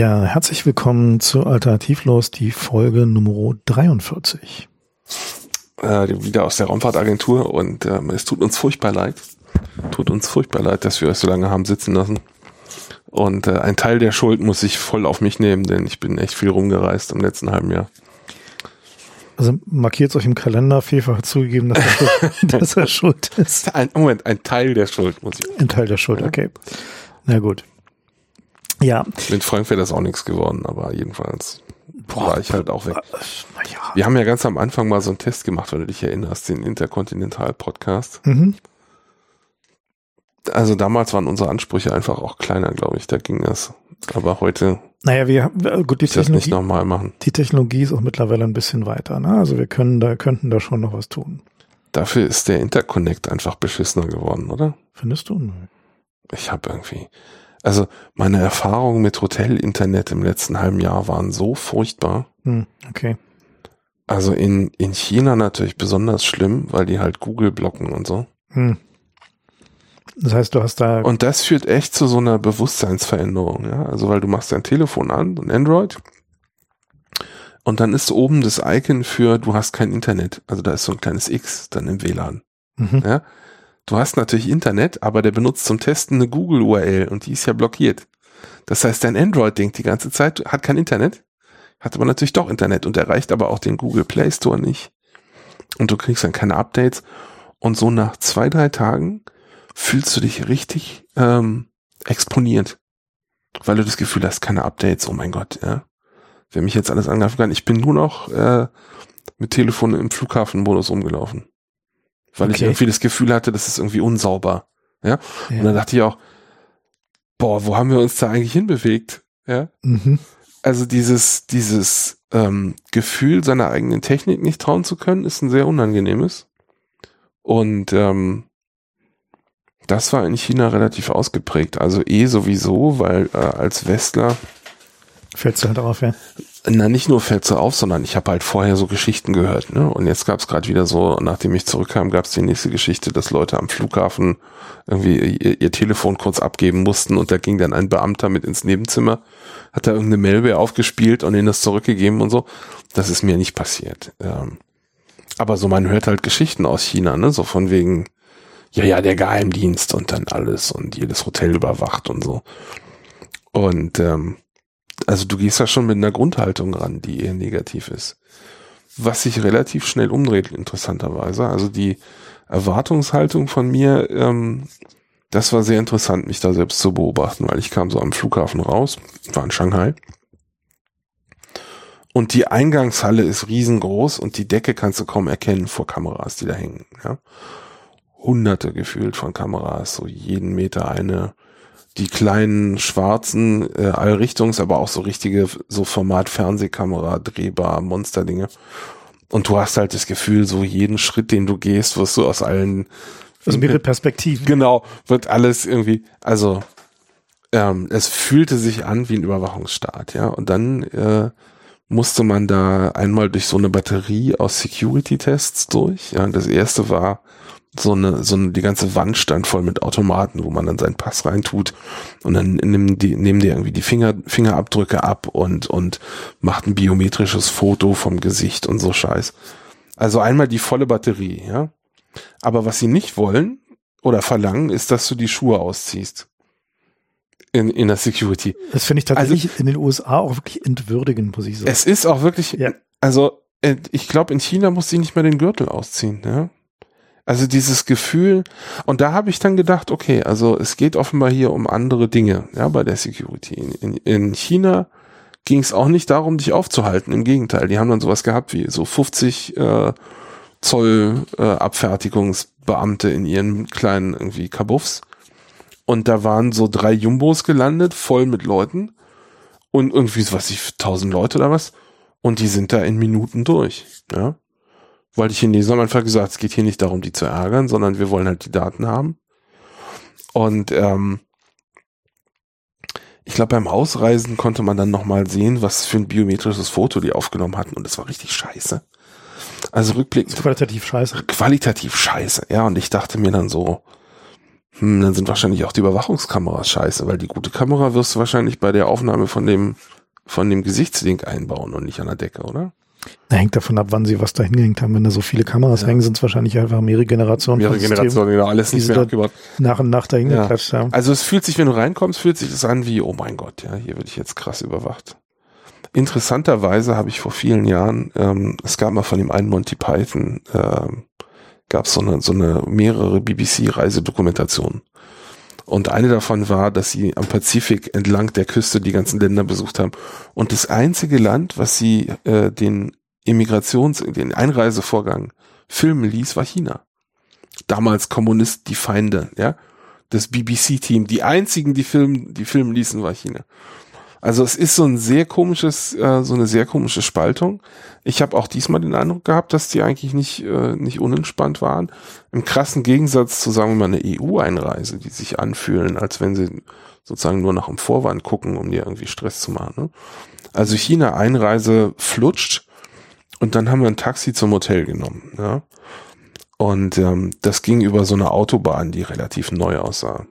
Ja, herzlich willkommen zu Alternativlos, die Folge Nummer 43. Äh, wieder aus der Raumfahrtagentur und ähm, es tut uns furchtbar leid. Tut uns furchtbar leid, dass wir euch so lange haben sitzen lassen. Und äh, ein Teil der Schuld muss ich voll auf mich nehmen, denn ich bin echt viel rumgereist im letzten halben Jahr. Also markiert euch im Kalender, FIFA hat zugegeben, dass er, schuld, dass er schuld ist. Ein, Moment, ein Teil der Schuld muss ich. Ein Teil der Schuld, okay. Na gut. Ja. Mit Frank wäre das auch nichts geworden, aber jedenfalls Boah, war ich halt auch weg. Ja. Wir haben ja ganz am Anfang mal so einen Test gemacht, wenn du dich erinnerst, den Interkontinental-Podcast. Mhm. Also damals waren unsere Ansprüche einfach auch kleiner, glaube ich. Da ging das. Aber heute. Naja, wir gut die Technologie, das nicht nochmal machen. Die Technologie ist auch mittlerweile ein bisschen weiter. Ne? Also wir können da könnten da schon noch was tun. Dafür ist der Interconnect einfach beschissener geworden, oder? Findest du? Ich habe irgendwie. Also meine Erfahrungen mit Hotel-Internet im letzten halben Jahr waren so furchtbar. Hm, okay. Also in, in China natürlich besonders schlimm, weil die halt Google blocken und so. Hm. Das heißt, du hast da. Und das führt echt zu so einer Bewusstseinsveränderung, ja. Also weil du machst dein Telefon an, ein Android, und dann ist oben das Icon für du hast kein Internet. Also da ist so ein kleines X dann im WLAN. Mhm. Ja. Du hast natürlich Internet, aber der benutzt zum Testen eine Google-URL und die ist ja blockiert. Das heißt, dein Android denkt die ganze Zeit, hat kein Internet, hat aber natürlich doch Internet und erreicht aber auch den Google Play Store nicht. Und du kriegst dann keine Updates. Und so nach zwei, drei Tagen fühlst du dich richtig ähm, exponiert. Weil du das Gefühl hast, keine Updates, oh mein Gott, ja. Wer mich jetzt alles angreifen kann, ich bin nur noch äh, mit Telefon im Flughafenmodus rumgelaufen weil okay. ich irgendwie das Gefühl hatte, das ist irgendwie unsauber. Ja? ja? Und dann dachte ich auch, boah, wo haben wir uns da eigentlich hinbewegt? Ja. Mhm. Also dieses, dieses ähm, Gefühl, seiner eigenen Technik nicht trauen zu können, ist ein sehr unangenehmes. Und ähm, das war in China relativ ausgeprägt. Also eh sowieso, weil äh, als Westler Fällst du halt darauf, ja? Na, nicht nur fällt so auf, sondern ich habe halt vorher so Geschichten gehört, ne? Und jetzt gab es gerade wieder so, nachdem ich zurückkam, gab es die nächste Geschichte, dass Leute am Flughafen irgendwie ihr, ihr, Telefon kurz abgeben mussten und da ging dann ein Beamter mit ins Nebenzimmer, hat da irgendeine Malware aufgespielt und ihnen das zurückgegeben und so. Das ist mir nicht passiert. Ähm, aber so, man hört halt Geschichten aus China, ne? So von wegen, ja, ja, der Geheimdienst und dann alles und jedes Hotel überwacht und so. Und ähm, also du gehst da schon mit einer Grundhaltung ran, die eher negativ ist. Was sich relativ schnell umdreht, interessanterweise. Also die Erwartungshaltung von mir, ähm, das war sehr interessant, mich da selbst zu beobachten, weil ich kam so am Flughafen raus, war in Shanghai. Und die Eingangshalle ist riesengroß und die Decke kannst du kaum erkennen vor Kameras, die da hängen. Ja? Hunderte gefühlt von Kameras, so jeden Meter eine die kleinen schwarzen äh, Allrichtungs, aber auch so richtige, so Format Fernsehkamera, drehbar, Monsterdinge. Und du hast halt das Gefühl, so jeden Schritt, den du gehst, wirst du aus allen aus mehrere Perspektiven. Genau, wird alles irgendwie, also ähm, es fühlte sich an wie ein Überwachungsstaat, ja. Und dann äh, musste man da einmal durch so eine Batterie aus Security-Tests durch. Ja, das erste war so eine, so eine, die ganze Wand stand voll mit Automaten, wo man dann seinen Pass reintut und dann nehmen die, nehmen die irgendwie die Finger, Fingerabdrücke ab und, und macht ein biometrisches Foto vom Gesicht und so Scheiß. Also einmal die volle Batterie, ja. Aber was sie nicht wollen oder verlangen, ist, dass du die Schuhe ausziehst. In, in der Security. Das finde ich tatsächlich also, in den USA auch wirklich entwürdigend, muss ich sagen. Es ist auch wirklich, ja. also äh, ich glaube, in China muss sie nicht mehr den Gürtel ausziehen, ja. Also dieses Gefühl, und da habe ich dann gedacht, okay, also es geht offenbar hier um andere Dinge, ja, bei der Security. In, in China ging es auch nicht darum, dich aufzuhalten, im Gegenteil, die haben dann sowas gehabt wie so 50 äh, Zoll äh, Abfertigungsbeamte in ihren kleinen irgendwie Kabuffs. Und da waren so drei Jumbos gelandet, voll mit Leuten. Und irgendwie, was ich, tausend Leute oder was. Und die sind da in Minuten durch, ja weil die Chinesen haben einfach gesagt, es geht hier nicht darum, die zu ärgern, sondern wir wollen halt die Daten haben. Und ähm, ich glaube, beim Ausreisen konnte man dann nochmal sehen, was für ein biometrisches Foto die aufgenommen hatten. Und das war richtig scheiße. Also rückblickend. Qualitativ scheiße. Qualitativ scheiße, ja. Und ich dachte mir dann so, Hm, dann sind wahrscheinlich auch die Überwachungskameras scheiße, weil die gute Kamera wirst du wahrscheinlich bei der Aufnahme von dem, von dem Gesichtslink einbauen und nicht an der Decke, oder? Da hängt davon ab, wann sie was da hingehängt haben. Wenn da so viele Kameras Ja. hängen, sind es wahrscheinlich einfach mehrere Generationen. Mehrere Generationen, genau, alles nicht mehr da abgebaut. nach und nach dahin Ja. geklatscht haben. Also es fühlt sich, wenn du reinkommst, fühlt sich das an wie, oh mein Gott, ja, hier werde ich jetzt krass überwacht. Interessanterweise habe ich vor vielen Jahren, ähm, es gab mal von dem einen Monty Python, ähm, gab es so eine, so eine mehrere BBC-Reisedokumentationen. Und eine davon war, dass sie am Pazifik entlang der Küste die ganzen Länder besucht haben. Und das einzige Land, was sie äh, den Immigrations-, den Einreisevorgang filmen ließ, war China. Damals Kommunist, die Feinde, ja. Das BBC-Team, die einzigen, die filmen, die filmen ließen, war China. Also es ist so ein sehr komisches, äh, so eine sehr komische Spaltung. Ich habe auch diesmal den Eindruck gehabt, dass die eigentlich nicht, äh, nicht unentspannt waren. Im krassen Gegensatz zu, sagen wir mal, eine EU-Einreise, die sich anfühlen, als wenn sie sozusagen nur nach dem Vorwand gucken, um dir irgendwie Stress zu machen. Ne? Also China-Einreise flutscht und dann haben wir ein Taxi zum Hotel genommen. Ja? Und ähm, das ging über so eine Autobahn, die relativ neu aussah.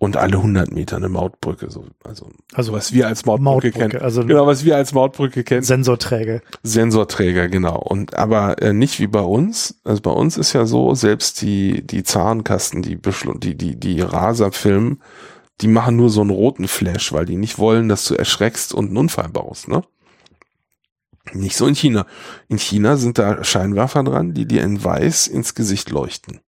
Und alle 100 Meter eine Mautbrücke, so, also, Also was wir als Mautbrücke, Mautbrücke, kennen. also Genau, was wir als Mautbrücke kennen. Sensorträger. Sensorträger, genau. Und aber äh, nicht wie bei uns. Also bei uns ist ja so, selbst die die Zahnkasten, die Beschlu die die die Raser filmen, die machen nur so einen roten Flash, weil die nicht wollen, dass du erschreckst und einen Unfall baust, ne? Nicht so in China. In China sind da Scheinwerfer dran, die dir in weiß ins Gesicht leuchten.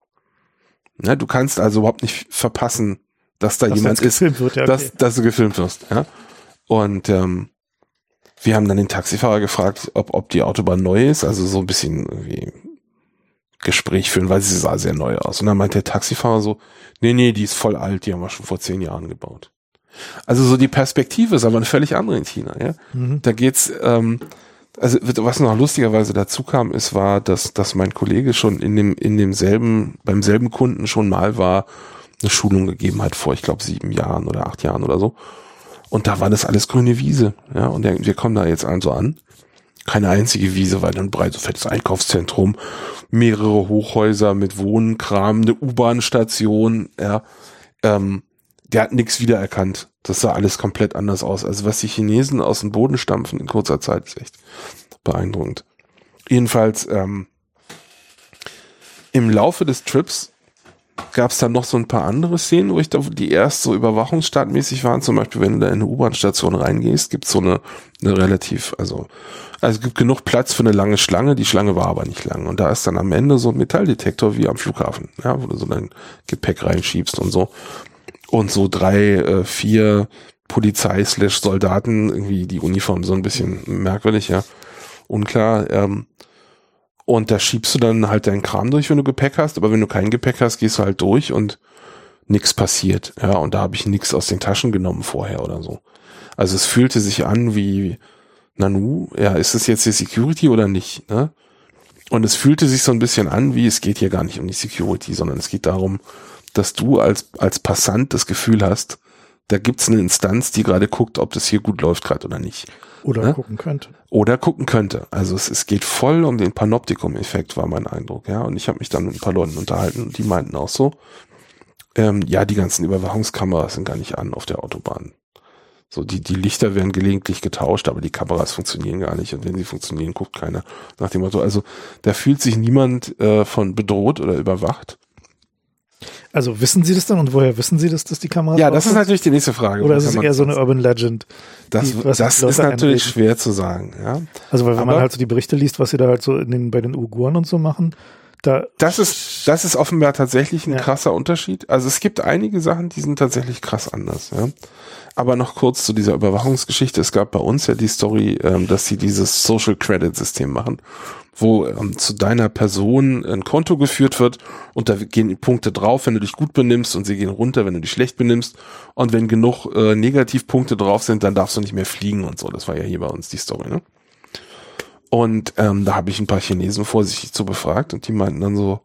Ne, du kannst also überhaupt nicht verpassen, dass da dass jemand ist, wird, ja, okay. dass, dass du gefilmt wirst. Ja? Und ähm, wir haben dann den Taxifahrer gefragt, ob, ob die Autobahn neu ist, also so ein bisschen irgendwie Gespräch führen, weil sie sah sehr neu aus. Und dann meint der Taxifahrer so, nee, nee, die ist voll alt, die haben wir schon vor zehn Jahren gebaut. Also so die Perspektive ist aber eine völlig andere in China, ja. Mhm. Da geht's, ähm, also was noch lustigerweise dazu kam, ist, war, dass, dass mein Kollege schon in dem, in demselben, beim selben Kunden schon mal war, eine Schulung gegeben hat vor, ich glaube, sieben Jahren oder acht Jahren oder so. Und da war das alles grüne Wiese, ja. Und wir kommen da jetzt also an. Keine einzige Wiese, weil ein breit so fettes Einkaufszentrum, mehrere Hochhäuser mit Wohnkram, eine U-Bahn-Station, ja. Ähm, der hat nichts wiedererkannt. Das sah alles komplett anders aus. Also was die Chinesen aus dem Boden stampfen in kurzer Zeit ist echt beeindruckend. Jedenfalls ähm, im Laufe des Trips gab es dann noch so ein paar andere Szenen, wo ich da, die erst so überwachungsstartmäßig waren. Zum Beispiel, wenn du da in eine U-Bahn-Station reingehst, gibt es so eine, eine relativ, also, also es gibt genug Platz für eine lange Schlange. Die Schlange war aber nicht lang. Und da ist dann am Ende so ein Metalldetektor wie am Flughafen, ja, wo du so dein Gepäck reinschiebst und so. Und so drei, äh, vier Polizei-Soldaten, irgendwie die Uniform so ein bisschen merkwürdig, ja, unklar. Ähm, und da schiebst du dann halt deinen Kram durch, wenn du Gepäck hast. Aber wenn du kein Gepäck hast, gehst du halt durch und nichts passiert. Ja, und da habe ich nichts aus den Taschen genommen vorher oder so. Also es fühlte sich an wie, Nanu, ja, ist es jetzt die Security oder nicht? Ne? Und es fühlte sich so ein bisschen an, wie es geht hier gar nicht um die Security, sondern es geht darum, dass du als, als Passant das Gefühl hast, da gibt's eine Instanz, die gerade guckt, ob das hier gut läuft gerade oder nicht. Oder Ne? gucken könnte. Oder gucken könnte. Also es, es geht voll um den Panoptikum-Effekt, war mein Eindruck, ja. Und ich habe mich dann mit ein paar Leuten unterhalten und die meinten auch so, ähm, ja, die ganzen Überwachungskameras sind gar nicht an auf der Autobahn. So, die, die Lichter werden gelegentlich getauscht, aber die Kameras funktionieren gar nicht. Und wenn sie funktionieren, guckt keiner nach dem Motto. Also da fühlt sich niemand äh, von bedroht oder überwacht. Also wissen Sie das dann und woher wissen Sie das, dass die Kamera Ja, das ist natürlich die nächste Frage. Oder ist es man eher so eine Urban Legend? Das, die- das ist natürlich einreden? schwer zu sagen, ja. Also weil wenn man Aber- halt so die Berichte liest, was sie da halt so in den, bei den Uiguren und so machen, da Das ist, das ist offenbar tatsächlich ein Ja. krasser Unterschied. Also es gibt einige Sachen, die sind tatsächlich krass anders, ja. Aber noch kurz zu dieser Überwachungsgeschichte. Es gab bei uns ja die Story, ähm, dass sie dieses Social Credit System machen, wo ähm, zu deiner Person ein Konto geführt wird und da gehen Punkte drauf, wenn du dich gut benimmst und sie gehen runter, wenn du dich schlecht benimmst. Und wenn genug äh, Negativpunkte drauf sind, dann darfst du nicht mehr fliegen und so. Das war ja hier bei uns die Story, ne? Und ähm, da habe ich ein paar Chinesen vorsichtig zu befragt und die meinten dann so,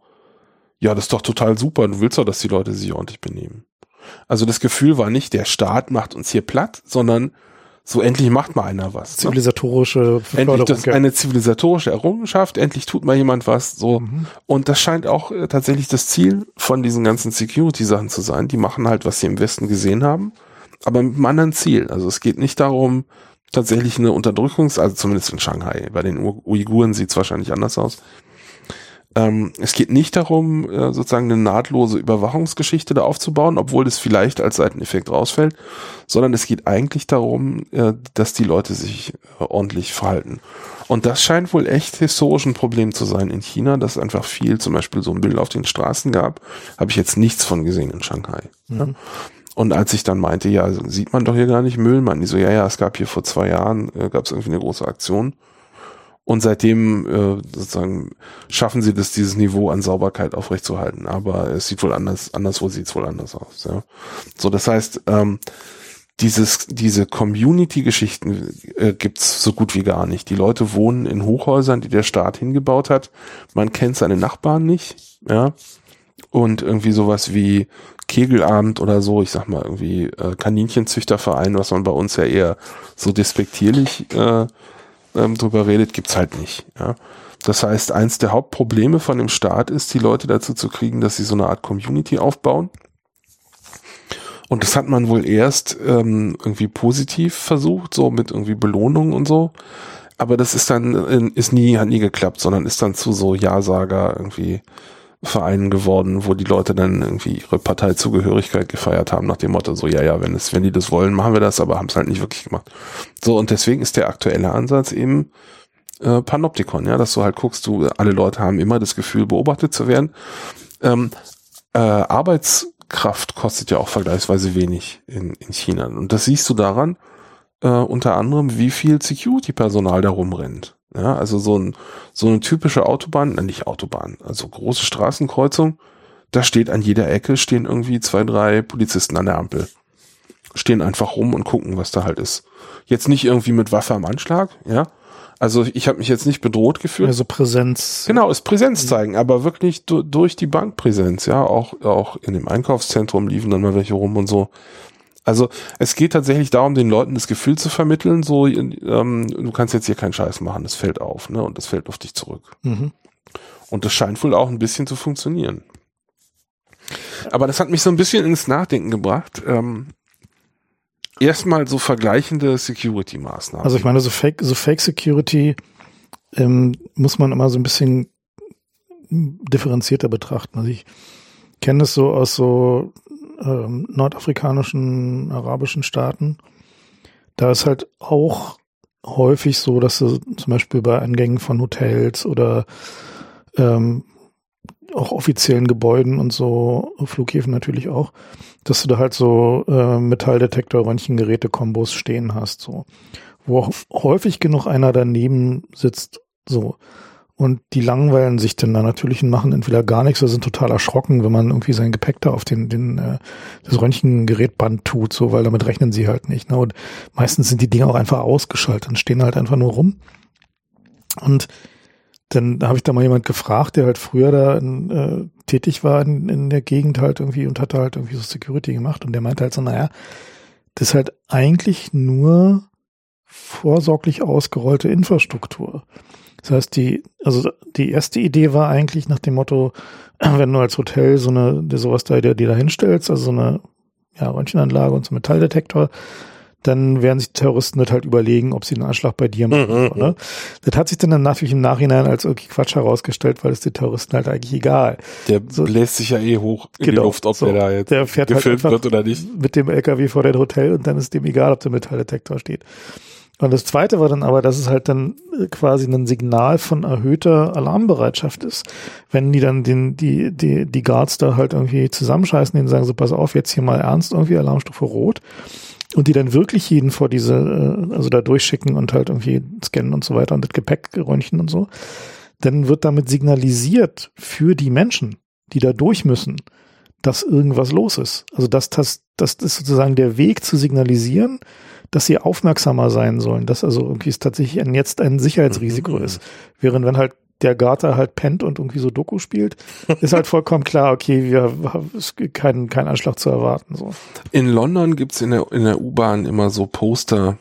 ja, das ist doch total super, du willst doch, dass die Leute sich ordentlich benehmen. Also das Gefühl war nicht, der Staat macht uns hier platt, sondern So endlich macht mal einer was. Ne? Zivilisatorische Endlich das eine zivilisatorische Errungenschaft, endlich tut mal jemand was, so. Mhm. Und das scheint auch äh, tatsächlich das Ziel von diesen ganzen Security-Sachen zu sein. Die machen halt, was sie im Westen gesehen haben, aber mit einem anderen Ziel. Also es geht nicht darum, tatsächlich eine Unterdrückungs-, also zumindest in Shanghai. Bei den Uiguren sieht es wahrscheinlich anders aus. Ähm, es geht nicht darum, äh, sozusagen eine nahtlose Überwachungsgeschichte da aufzubauen, obwohl das vielleicht als Seiteneffekt rausfällt, sondern es geht eigentlich darum, äh, dass die Leute sich äh, ordentlich verhalten. Und das scheint wohl echt historisch ein Problem zu sein in China, dass einfach viel zum Beispiel so ein Bild auf den Straßen gab, habe ich jetzt nichts von gesehen in Shanghai. Mhm. Und als ich dann meinte, ja, sieht man doch hier gar nicht Müll, man die so, ja, ja, es gab hier vor zwei Jahren, äh, gab es irgendwie eine große Aktion. Und seitdem äh, sozusagen schaffen sie das, dieses Niveau an Sauberkeit aufrechtzuerhalten. Aber es sieht wohl anders, anderswo sieht es wohl anders aus. Ja. So, das heißt, ähm, dieses, diese Community-Geschichten äh, gibt's so gut wie gar nicht. Die Leute wohnen in Hochhäusern, die der Staat hingebaut hat. Man kennt seine Nachbarn nicht, ja. Und irgendwie sowas wie Kegelabend oder so, ich sag mal irgendwie äh, Kaninchenzüchterverein, was man bei uns ja eher so despektierlich äh, ähm, drüber redet, gibt's halt nicht. Ja. Das heißt, eins der Hauptprobleme von dem Staat ist, die Leute dazu zu kriegen, dass sie so eine Art Community aufbauen. Und das hat man wohl erst ähm, irgendwie positiv versucht, so mit irgendwie Belohnungen und so. Aber das ist dann, äh, ist nie, hat nie geklappt, sondern ist dann zu so Ja-Sager irgendwie Vereinen geworden, wo die Leute dann irgendwie ihre Parteizugehörigkeit gefeiert haben, nach dem Motto, so, ja, ja, wenn es, wenn die das wollen, machen wir das, aber haben es halt nicht wirklich gemacht. So, und deswegen ist der aktuelle Ansatz eben äh, Panoptikon, ja, dass du halt guckst, du, alle Leute haben immer das Gefühl, beobachtet zu werden. Ähm, äh, Arbeitskraft kostet ja auch vergleichsweise wenig in, in China. Und das siehst du daran, äh, unter anderem, wie viel Security-Personal da rumrennt. Ja, also so, ein, so eine typische Autobahn, nein, nicht Autobahn, also große Straßenkreuzung, da steht an jeder Ecke, stehen irgendwie zwei, drei Polizisten an der Ampel. Stehen einfach rum und gucken, was da halt ist. Jetzt nicht irgendwie mit Waffe am Anschlag, ja. Also ich habe mich jetzt nicht bedroht gefühlt. Also Präsenz. Genau, ist Präsenz zeigen, aber wirklich du, durch die Bankpräsenz, ja. Auch, auch in dem Einkaufszentrum liefen dann mal welche rum und so. Also es geht tatsächlich darum, den Leuten das Gefühl zu vermitteln, so ähm, du kannst jetzt hier keinen Scheiß machen, das fällt auf, ne? Und das fällt auf dich zurück. Mhm. Und das scheint wohl auch ein bisschen zu funktionieren. Aber das hat mich so ein bisschen ins Nachdenken gebracht. Ähm, erstmal so vergleichende Security-Maßnahmen. Also ich meine, so Fake, so Fake Security ähm, muss man immer so ein bisschen differenzierter betrachten. Also ich kenne das so aus so ähm, nordafrikanischen, arabischen Staaten, da ist halt auch häufig so, dass du zum Beispiel bei Eingängen von Hotels oder ähm, auch offiziellen Gebäuden und so, Flughäfen natürlich auch, dass du da halt so äh, Metalldetektor-Röntgengeräte-Kombos stehen hast, so. Wo auch häufig genug einer daneben sitzt, so. Und die langweilen sich dann da natürlich und machen entweder gar nichts oder sind total erschrocken, wenn man irgendwie sein Gepäck da auf den, den äh, das Röntgengerätband tut, so, weil damit rechnen sie halt nicht. Ne? Und meistens sind die Dinge auch einfach ausgeschaltet und stehen halt einfach nur rum. Und dann habe ich da mal jemand gefragt, der halt früher da in, äh, tätig war in, in der Gegend halt irgendwie und hatte halt irgendwie so Security gemacht und der meinte halt so, naja, das ist halt eigentlich nur vorsorglich ausgerollte Infrastruktur. Das heißt, die, also die erste Idee war eigentlich nach dem Motto, wenn du als Hotel so eine, sowas da, dir, dir da hinstellst, also so eine ja, Röntgenanlage und so einen Metalldetektor, dann werden sich die Terroristen das halt überlegen, ob sie einen Anschlag bei dir machen. Mhm. Oder? Das hat sich dann natürlich im Nachhinein als irgendwie Quatsch herausgestellt, weil es den Terroristen halt eigentlich egal. Der so, bläst sich ja eh hoch in genau, die Luft, ob so, der da jetzt der fährt halt gefilmt halt wird oder nicht. Mit dem LKW vor dem Hotel und dann ist dem egal, ob der Metalldetektor steht. Und das zweite war dann aber, dass es halt dann äh, quasi ein Signal von erhöhter Alarmbereitschaft ist. Wenn die dann den, die, die, die Guards da halt irgendwie zusammenscheißen, denen sagen so, pass auf, jetzt hier mal ernst, irgendwie Alarmstufe Rot. Und die dann wirklich jeden vor diese, äh, also da durchschicken und halt irgendwie scannen und so weiter und das Gepäck röntgen und so. Dann wird damit signalisiert für die Menschen, die da durch müssen, dass irgendwas los ist. Also das, das, das ist sozusagen der Weg zu signalisieren, dass sie aufmerksamer sein sollen, dass also irgendwie es tatsächlich ein, jetzt ein Sicherheitsrisiko mhm. ist. Während wenn halt der Garter halt pennt und irgendwie so Doku spielt, ist halt vollkommen klar, okay, wir haben keinen kein Anschlag zu erwarten. So. In London gibt's in der, in der U-Bahn immer so Poster,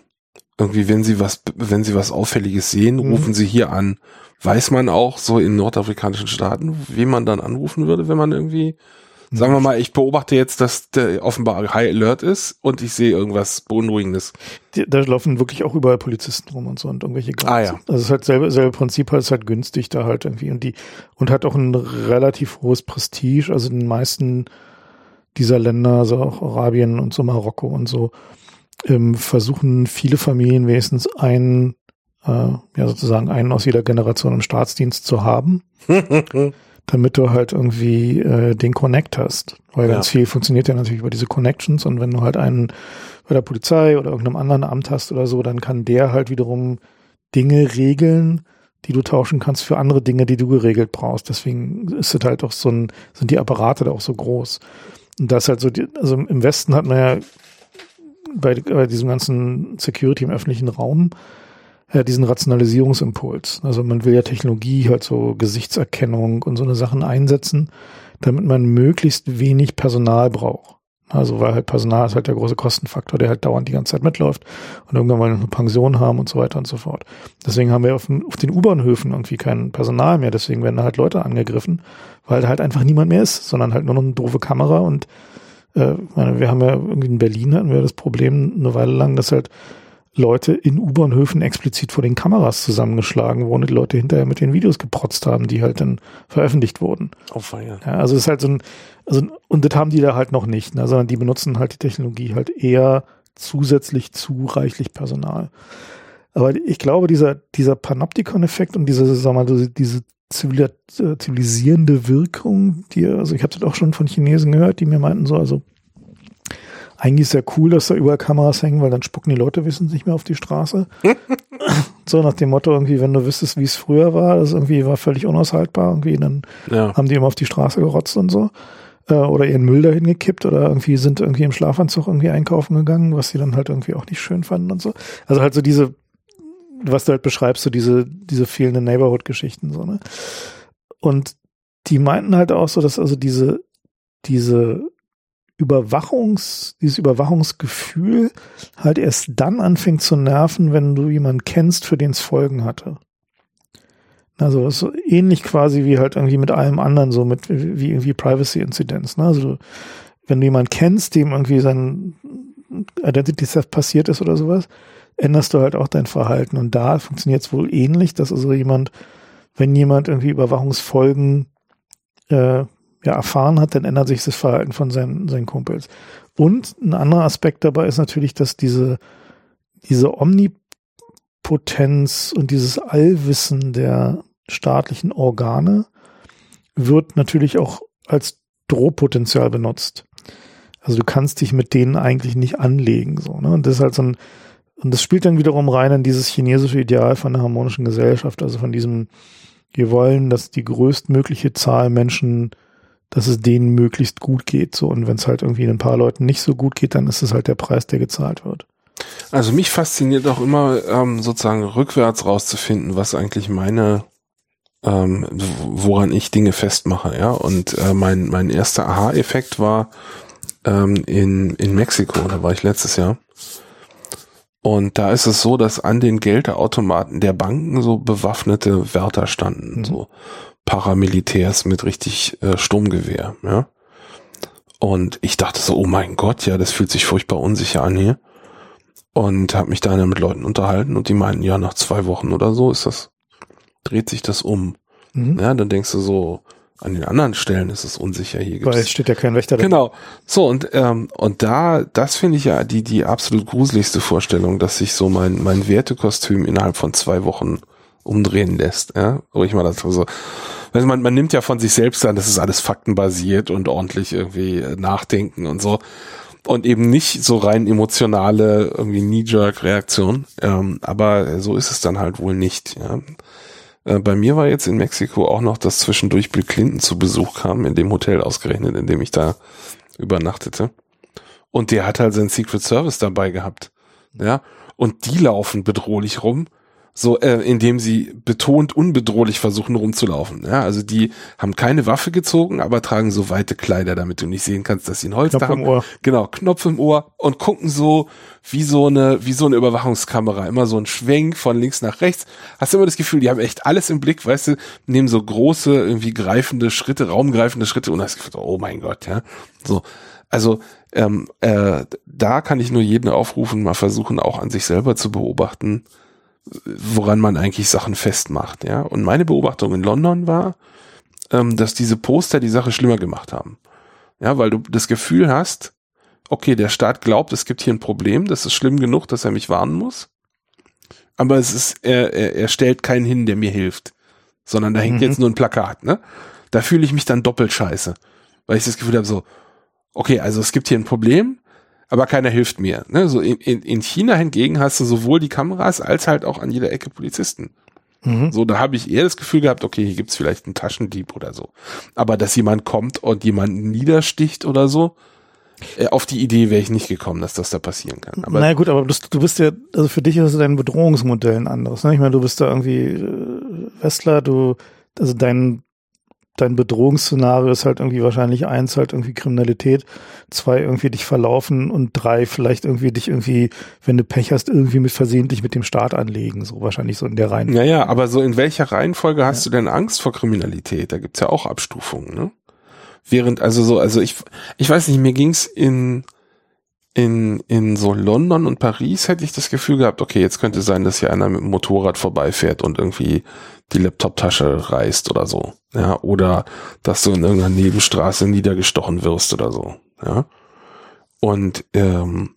irgendwie, wenn sie was, wenn sie was Auffälliges sehen, Mhm. rufen sie hier an. Weiß man auch so in nordafrikanischen Staaten, wie man dann anrufen würde, wenn man irgendwie, sagen wir mal, ich beobachte jetzt, dass der offenbar High Alert ist und ich sehe irgendwas Beunruhigendes. Da laufen wirklich auch überall Polizisten rum und so und irgendwelche Guards. Ah, ja. Also es ist halt selbe, selbe Prinzip, halt, es ist halt günstig da halt irgendwie und die und hat auch ein relativ hohes Prestige. Also in den meisten dieser Länder, also auch Arabien und so Marokko und so, ähm, versuchen viele Familien wenigstens einen, äh, ja sozusagen einen aus jeder Generation im Staatsdienst zu haben, damit du halt irgendwie äh, den Connect hast. Weil ganz Ja. viel funktioniert ja natürlich über diese Connections und wenn du halt einen bei der Polizei oder irgendeinem anderen Amt hast oder so, dann kann der halt wiederum Dinge regeln, die du tauschen kannst für andere Dinge, die du geregelt brauchst. Deswegen ist es halt auch so ein, sind die Apparate da auch so groß. Und das halt so, die, also im Westen hat man ja bei, bei diesem ganzen Security im öffentlichen Raum diesen Rationalisierungsimpuls. Also man will ja Technologie, halt so Gesichtserkennung und so eine Sachen einsetzen, damit man möglichst wenig Personal braucht. Also weil halt Personal ist halt der große Kostenfaktor, der halt dauernd die ganze Zeit mitläuft und irgendwann mal eine Pension haben und so weiter und so fort. Deswegen haben wir auf, den- auf den U-Bahnhöfen irgendwie kein Personal mehr, deswegen werden da halt Leute angegriffen, weil da halt einfach niemand mehr ist, sondern halt nur noch eine doofe Kamera und äh, meine, wir haben ja irgendwie in Berlin hatten wir das Problem eine Weile lang, dass halt Leute in U-Bahnhöfen explizit vor den Kameras zusammengeschlagen wurden und die Leute hinterher mit den Videos geprotzt haben, die halt dann veröffentlicht wurden. Oh, feier. Ja, also es ist halt so ein, also, und das haben die da halt noch nicht, ne, sondern die benutzen halt die Technologie halt eher zusätzlich zu reichlich Personal. Aber ich glaube, dieser, dieser Panoptikon-Effekt und diese, sag mal, diese, äh, zivilisierende Wirkung, die, also ich habe das auch schon von Chinesen gehört, die mir meinten so, also eigentlich ist ja cool, dass da überall Kameras hängen, weil dann spucken die Leute wissen nicht mehr auf die Straße. so nach dem Motto irgendwie, wenn du wüsstest, wie es früher war, das irgendwie war völlig unaushaltbar, irgendwie, dann Ja. haben die immer auf die Straße gerotzt und so. Äh, oder ihren Müll dahin gekippt oder irgendwie sind irgendwie im Schlafanzug irgendwie einkaufen gegangen, was sie dann halt irgendwie auch nicht schön fanden und so. Also halt so diese, was du halt beschreibst, so diese, diese fehlenden Neighborhood-Geschichten, so, ne? Und die meinten halt auch so, dass also diese, diese Überwachungs, dieses Überwachungsgefühl halt erst dann anfängt zu nerven, wenn du jemanden kennst, für den es Folgen hatte. Also so ähnlich quasi wie halt irgendwie mit allem anderen, so mit wie irgendwie Privacy Incidents. Ne? Also wenn du jemanden kennst, dem irgendwie sein Identity Theft passiert ist oder sowas, änderst du halt auch dein Verhalten. Und da funktioniert es wohl ähnlich, dass also jemand, wenn jemand irgendwie Überwachungsfolgen äh, ja, erfahren hat, dann ändert sich das Verhalten von seinen, seinen Kumpels. Und ein anderer Aspekt dabei ist natürlich, dass diese, diese Omnipotenz und dieses Allwissen der staatlichen Organe wird natürlich auch als Drohpotenzial benutzt. Also du kannst dich mit denen eigentlich nicht anlegen, so, ne? Und das ist halt so ein, und das spielt dann wiederum rein in dieses chinesische Ideal von der harmonischen Gesellschaft, also von diesem, wir wollen, dass die größtmögliche Zahl Menschen, dass es denen möglichst gut geht, so. Und wenn es halt irgendwie ein paar Leuten nicht so gut geht, dann ist es halt der Preis, der gezahlt wird. Also mich fasziniert auch immer ähm, sozusagen rückwärts rauszufinden, was eigentlich meine, ähm, woran ich Dinge festmache, ja. Und äh, mein mein erster Aha-Effekt war ähm, in in Mexiko, da war ich letztes Jahr. Und da ist es so, dass an den Geldautomaten der Banken so bewaffnete Wärter standen, Mhm. so Paramilitärs mit richtig äh, Sturmgewehr, ja. Und ich dachte so, oh mein Gott, ja, das fühlt sich furchtbar unsicher an hier. Und habe mich dann mit Leuten unterhalten und die meinten, ja, nach zwei Wochen oder so ist das, dreht sich das um. Mhm. Ja, dann denkst du so, an den anderen Stellen ist es unsicher. Hier Weil es gibt's steht ja kein Wächter da. Genau. So, und, ähm, und da, das finde ich ja die, die absolut gruseligste Vorstellung, dass sich so mein, mein Wertekostüm innerhalb von zwei Wochen umdrehen lässt, ja. Ich mal das so, also man, man nimmt ja von sich selbst an, das ist alles faktenbasiert und ordentlich irgendwie äh, nachdenken und so. Und eben nicht so rein emotionale, irgendwie Knee-Jerk-Reaktion. Ähm, aber so ist es dann halt wohl nicht, ja. Äh, Bei mir war jetzt in Mexiko auch noch, dass zwischendurch Bill Clinton zu Besuch kam, in dem Hotel ausgerechnet, in dem ich da übernachtete. Und der hat halt seinen Secret Service dabei gehabt. Ja. Und die laufen bedrohlich rum. So äh, indem sie betont unbedrohlich versuchen rumzulaufen. Ja, also die haben keine Waffe gezogen, aber tragen so weite Kleider, damit du nicht sehen kannst, dass sie ein Holster Knopf haben. im Ohr. Genau, Knopf im Ohr und gucken so wie so eine wie so eine Überwachungskamera, immer so ein Schwenk von links nach rechts. Hast du immer das Gefühl, die haben echt alles im Blick, weißt du, nehmen so große irgendwie greifende Schritte, raumgreifende Schritte und hast Gefühl, oh mein Gott, ja. So, also ähm, äh, da kann ich nur jeden aufrufen, mal versuchen, auch an sich selber zu beobachten, woran man eigentlich Sachen festmacht, ja. Und meine Beobachtung in London war, ähm, dass diese Poster die Sache schlimmer gemacht haben. Ja, weil du das Gefühl hast, okay, der Staat glaubt, es gibt hier ein Problem, das ist schlimm genug, dass er mich warnen muss. Aber es ist, er, er, er stellt keinen hin, der mir hilft. Sondern da hängt Mhm. jetzt nur ein Plakat, ne? Da fühle ich mich dann doppelt scheiße. Weil ich das Gefühl habe, so, okay, also es gibt hier ein Problem, aber keiner hilft mir. Ne? So in, in, in China hingegen hast du sowohl die Kameras als halt auch an jeder Ecke Polizisten. Mhm. So, da habe ich eher das Gefühl gehabt, okay, hier gibt's vielleicht einen Taschendieb oder so. Aber dass jemand kommt und jemanden niedersticht oder so, äh, auf die Idee wäre ich nicht gekommen, dass das da passieren kann. Aber naja gut, aber du, du bist ja, also für dich ist dein Bedrohungsmodell ein anderes. Ne? Ich meine, du bist da irgendwie äh, Westler, du, also dein, dein Bedrohungsszenario ist halt irgendwie wahrscheinlich eins, halt irgendwie Kriminalität, zwei irgendwie dich verlaufen und drei vielleicht irgendwie dich irgendwie, wenn du Pech hast, irgendwie mit versehentlich mit dem Staat anlegen. So wahrscheinlich so in der Reihenfolge. Naja, aber so in welcher Reihenfolge hast du denn Angst vor Kriminalität? Da gibt's ja auch Abstufungen, ne? Während, also so, also ich, ich weiß nicht, mir ging's in, in, in so London und Paris hätte ich das Gefühl gehabt, okay, jetzt könnte sein, dass hier einer mit dem Motorrad vorbeifährt und irgendwie die Laptoptasche reißt oder so. Ja, oder dass du in irgendeiner Nebenstraße niedergestochen wirst oder so. Ja. Und ähm,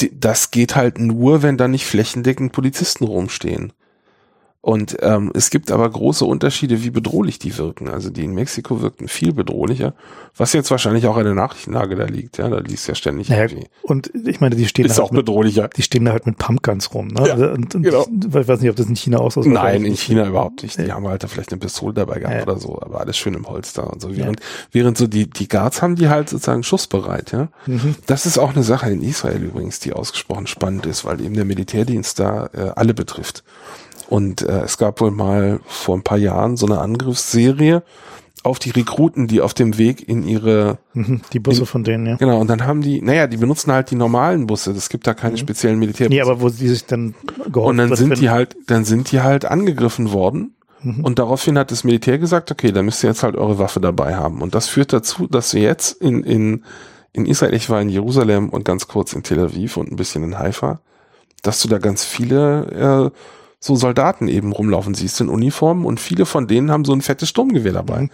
die, das geht halt nur, wenn da nicht flächendeckend Polizisten rumstehen. Und ähm, es gibt aber große Unterschiede, wie bedrohlich die wirken. Also die in Mexiko wirkten viel bedrohlicher, was jetzt wahrscheinlich auch an der Nachrichtenlage da liegt. Ja, da liest ja ständig Naja, irgendwie. und ich meine, die stehen Ist da auch halt mit, bedrohlicher. die stehen da halt mit Pumpguns rum. Ne? Ja, Also, und, und genau. Ich weiß nicht, ob das in China auch so ist. Nein, in. China überhaupt nicht. Die Nee. haben halt da vielleicht eine Pistole dabei gehabt Ja. oder so, aber alles schön im Holster und so. Während, während so die, die Guards haben die halt sozusagen schussbereit, ja. Mhm. Das ist auch eine Sache in Israel übrigens, die ausgesprochen spannend ist, weil eben der Militärdienst da äh, alle betrifft. Und äh, es gab wohl mal vor ein paar Jahren so eine Angriffsserie auf die Rekruten, die auf dem Weg in ihre, Mhm. Die Busse von denen, ja. genau, und dann haben die, naja, die benutzen halt die normalen Busse, es gibt da keine speziellen Militärbusse. Nee, aber wo sie sich dann gehofft Und dann sind wenn- die halt, dann sind die halt angegriffen worden. Und daraufhin hat das Militär gesagt, okay, dann müsst ihr jetzt halt eure Waffe dabei haben. Und das führt dazu, dass wir jetzt in, in, in Israel, ich war in Jerusalem und ganz kurz in Tel Aviv und ein bisschen in Haifa, dass du da ganz viele äh, so Soldaten eben rumlaufen siehst in Uniformen und viele von denen haben so ein fettes Sturmgewehr dabei.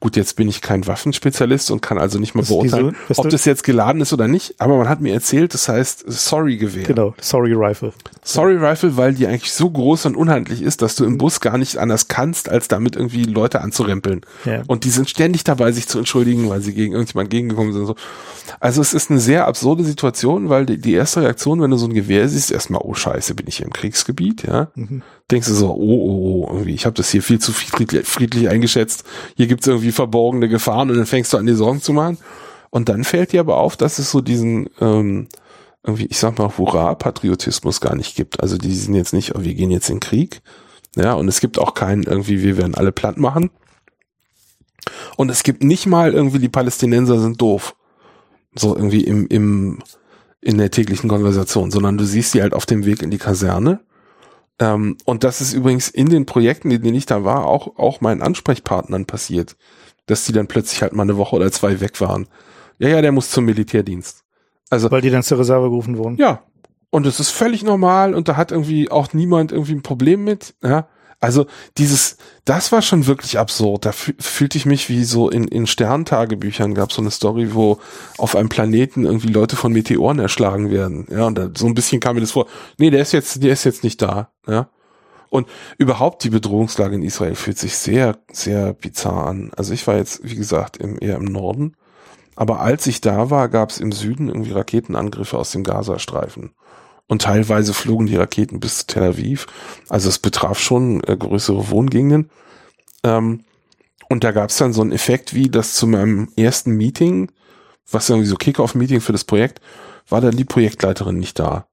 Gut, jetzt bin ich kein Waffenspezialist und kann also nicht mal diese- beurteilen, weißt ob das jetzt geladen ist oder nicht, aber man hat mir erzählt, das heißt Sorry-Gewehr. Genau, Sorry Rifle. Sorry Rifle, weil die eigentlich so groß und unhandlich ist, dass du im Bus gar nicht anders kannst, als damit irgendwie Leute anzurempeln. Ja. Und die sind ständig dabei, sich zu entschuldigen, weil sie gegen irgendjemand gegengekommen sind. und So. Also es ist eine sehr absurde Situation, weil die, die erste Reaktion, wenn du so ein Gewehr siehst, erstmal, oh Scheiße, bin ich hier im Kriegsgebiet, ja. Denkst du so, oh, oh, oh, irgendwie, ich habe das hier viel zu friedlich, friedlich eingeschätzt. Hier gibt's irgendwie verborgene Gefahren und dann fängst du an, die Sorgen zu machen. Und dann fällt dir aber auf, dass es so diesen ähm, irgendwie, ich sag mal, Hurra-Patriotismus gar nicht gibt. Also die sind jetzt nicht, oh, wir gehen jetzt in den Krieg. Ja, und es gibt auch keinen irgendwie, wir werden alle platt machen. Und es gibt nicht mal irgendwie, die Palästinenser sind doof. So irgendwie im, im, in der täglichen Konversation, sondern du siehst sie halt auf dem Weg in die Kaserne. Ähm, und das ist übrigens in den Projekten, in denen ich da war, auch, auch meinen Ansprechpartnern passiert, dass die dann plötzlich halt mal eine Woche oder zwei weg waren. Ja, ja, der muss zum Militärdienst. Also, Weil die dann zur Reserve gerufen wurden. ja. Und es ist völlig normal und da hat irgendwie auch niemand irgendwie ein Problem mit, ja. Also dieses, das war schon wirklich absurd. Da fü- fühlte ich mich wie so in, in Sterntagebüchern gab es so eine Story, wo auf einem Planeten irgendwie Leute von Meteoren erschlagen werden. Ja, und da, so ein bisschen kam mir das vor. Nee, der ist jetzt, der ist jetzt nicht da. Ja. Und überhaupt die Bedrohungslage in Israel fühlt sich sehr, sehr bizarr an. Also ich war jetzt, wie gesagt, im, eher im Norden. Aber als ich da war, gab es im Süden irgendwie Raketenangriffe aus dem Gazastreifen. Und teilweise flogen die Raketen bis Tel Aviv. Also es betraf schon äh, größere Wohngegenden. Ähm, und da gab es dann so einen Effekt, wie das zu meinem ersten Meeting, was irgendwie so Kick-Off-Meeting für das Projekt, war dann die Projektleiterin nicht da.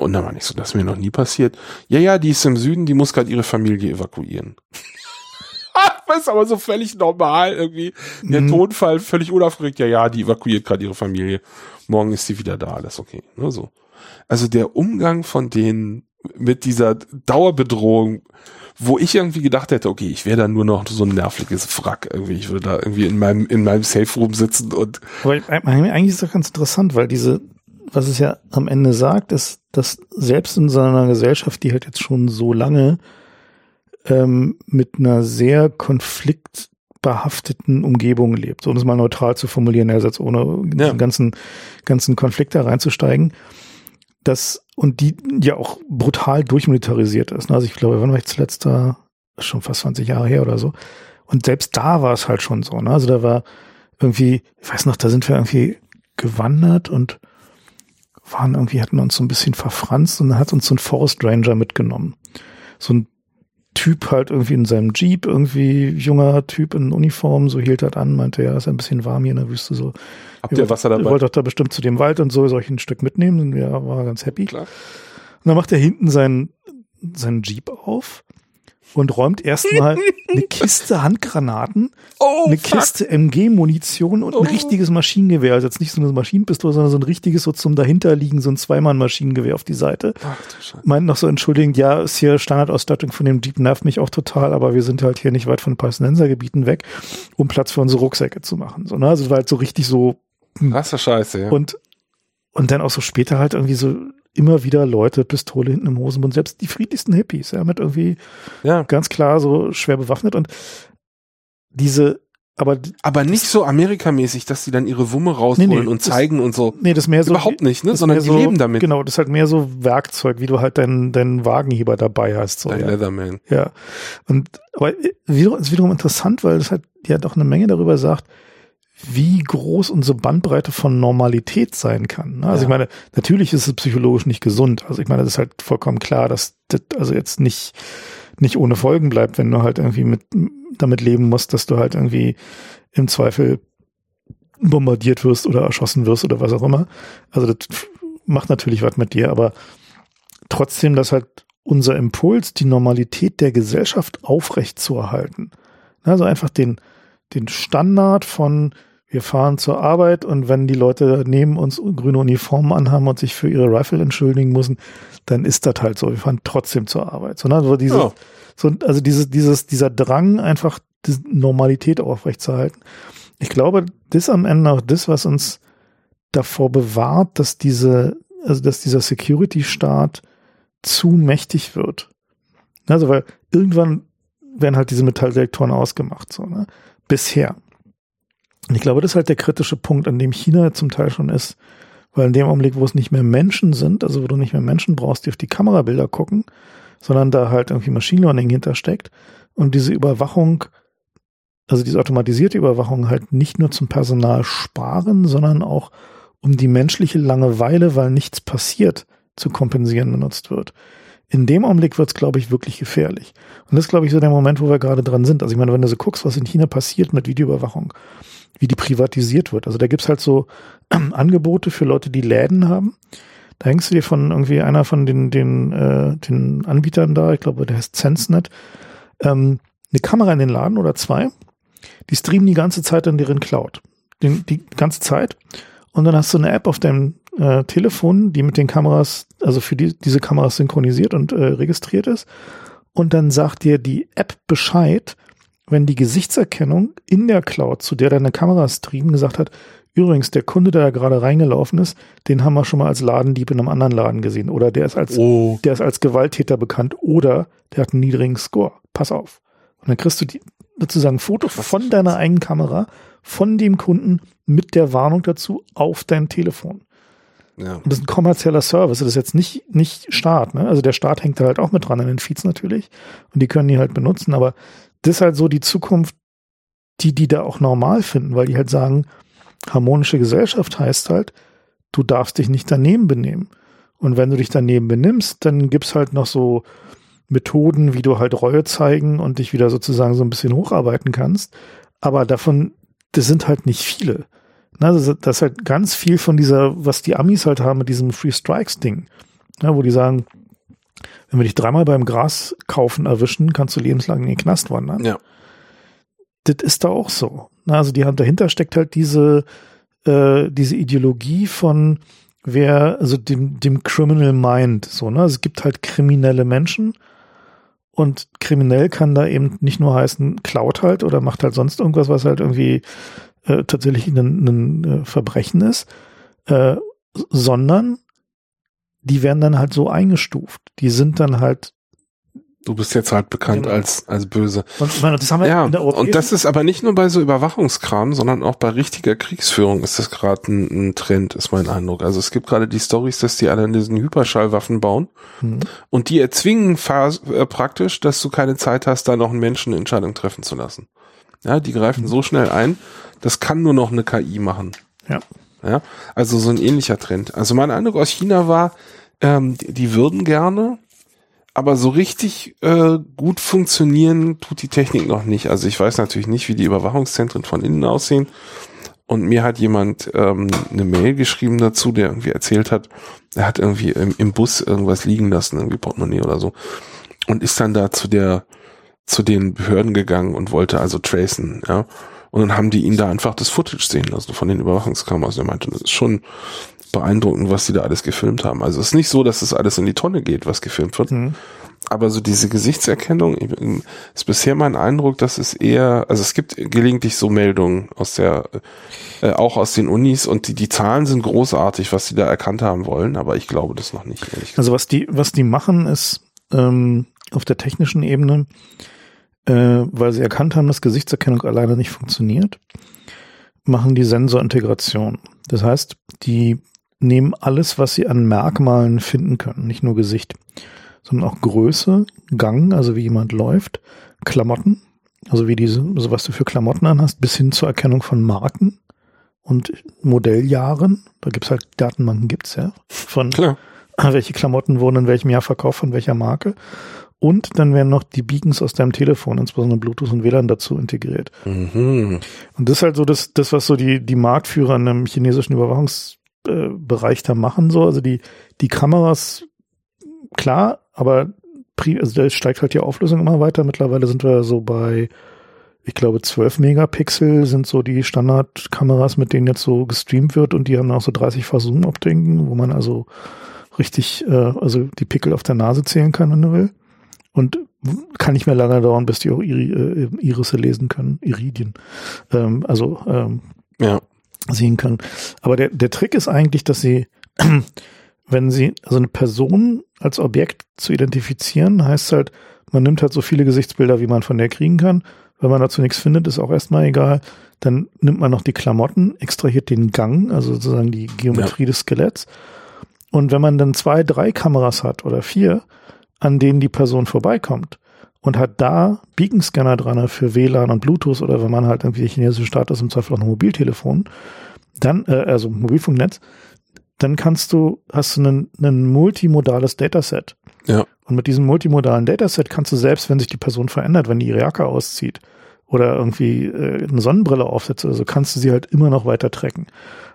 Und da war nicht so, das ist mir noch nie passiert. Ja, ja, die ist im Süden, die muss gerade ihre Familie evakuieren. das ist aber so völlig normal irgendwie. Der Mhm. Tonfall völlig unaufgeregt. Ja, ja, die evakuiert gerade ihre Familie. Morgen ist sie wieder da, alles okay. Ne, so. Also der Umgang von denen mit dieser Dauerbedrohung, wo ich irgendwie gedacht hätte, okay, ich wäre da nur noch so ein nervliches Wrack irgendwie. Ich würde da irgendwie in meinem, in meinem Safe Room sitzen und Aber eigentlich ist das ganz interessant, weil diese, was es ja am Ende sagt, ist, dass selbst in so einer Gesellschaft, die halt jetzt schon so lange ähm, mit einer sehr konfliktbehafteten Umgebung lebt, um es mal neutral zu formulieren, also jetzt ohne Ja. den ganzen, ganzen Konflikt da reinzusteigen, dass, und die ja auch brutal durchmilitarisiert ist. ne? Also ich glaube, wann war ich zuletzt da? Schon fast 20 Jahre her oder so. Und selbst da war es halt schon so. Ne? Also da war irgendwie, ich weiß noch, da sind wir irgendwie gewandert und waren irgendwie, hatten uns so ein bisschen verfranst und dann hat uns so ein Forest Ranger mitgenommen. So ein Typ halt irgendwie in seinem Jeep, irgendwie junger Typ in Uniform, so hielt er an, meinte, ja, ist ein bisschen warm hier in der Wüste, so. habt ihr Wasser Ihr dabei? wollt doch da bestimmt zu dem Wald und so, soll ich ein Stück mitnehmen? Und wir war ganz happy. Klar. Und dann macht er hinten seinen, seinen Jeep auf und räumt erstmal eine Kiste Handgranaten, Oh, eine fuck. Kiste MG-Munition und ein Oh. richtiges Maschinengewehr. Also jetzt nicht so eine Maschinenpistole, sondern so ein richtiges, so zum dahinterliegen, so ein Zweimann-Maschinengewehr auf die Seite. Ach. Meint noch so entschuldigend, ja, ist hier Standardausstattung von dem Jeep, nervt mich auch total, aber wir sind halt hier nicht weit von Palästinensergebieten weg, um Platz für unsere Rucksäcke zu machen. So, ne? Also es war halt so richtig so Krasse Scheiße, ja. und, und dann auch so später halt irgendwie so immer wieder Leute, Pistole hinten im Hosenbund, selbst die friedlichsten Hippies, ja, mit irgendwie ja. ganz klar so schwer bewaffnet und diese, aber Aber nicht so Amerikamäßig, dass die dann ihre Wumme rausholen Nee, nee, und zeigen und so. nee, das ist mehr so. Überhaupt nicht, ne? ist Sondern die so, leben damit. Genau, das ist halt mehr so Werkzeug, wie du halt deinen, deinen Wagenheber dabei hast. So, Dein ja. Leatherman. ja. Und, aber wiederum, ist wiederum interessant, weil das halt ja doch eine Menge darüber sagt, wie groß unsere Bandbreite von Normalität sein kann. ne? Also Ja. ich meine, natürlich ist es psychologisch nicht gesund. Also ich meine, das ist halt vollkommen klar, dass das also jetzt nicht, nicht ohne Folgen bleibt, wenn du halt irgendwie mit, damit leben musst, dass du halt irgendwie im Zweifel bombardiert wirst oder erschossen wirst oder was auch immer. Also das macht natürlich was mit dir, aber trotzdem, dass halt unser Impuls, die Normalität der Gesellschaft aufrecht zu erhalten. Also einfach den, den Standard von wir fahren zur Arbeit und wenn die Leute neben uns grüne Uniformen anhaben und sich für ihre Rifle entschuldigen müssen, dann ist das halt so. Wir fahren trotzdem zur Arbeit. So, ne? also, diese, Ja. so, also dieses, dieses, dieser Drang, einfach die Normalität aufrechtzuerhalten. Ich glaube, das am Ende auch das, was uns davor bewahrt, dass diese, also dass dieser Security-Staat zu mächtig wird. Also, weil irgendwann werden halt diese Metalldetektoren ausgemacht, so, ne? Bisher. Und ich glaube, das ist halt der kritische Punkt, an dem China zum Teil schon ist, weil in dem Augenblick, wo es nicht mehr Menschen sind, also wo du nicht mehr Menschen brauchst, die auf die Kamerabilder gucken, sondern da halt irgendwie Machine Learning hintersteckt und diese Überwachung, also diese automatisierte Überwachung halt nicht nur zum Personal sparen, sondern auch um die menschliche Langeweile, weil nichts passiert, zu kompensieren benutzt wird. In dem Augenblick wird es, glaube ich, wirklich gefährlich. Und das ist, glaube ich, so der Moment, wo wir gerade dran sind. Also ich meine, wenn du so guckst, was in China passiert mit Videoüberwachung, wie die privatisiert wird. Also da gibt's halt so Angebote für Leute, die Läden haben. Da hängst du dir von irgendwie einer von den, den, äh, den Anbietern da, ich glaube, der heißt SenseNet, ähm, eine Kamera in den Laden oder zwei. Die streamen die ganze Zeit in deren Cloud. Den, die ganze Zeit. Und dann hast du eine App auf deinem äh, Telefon, die mit den Kameras, also für die, diese Kameras synchronisiert und äh, registriert ist. Und dann sagt dir die App Bescheid, wenn die Gesichtserkennung in der Cloud, zu der deine Kamera streamen, gesagt hat, übrigens, der Kunde, der da gerade reingelaufen ist, den haben wir schon mal als Ladendieb in einem anderen Laden gesehen. Oder der ist als, Oh. der ist als Gewalttäter bekannt. Oder der hat einen niedrigen Score. Pass auf. Und dann kriegst du die, sozusagen ein Foto von deiner eigenen Kamera, von dem Kunden mit der Warnung dazu auf dein Telefon. Ja. Und das ist ein kommerzieller Service. Das ist jetzt nicht, nicht Staat. Ne? Also der Staat hängt da halt auch mit dran an den Feeds natürlich. Und die können die halt benutzen. Aber das ist halt so die Zukunft, die die da auch normal finden, weil die halt sagen, harmonische Gesellschaft heißt halt, du darfst dich nicht daneben benehmen. Und wenn du dich daneben benimmst, dann gibt's halt noch so Methoden, wie du halt Reue zeigen und dich wieder sozusagen so ein bisschen hocharbeiten kannst. Aber davon, das sind halt nicht viele. Na, das, das ist halt ganz viel von dieser, was die Amis halt haben mit diesem Free Strikes Ding. wo die sagen, wenn wir dich dreimal beim Gras kaufen erwischen, kannst du lebenslang in den Knast wandern. Ja. Das ist da auch so. Also die dahinter steckt halt diese äh, diese Ideologie von wer also dem dem Criminal Mind so ne. Also es gibt halt kriminelle Menschen und kriminell kann da eben nicht nur heißen klaut halt oder macht halt sonst irgendwas, was halt irgendwie äh, tatsächlich ein, ein äh, Verbrechen ist, äh, sondern die werden dann halt so eingestuft. Die sind dann halt Du bist jetzt halt bekannt Genau. als, als böse. und meine, das haben wir Ja, in der und das ist aber nicht nur bei so Überwachungskram, sondern auch bei richtiger Kriegsführung ist das gerade ein, ein Trend, ist mein Eindruck. Also es gibt gerade die Stories, dass die alle in diesen Hyperschallwaffen bauen Mhm. und die erzwingen äh, praktisch, dass du keine Zeit hast, da noch einen Menschen eine Entscheidung treffen zu lassen. Ja, die greifen so schnell ein, das kann nur noch eine KI machen. Ja. Ja, also so ein ähnlicher Trend. Also mein Eindruck aus China war, ähm, die, die würden gerne, aber so richtig äh, gut funktionieren tut die Technik noch nicht. Also ich weiß natürlich nicht, wie die Überwachungszentren von innen aussehen. Und mir hat jemand ähm, eine Mail geschrieben dazu, der irgendwie erzählt hat, er hat irgendwie im, im Bus irgendwas liegen lassen, irgendwie Portemonnaie oder so. Und ist dann da zu der, zu den Behörden gegangen und wollte also tracen, ja. Und dann haben die ihn da einfach das Footage sehen lassen von den Überwachungskameras. Und er meinte, das ist schon beeindruckend, was die da alles gefilmt haben. Also es ist nicht so, dass das alles in die Tonne geht, was gefilmt wird. Mhm. Aber so diese Gesichtserkennung ich- ist bisher mein Eindruck, dass es eher, also es gibt gelegentlich so Meldungen aus der, äh, auch aus den Unis und die, die Zahlen sind großartig, was sie da erkannt haben wollen, aber ich glaube das noch nicht. Also was die, was die machen, ist ähm, auf der technischen Ebene, äh, weil sie erkannt haben, dass Gesichtserkennung alleine nicht funktioniert, machen die Sensorintegration. Das heißt, die nehmen alles, was sie an Merkmalen finden können, nicht nur Gesicht, sondern auch Größe, Gang, also wie jemand läuft, Klamotten, also wie diese, also was du für Klamotten anhast, bis hin zur Erkennung von Marken und Modelljahren. Da gibt's halt Datenbanken, gibt's ja von Klar. welche Klamotten wurden in welchem Jahr verkauft, von welcher Marke. Und dann werden noch die Beacons aus deinem Telefon, insbesondere Bluetooth und WLAN dazu integriert. Mhm. Und das ist halt so das, das was so die, die Marktführer in einem chinesischen Überwachungsbereich da machen, so. Also die, die Kameras, klar, aber also da steigt halt die Auflösung immer weiter. Mittlerweile sind wir so bei, ich glaube, 12 Megapixel sind so die Standardkameras, mit denen jetzt so gestreamt wird und die haben auch so 30-fach Zoom-Optiken, wo man also richtig, äh, also die Pickel auf der Nase zählen kann, wenn du will. Und kann nicht mehr lange dauern, bis die auch Iri, äh, Irisse lesen können, Iridien. Ähm, also ähm, Ja. sehen können. Aber der, der Trick ist eigentlich, dass sie, wenn sie, also eine Person als Objekt zu identifizieren, heißt halt, man nimmt halt so viele Gesichtsbilder, wie man von der kriegen kann. Wenn man dazu nichts findet, ist auch erstmal egal. Dann nimmt man noch die Klamotten, extrahiert den Gang, also sozusagen die Geometrie des Skeletts. Und wenn man dann zwei, drei Kameras hat oder vier, an denen die Person vorbeikommt und hat da Beacon-Scanner dran für WLAN und Bluetooth oder wenn man halt irgendwie chinesische Staat ist, im Zweifel auch ein Mobiltelefon, dann, äh, also Mobilfunknetz, dann kannst du, hast du ein, ein multimodales Dataset. Ja. Und mit diesem multimodalen Dataset kannst du selbst, wenn sich die Person verändert, wenn die ihre Jacke auszieht oder irgendwie äh, eine Sonnenbrille aufsetzt oder so, kannst du sie halt immer noch weiter tracken.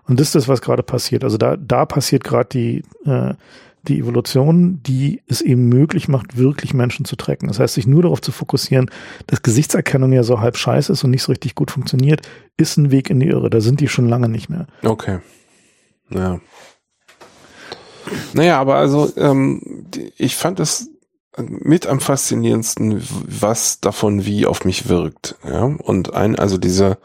Und das ist das, was gerade passiert. Also da, da passiert gerade die, äh, die Evolution, die es eben möglich macht, wirklich Menschen zu tracken. Das heißt, sich nur darauf zu fokussieren, dass Gesichtserkennung ja so halb scheiße ist und nicht so richtig gut funktioniert, ist ein Weg in die Irre. Da sind die schon lange nicht mehr. Okay. Ja. Naja, aber also ähm, ich fand es mit am faszinierendsten, was davon wie auf mich wirkt. Ja, und ein, also diese,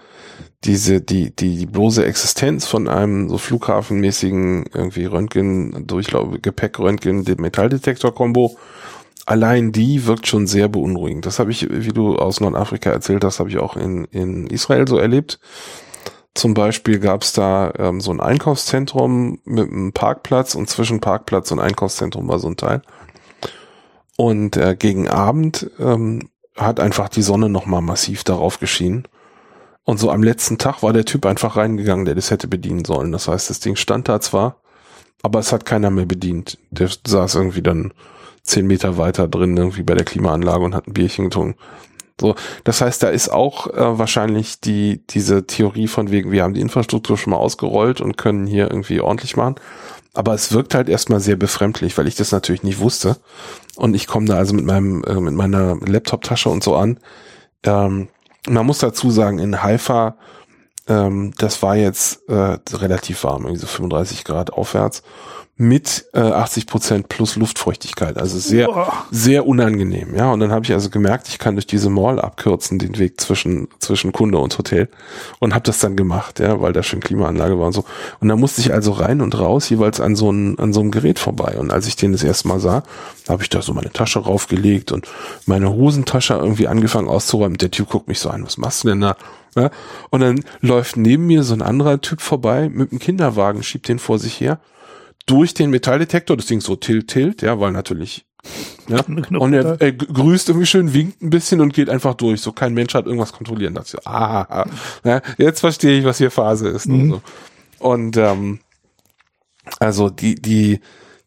diese, die, die, die bloße Existenz von einem so flughafenmäßigen irgendwie Röntgen, Durchlauf, Gepäckröntgen, Metalldetektor-Kombo, allein die wirkt schon sehr beunruhigend. Das habe ich, wie du aus Nordafrika erzählt hast, habe ich auch in, in Israel so erlebt. Zum Beispiel gab es da ähm, so ein Einkaufszentrum mit einem Parkplatz und zwischen Parkplatz und Einkaufszentrum war so ein Teil. Und äh, gegen Abend ähm, hat einfach die Sonne nochmal massiv darauf geschienen. Und so am letzten Tag war der Typ einfach reingegangen, der das hätte bedienen sollen. Das heißt, das Ding stand da zwar, aber es hat keiner mehr bedient. Der saß irgendwie dann zehn Meter weiter drin, irgendwie bei der Klimaanlage und hat ein Bierchen getrunken. So, das heißt, da ist auch äh, wahrscheinlich die diese Theorie von wegen, wir haben die Infrastruktur schon mal ausgerollt und können hier irgendwie ordentlich machen. Aber es wirkt halt erstmal sehr befremdlich, weil ich das natürlich nicht wusste. Und ich komme da also mit meinem, äh, mit meiner Laptop-Tasche und so an. Ähm, man muss dazu sagen, in Haifa, ähm, das war jetzt äh, relativ warm, irgendwie so 35 Grad aufwärts mit äh, 80 Prozent plus Luftfeuchtigkeit. Also sehr, Boah. sehr unangenehm. Ja, und dann habe ich also gemerkt, ich kann durch diese Mall abkürzen, den Weg zwischen, zwischen Kunde und Hotel. Und habe das dann gemacht, ja, weil da schön Klimaanlage war und so. Und dann musste ich also rein und raus, jeweils an so, ein, an so einem Gerät vorbei. Und als ich den das erste Mal sah, habe ich da so meine Tasche raufgelegt und meine Hosentasche irgendwie angefangen auszuräumen. Der Typ guckt mich so an, was machst du denn da? Ja? Und dann läuft neben mir so ein anderer Typ vorbei mit einem Kinderwagen, schiebt den vor sich her durch den Metalldetektor, das Ding so tilt, tilt, ja, weil natürlich, ja, und er, er grüßt irgendwie schön, winkt ein bisschen und geht einfach durch, so kein Mensch hat irgendwas kontrollieren. Das, ah, ah, ja, jetzt verstehe ich, was hier Phase ist. Mhm. Und, so. und ähm, also die, die,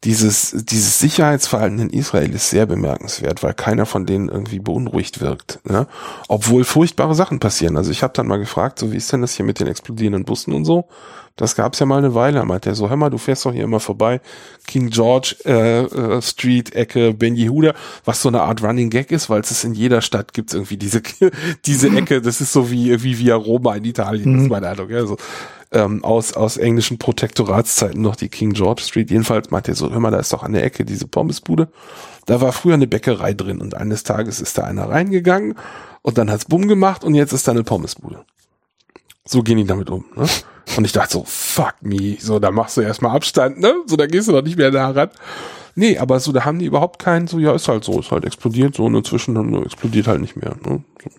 dieses, dieses Sicherheitsverhalten in Israel ist sehr bemerkenswert, weil keiner von denen irgendwie beunruhigt wirkt. Ne? Obwohl furchtbare Sachen passieren. Also ich habe dann mal gefragt, so wie ist denn das hier mit den explodierenden Bussen und so? Das gab's ja mal eine Weile. Er meinte er so, hör mal, du fährst doch hier immer vorbei. King George äh, äh, Street, Ecke Ben Yehuda, was so eine Art Running Gag ist, weil es in jeder Stadt gibt's irgendwie diese diese Ecke. Das ist so wie wie via Roma in Italien, das ist mhm. meine Eindruck. Also, ähm, aus, aus englischen Protektoratszeiten noch die King George Street. Jedenfalls meinte er so, hör mal, da ist doch an der Ecke diese Pommesbude. Da war früher eine Bäckerei drin und eines Tages ist da einer reingegangen und dann hat's Bumm gemacht und jetzt ist da eine Pommesbude. So gehen die damit um. Ne? Und ich dachte so, fuck me, so, da machst du erstmal Abstand, ne? So, da gehst du doch nicht mehr nah ran. Nee, aber so, da haben die überhaupt keinen, so, ja, ist halt so, ist halt explodiert, so, und inzwischen dann explodiert halt nicht mehr. Ne? So.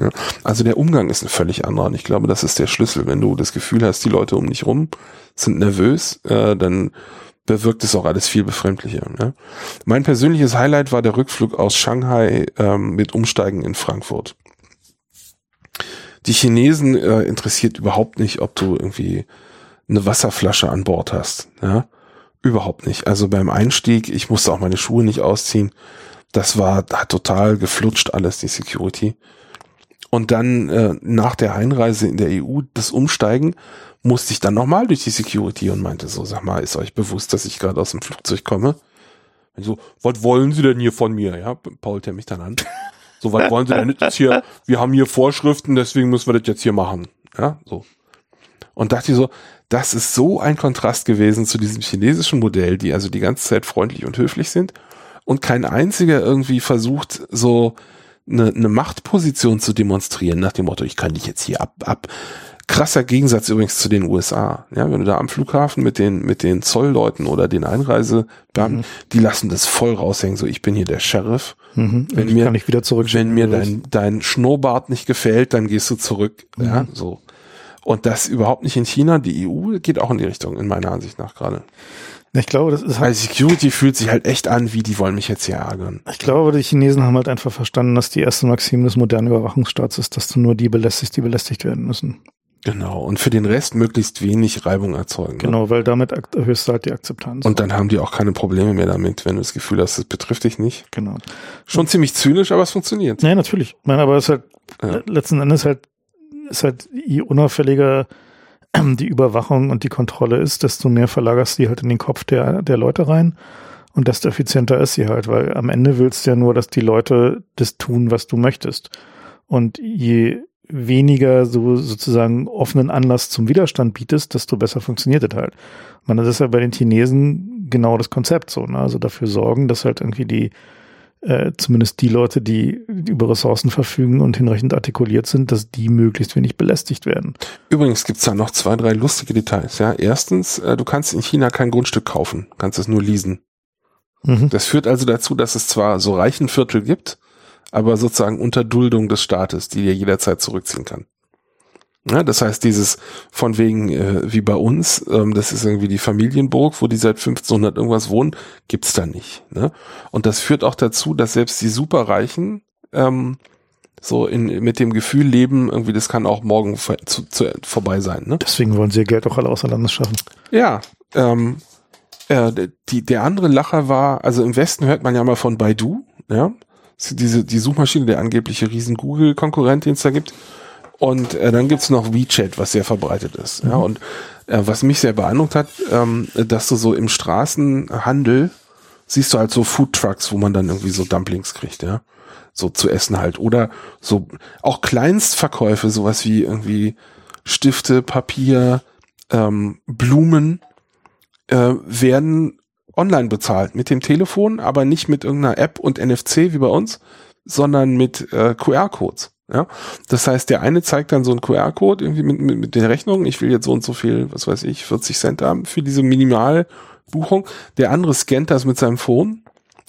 Ja. Also der Umgang ist ein völlig anderer und ich glaube, das ist der Schlüssel. Wenn du das Gefühl hast, die Leute um dich rum sind nervös, äh, dann bewirkt es auch alles viel befremdlicher. Ne? Mein persönliches Highlight war der Rückflug aus Shanghai ähm, mit Umsteigen in Frankfurt. Die Chinesen äh, interessiert überhaupt nicht, ob du irgendwie eine Wasserflasche an Bord hast. Ja? Überhaupt nicht. Also beim Einstieg, ich musste auch meine Schuhe nicht ausziehen. Das war hat total geflutscht alles, die Security. Und dann äh, nach der Einreise in der EU, das Umsteigen, musste ich dann nochmal durch die Security und meinte so, sag mal, ist euch bewusst, dass ich gerade aus dem Flugzeug komme? Und so, was wollen Sie denn hier von mir? Ja, Paul der mich dann an. So, was wollen Sie denn jetzt hier? Wir haben hier Vorschriften, deswegen müssen wir das jetzt hier machen. Ja, so. Und dachte ich so, das ist so ein Kontrast gewesen zu diesem chinesischen Modell, die also die ganze Zeit freundlich und höflich sind und kein einziger irgendwie versucht, so eine, eine Machtposition zu demonstrieren, nach dem Motto, ich kann dich jetzt hier ab, ab. Krasser Gegensatz übrigens zu den USA. Ja, wenn du da am Flughafen mit den, mit den Zollleuten oder den Einreisebeamten, mhm. die lassen das voll raushängen, so ich bin hier der Sheriff. Mhm. Wenn mir, kann ich wieder zurück. Wenn mir dein, dein Schnurrbart nicht gefällt, dann gehst du zurück. Mhm. Ja, so. Und das überhaupt nicht in China. Die EU geht auch in die Richtung, in meiner Ansicht nach gerade. Ich glaube, das ist halt. Also Security fühlt sich halt echt an, wie die wollen mich jetzt hier ärgern. Ich glaube, die Chinesen haben halt einfach verstanden, dass die erste Maxime des modernen Überwachungsstaats ist, dass du nur die belästigst, die belästigt werden müssen. Genau. Und für den Rest möglichst wenig Reibung erzeugen. Ne? Genau, ne? weil damit erhöhst du halt die Akzeptanz. Und dann haben die auch keine Probleme mehr damit, wenn du das Gefühl hast, es betrifft dich nicht. Genau. Schon Und ziemlich zynisch, aber es funktioniert. Ja, natürlich. Nein, aber es ist halt, ja. letzten Endes halt, ist halt, je unauffälliger die Überwachung und die Kontrolle ist, desto mehr verlagerst du die halt in den Kopf der, der Leute rein und desto effizienter ist sie halt, weil am Ende willst du ja nur, dass die Leute das tun, was du möchtest. Und je weniger so sozusagen offenen Anlass zum Widerstand bietest, desto besser funktioniert das halt. Man, das ist ja bei den Chinesen genau das Konzept so, ne? Also dafür sorgen, dass halt irgendwie die äh, zumindest die Leute, die, die über Ressourcen verfügen und hinreichend artikuliert sind, dass die möglichst wenig belästigt werden. Übrigens gibt's da noch zwei, drei lustige Details. Ja, erstens, äh, du kannst in China kein Grundstück kaufen, kannst es nur leasen. Mhm. Das führt also dazu, dass es zwar so reichen Viertel gibt, aber sozusagen unter Duldung des Staates, die dir jederzeit zurückziehen kann. Ja, das heißt, dieses von wegen äh, wie bei uns, ähm, das ist irgendwie die Familienburg, wo die seit 1500 irgendwas wohnen, gibt's da nicht. Ne? Und das führt auch dazu, dass selbst die Superreichen ähm, so in, mit dem Gefühl leben, irgendwie das kann auch morgen zu, zu, vorbei sein. Ne? Deswegen wollen sie ihr Geld auch alle außer Landes schaffen. Ja, ähm, äh, die, der andere Lacher war, also im Westen hört man ja mal von Baidu, ja, diese die Suchmaschine, der angebliche riesen Google-Konkurrent, den es da gibt. Und äh, dann gibt's noch WeChat, was sehr verbreitet ist. Ja, und äh, was mich sehr beeindruckt hat, ähm, dass du so im Straßenhandel siehst du halt so Food Trucks, wo man dann irgendwie so Dumplings kriegt, ja. So zu essen halt. Oder so auch Kleinstverkäufe, sowas wie irgendwie Stifte, Papier, ähm, Blumen, äh, werden online bezahlt. Mit dem Telefon, aber nicht mit irgendeiner App und NFC wie bei uns, sondern mit äh, QR-Codes. Ja, das heißt, der eine zeigt dann so einen QR-Code irgendwie mit, mit, mit der Rechnung. Ich will jetzt so und so viel, was weiß ich, 40 Cent haben für diese Minimalbuchung. Der andere scannt das mit seinem Phone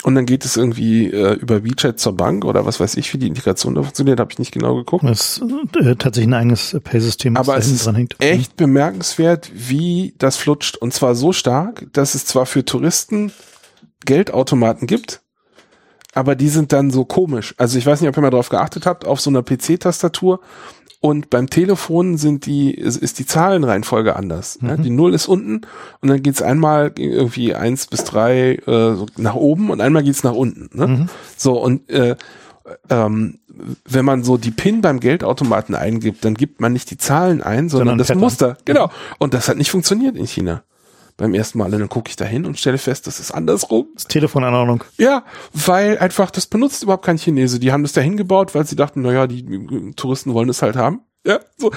und dann geht es irgendwie äh, über WeChat zur Bank oder was weiß ich, wie die Integration da funktioniert, habe ich nicht genau geguckt. Das ist äh, tatsächlich ein eigenes Pay-System, das Aber es ist echt bemerkenswert, wie das flutscht. Und zwar so stark, dass es zwar für Touristen Geldautomaten gibt, aber die sind dann so komisch. Also ich weiß nicht, ob ihr mal drauf geachtet habt, auf so einer PC-Tastatur und beim Telefon sind die, ist, ist die Zahlenreihenfolge anders. Mhm. Ja, die Null ist unten und dann geht's einmal irgendwie eins bis drei äh, nach oben und einmal geht's nach unten. Ne? Mhm. So und äh, ähm, wenn man so die PIN beim Geldautomaten eingibt, dann gibt man nicht die Zahlen ein, sondern, sondern das Pattern. Muster. Genau. Und das hat nicht funktioniert in China beim ersten Mal. Und dann gucke ich da hin und stelle fest, das ist andersrum. Das Telefonanordnung. Ja, weil einfach das benutzt überhaupt kein Chinese. Die haben das da hingebaut, weil sie dachten, naja, die Touristen wollen es halt haben. Ja, so.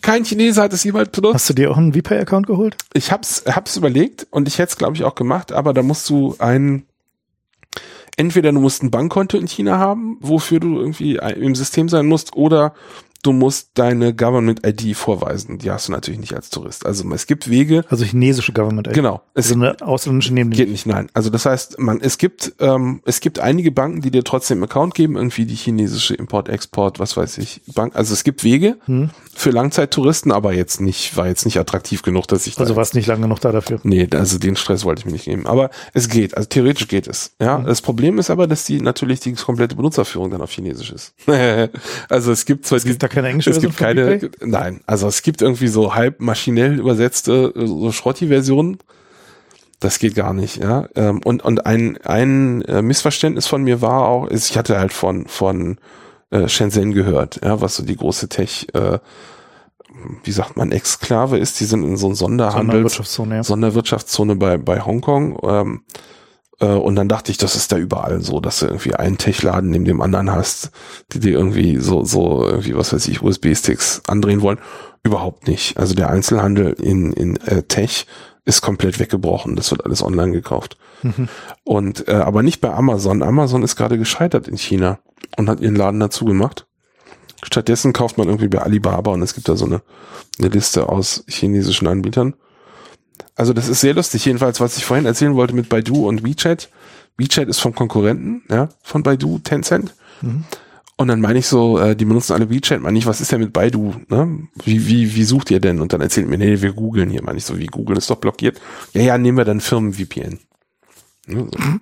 Kein Chinese hat es jemals benutzt. Hast du dir auch einen VPay-Account geholt? Ich hab's, hab's überlegt und ich hätte es, glaube ich, auch gemacht, aber da musst du ein, entweder du musst ein Bankkonto in China haben, wofür du irgendwie im System sein musst, oder du musst deine Government ID vorweisen. Die hast du natürlich nicht als Tourist. Also es gibt Wege. Also chinesische Government ID. Genau. Es also eine ausländische neben Geht nicht, nein. Also das heißt, man, es gibt, ähm, es gibt einige Banken, die dir trotzdem Account geben, irgendwie die chinesische Import-Export, was weiß ich, Bank. Also es gibt Wege hm. für Langzeittouristen, aber jetzt nicht, war jetzt nicht attraktiv genug, dass ich Also da warst nicht lange genug da dafür. Nee, also den Stress wollte ich mir nicht geben. Aber es geht, also theoretisch geht es. Ja. Hm. Das Problem ist aber, dass die natürlich die komplette Benutzerführung dann auf Chinesisch ist. also es gibt zwar, es gibt da keine englische Es gibt keine, nein, also es gibt irgendwie so halb maschinell übersetzte so Schrotti-Versionen. Das geht gar nicht, ja. Ähm, und und ein ein äh, Missverständnis von mir war auch, ist, ich hatte halt von von äh, Shenzhen gehört, ja, was so die große Tech, äh, wie sagt man, Exklave ist. Die sind in so einem Sonderhandels Sonderwirtschaftszone, ja. Sonderwirtschaftszone bei bei Hongkong. Ähm, äh, und dann dachte ich, das ist da überall so, dass du irgendwie einen Tech-Laden neben dem anderen hast, die dir irgendwie so, so irgendwie, was weiß ich, USB-Sticks andrehen wollen. Überhaupt nicht. Also der Einzelhandel in, in äh, Tech ist komplett weggebrochen. Das wird alles online gekauft. Mhm. Und äh, aber nicht bei Amazon. Amazon ist gerade gescheitert in China und hat ihren Laden dazu gemacht. Stattdessen kauft man irgendwie bei Alibaba und es gibt da so eine, eine Liste aus chinesischen Anbietern. Also das ist sehr lustig. Jedenfalls, was ich vorhin erzählen wollte mit Baidu und WeChat. WeChat ist vom Konkurrenten, ja, von Baidu, Tencent. Mhm. Und dann meine ich so, äh, die benutzen alle WeChat, meine ich, was ist denn mit Baidu? Ne? Wie, wie, wie sucht ihr denn? Und dann erzählt mir, nee, wir googeln hier, meine ich so, wie Google ist doch blockiert. Ja, ja, nehmen wir dann Firmen-VPN. Ne, so. Mhm.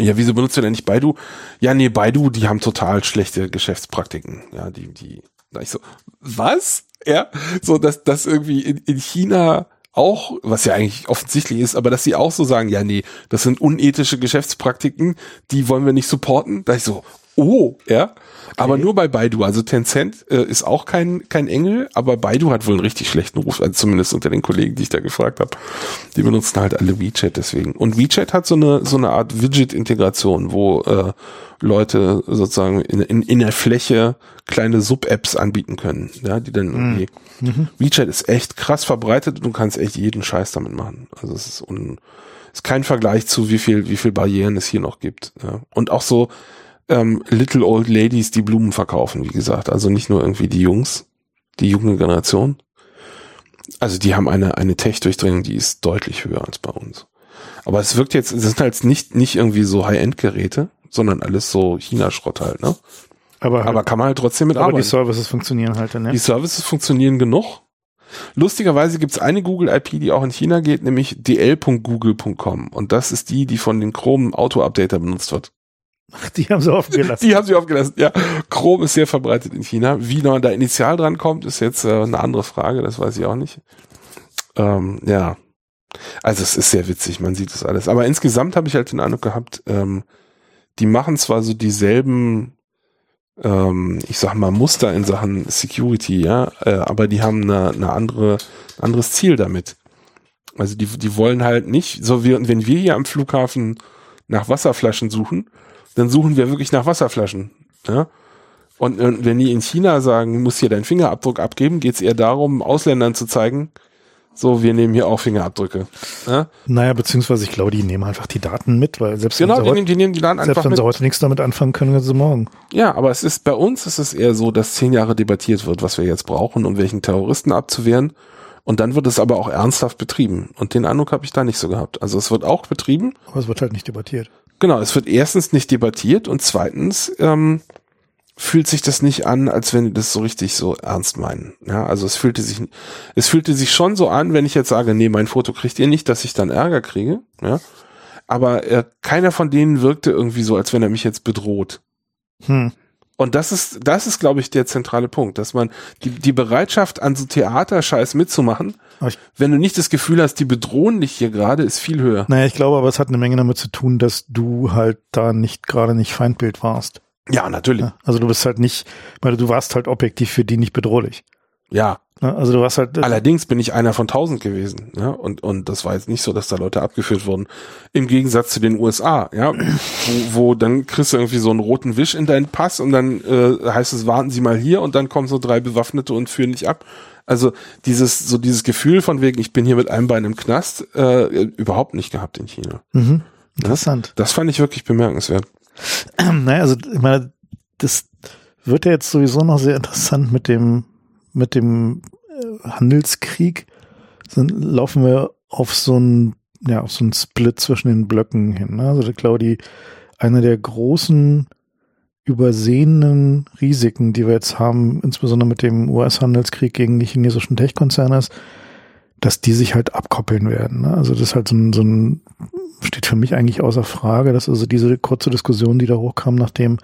Ja, wieso benutzt ihr denn nicht Baidu? Ja, nee, Baidu, die haben total schlechte Geschäftspraktiken. Ja, die, die, da ich so, was? Ja, so, dass, dass irgendwie in, in China auch, was ja eigentlich offensichtlich ist, aber dass sie auch so sagen, ja, nee, das sind unethische Geschäftspraktiken, die wollen wir nicht supporten. Da ich so, oh, ja. Aber nur bei Baidu. Also Tencent äh, ist auch kein, kein Engel, aber Baidu hat wohl einen richtig schlechten Ruf, also zumindest unter den Kollegen, die ich da gefragt habe. Die benutzen halt alle WeChat deswegen. Und WeChat hat so eine, so eine Art Widget-Integration, wo äh, Leute sozusagen in, in, in der Fläche kleine Sub-Apps anbieten können, ja, die dann irgendwie. Mhm. WeChat ist echt krass verbreitet und du kannst echt jeden Scheiß damit machen. Also es ist, un, ist kein Vergleich zu wie viel, wie viel Barrieren es hier noch gibt. Ja. Und auch so, ähm, Little Old Ladies, die Blumen verkaufen, wie gesagt. Also nicht nur irgendwie die Jungs, die junge Generation. Also die haben eine, eine Tech-Durchdringung, die ist deutlich höher als bei uns. Aber es wirkt jetzt, es sind halt nicht, nicht irgendwie so High-End-Geräte, sondern alles so China-Schrott halt, ne? Aber, halt, aber kann man halt trotzdem mit aber arbeiten. die Services funktionieren halt, ne? Die Services funktionieren genug. Lustigerweise gibt es eine Google-IP, die auch in China geht, nämlich dl.google.com. Und das ist die, die von den Chrome Auto-Updater benutzt wird. Die haben sie offen gelassen. Die haben sie offen gelassen, ja. Chrome ist sehr verbreitet in China. Wie noch da initial dran kommt, ist jetzt äh, eine andere Frage, das weiß ich auch nicht. Ähm, ja. Also es ist sehr witzig, man sieht das alles. Aber insgesamt habe ich halt den Eindruck gehabt, ähm, die machen zwar so dieselben ähm, ich sag mal, Muster in Sachen Security, ja, äh, aber die haben eine, eine andere, anderes Ziel damit. Also die, die wollen halt nicht, so wie wenn wir hier am Flughafen nach Wasserflaschen suchen, dann suchen wir wirklich nach Wasserflaschen. Ja? Und, wenn die in China sagen, muss hier deinen Fingerabdruck abgeben, geht es eher darum, Ausländern zu zeigen, so, wir nehmen hier auch Fingerabdrücke. Ja? Naja, beziehungsweise ich glaube, die nehmen einfach die Daten mit, weil selbst genau, wenn, sie, die nehmen die Daten selbst einfach wenn mit. sie heute nichts damit anfangen können, können sie morgen. Ja, aber es ist bei uns ist es eher so, dass zehn Jahre debattiert wird, was wir jetzt brauchen, um welchen Terroristen abzuwehren. Und dann wird es aber auch ernsthaft betrieben. Und den Eindruck habe ich da nicht so gehabt. Also es wird auch betrieben. Aber es wird halt nicht debattiert. Genau, es wird erstens nicht debattiert und zweitens ähm, fühlt sich das nicht an, als wenn die das so richtig so ernst meinen. Ja, also es fühlte sich, es fühlte sich schon so an, wenn ich jetzt sage, nee, mein Foto kriegt ihr nicht, dass ich dann Ärger kriege. Ja, aber äh, keiner von denen wirkte irgendwie so, als wenn er mich jetzt bedroht. Hm. Und das ist, das ist, glaube ich, der zentrale Punkt, dass man die, die Bereitschaft an so Theaterscheiß mitzumachen, ich, wenn du nicht das Gefühl hast, die bedrohen dich hier gerade, ist viel höher. naja, ich glaube aber, es hat eine Menge damit zu tun, dass du halt da nicht gerade nicht Feindbild warst. Ja, natürlich. Ja, Also du bist halt nicht, weil du warst halt objektiv für die nicht bedrohlich. Ja. Ne? Also du warst halt. Allerdings bin ich einer von tausend gewesen, ja. Und, und das war jetzt nicht so, dass da Leute abgeführt wurden. Im Gegensatz zu den USA, ja. Wo, wo dann kriegst du irgendwie so einen roten Wisch in deinen Pass und dann äh, heißt es, warten Sie mal hier und dann kommen so drei Bewaffnete und führen dich ab. Also dieses, so dieses Gefühl von wegen, ich bin hier mit einem Bein im Knast, äh, überhaupt nicht gehabt in China. Mhm. Interessant. Das fand ich wirklich bemerkenswert. naja, also ich meine, das wird ja jetzt sowieso noch sehr interessant mit dem, mit dem äh, Handelskrieg. Dann laufen wir auf so ein, ja, auf so einen Split zwischen den Blöcken hin. Ne? Also ich glaube, die, eine der großen übersehenen Risiken, die wir jetzt haben, insbesondere mit dem US-Handelskrieg gegen die chinesischen Tech-Konzerne ist, dass die sich halt abkoppeln werden. Ne? Also das ist halt so ein, so ein, steht für mich eigentlich außer Frage, dass also diese kurze Diskussion, die da hochkam, nachdem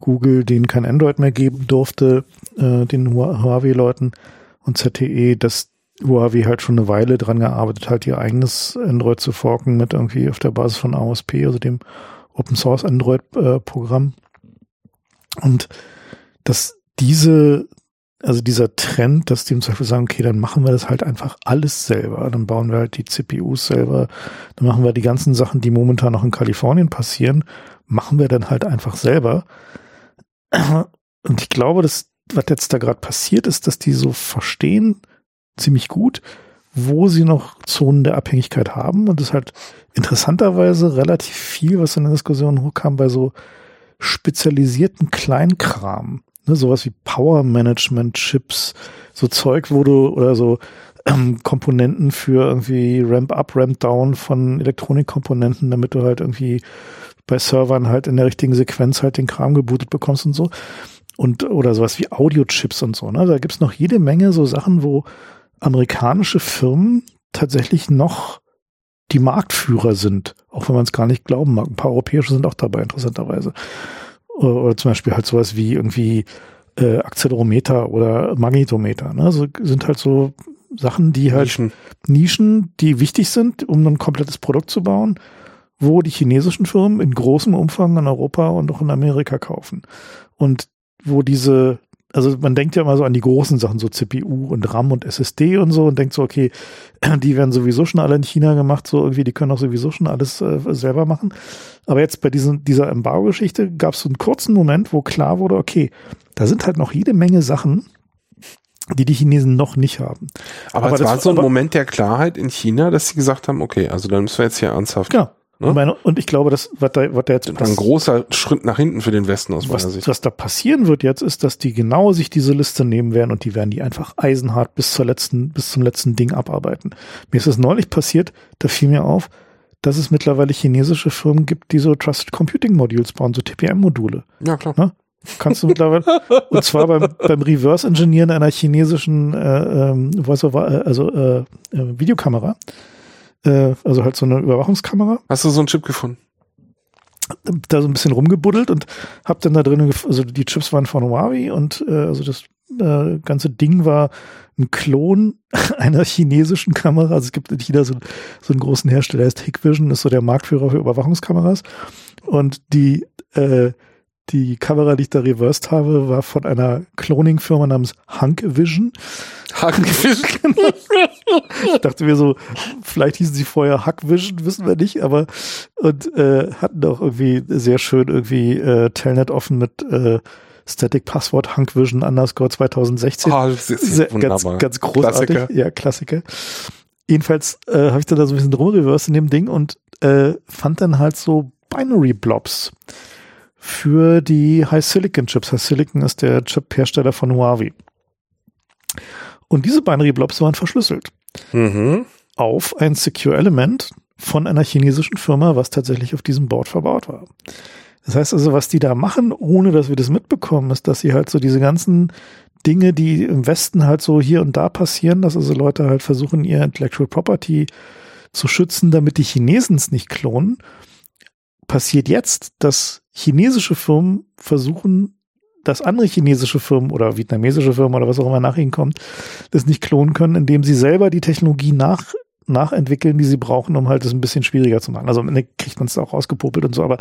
Google denen kein Android mehr geben durfte, äh, den Huawei-Leuten und ZTE, dass Huawei halt schon eine Weile dran gearbeitet hat, ihr eigenes Android zu forken mit irgendwie auf der Basis von AOSP, also dem Open Source Android äh. Und dass diese, also dieser Trend, dass die zum Beispiel sagen, okay, dann machen wir das halt einfach alles selber. Dann bauen wir halt die CPUs selber. Dann machen wir die ganzen Sachen, die momentan noch in Kalifornien passieren, machen wir dann halt einfach selber. Und ich glaube, dass, was jetzt da gerade passiert ist, dass die so verstehen, ziemlich gut, wo sie noch Zonen der Abhängigkeit haben und es halt interessanterweise relativ viel, was in der Diskussion hochkam, bei so spezialisierten Kleinkram, ne, sowas wie Power Management Chips, so Zeug, wo du oder so ähm, Komponenten für irgendwie Ramp Up, Ramp Down von Elektronikkomponenten, damit du halt irgendwie bei Servern halt in der richtigen Sequenz halt den Kram gebootet bekommst und so. Und oder sowas wie Audio-Chips und so. Ne? Da gibt's noch jede Menge so Sachen, wo amerikanische Firmen tatsächlich noch die Marktführer sind, auch wenn man es gar nicht glauben mag. Ein paar europäische sind auch dabei, interessanterweise. Oder zum Beispiel halt sowas wie irgendwie äh, Accelerometer oder Magnetometer. Ne? Also sind halt so Sachen, die halt Nischen. Nischen, die wichtig sind, um ein komplettes Produkt zu bauen, wo die chinesischen Firmen in großem Umfang in Europa und auch in Amerika kaufen. Und wo diese, also man denkt ja immer so an die großen Sachen, so CPU und RAM und SSD und so und denkt so, okay, die werden sowieso schon alle in China gemacht, so irgendwie, die können auch sowieso schon alles äh, selber machen. Aber jetzt bei diesen, dieser Embargo-Geschichte gab es so einen kurzen Moment, wo klar wurde, okay, da sind halt noch jede Menge Sachen, die die Chinesen noch nicht haben. Aber, Aber es war so ein Moment der Klarheit in China, dass sie gesagt haben, okay, also dann müssen wir jetzt hier ernsthaft. Genau. Ne? Und, meine, und ich glaube, dass, was da, was da jetzt Ein großer Schritt nach hinten für den Westen aus meiner was, Sicht. was da passieren wird jetzt, ist, dass die genau sich diese Liste nehmen werden und die werden die einfach eisenhart bis zur letzten, bis zum letzten Ding abarbeiten. Mir ist es neulich passiert, da fiel mir auf, dass es mittlerweile chinesische Firmen gibt, die so Trusted Computing Modules bauen, so TPM-Module. Ja, klar. Ne? Kannst du mittlerweile, und zwar beim, beim Reverse Engineeren einer chinesischen äh, ähm, over, äh, also äh, äh, Videokamera. Äh, also halt so eine Überwachungskamera. Hast du so einen Chip gefunden? da so ein bisschen rumgebuddelt und hab dann da drin, gef- also die Chips waren von Huawei und äh, also das äh, ganze Ding war ein Klon einer chinesischen Kamera. Also es gibt in China so, so einen großen Hersteller, der heißt Hikvision, ist so der Marktführer für Überwachungskameras. Und die, äh, die Kamera, die ich da reversed habe, war von einer Cloning-Firma namens Hunk Vision. Hunk Vision? ich dachte mir so, vielleicht hießen sie vorher Hunk Vision, wissen wir nicht, aber und äh, hatten auch irgendwie sehr schön irgendwie äh, Telnet offen mit äh, Static Passwort Hunk Vision underscore 2016. Oh, das ist sehr, ganz, ganz großartig. Klassiker. Ja, Klassiker. Jedenfalls äh, habe ich da so ein bisschen rumreversed in dem Ding und äh, fand dann halt so Binary Blobs für die High Silicon Chips. High Silicon ist der Chip-Hersteller von Huawei. Und diese Binary Blobs waren verschlüsselt. Mhm. Auf ein Secure Element von einer chinesischen Firma, was tatsächlich auf diesem Board verbaut war. Das heißt also, was die da machen, ohne dass wir das mitbekommen, ist, dass sie halt so diese ganzen Dinge, die im Westen halt so hier und da passieren, dass also Leute halt versuchen, ihr Intellectual Property zu schützen, damit die Chinesen es nicht klonen, passiert jetzt, dass chinesische Firmen versuchen, dass andere chinesische Firmen oder vietnamesische Firmen oder was auch immer nach ihnen kommt, das nicht klonen können, indem sie selber die Technologie nach, nachentwickeln, die sie brauchen, um halt das ein bisschen schwieriger zu machen. Also am Ende kriegt man es auch rausgepopelt und so, aber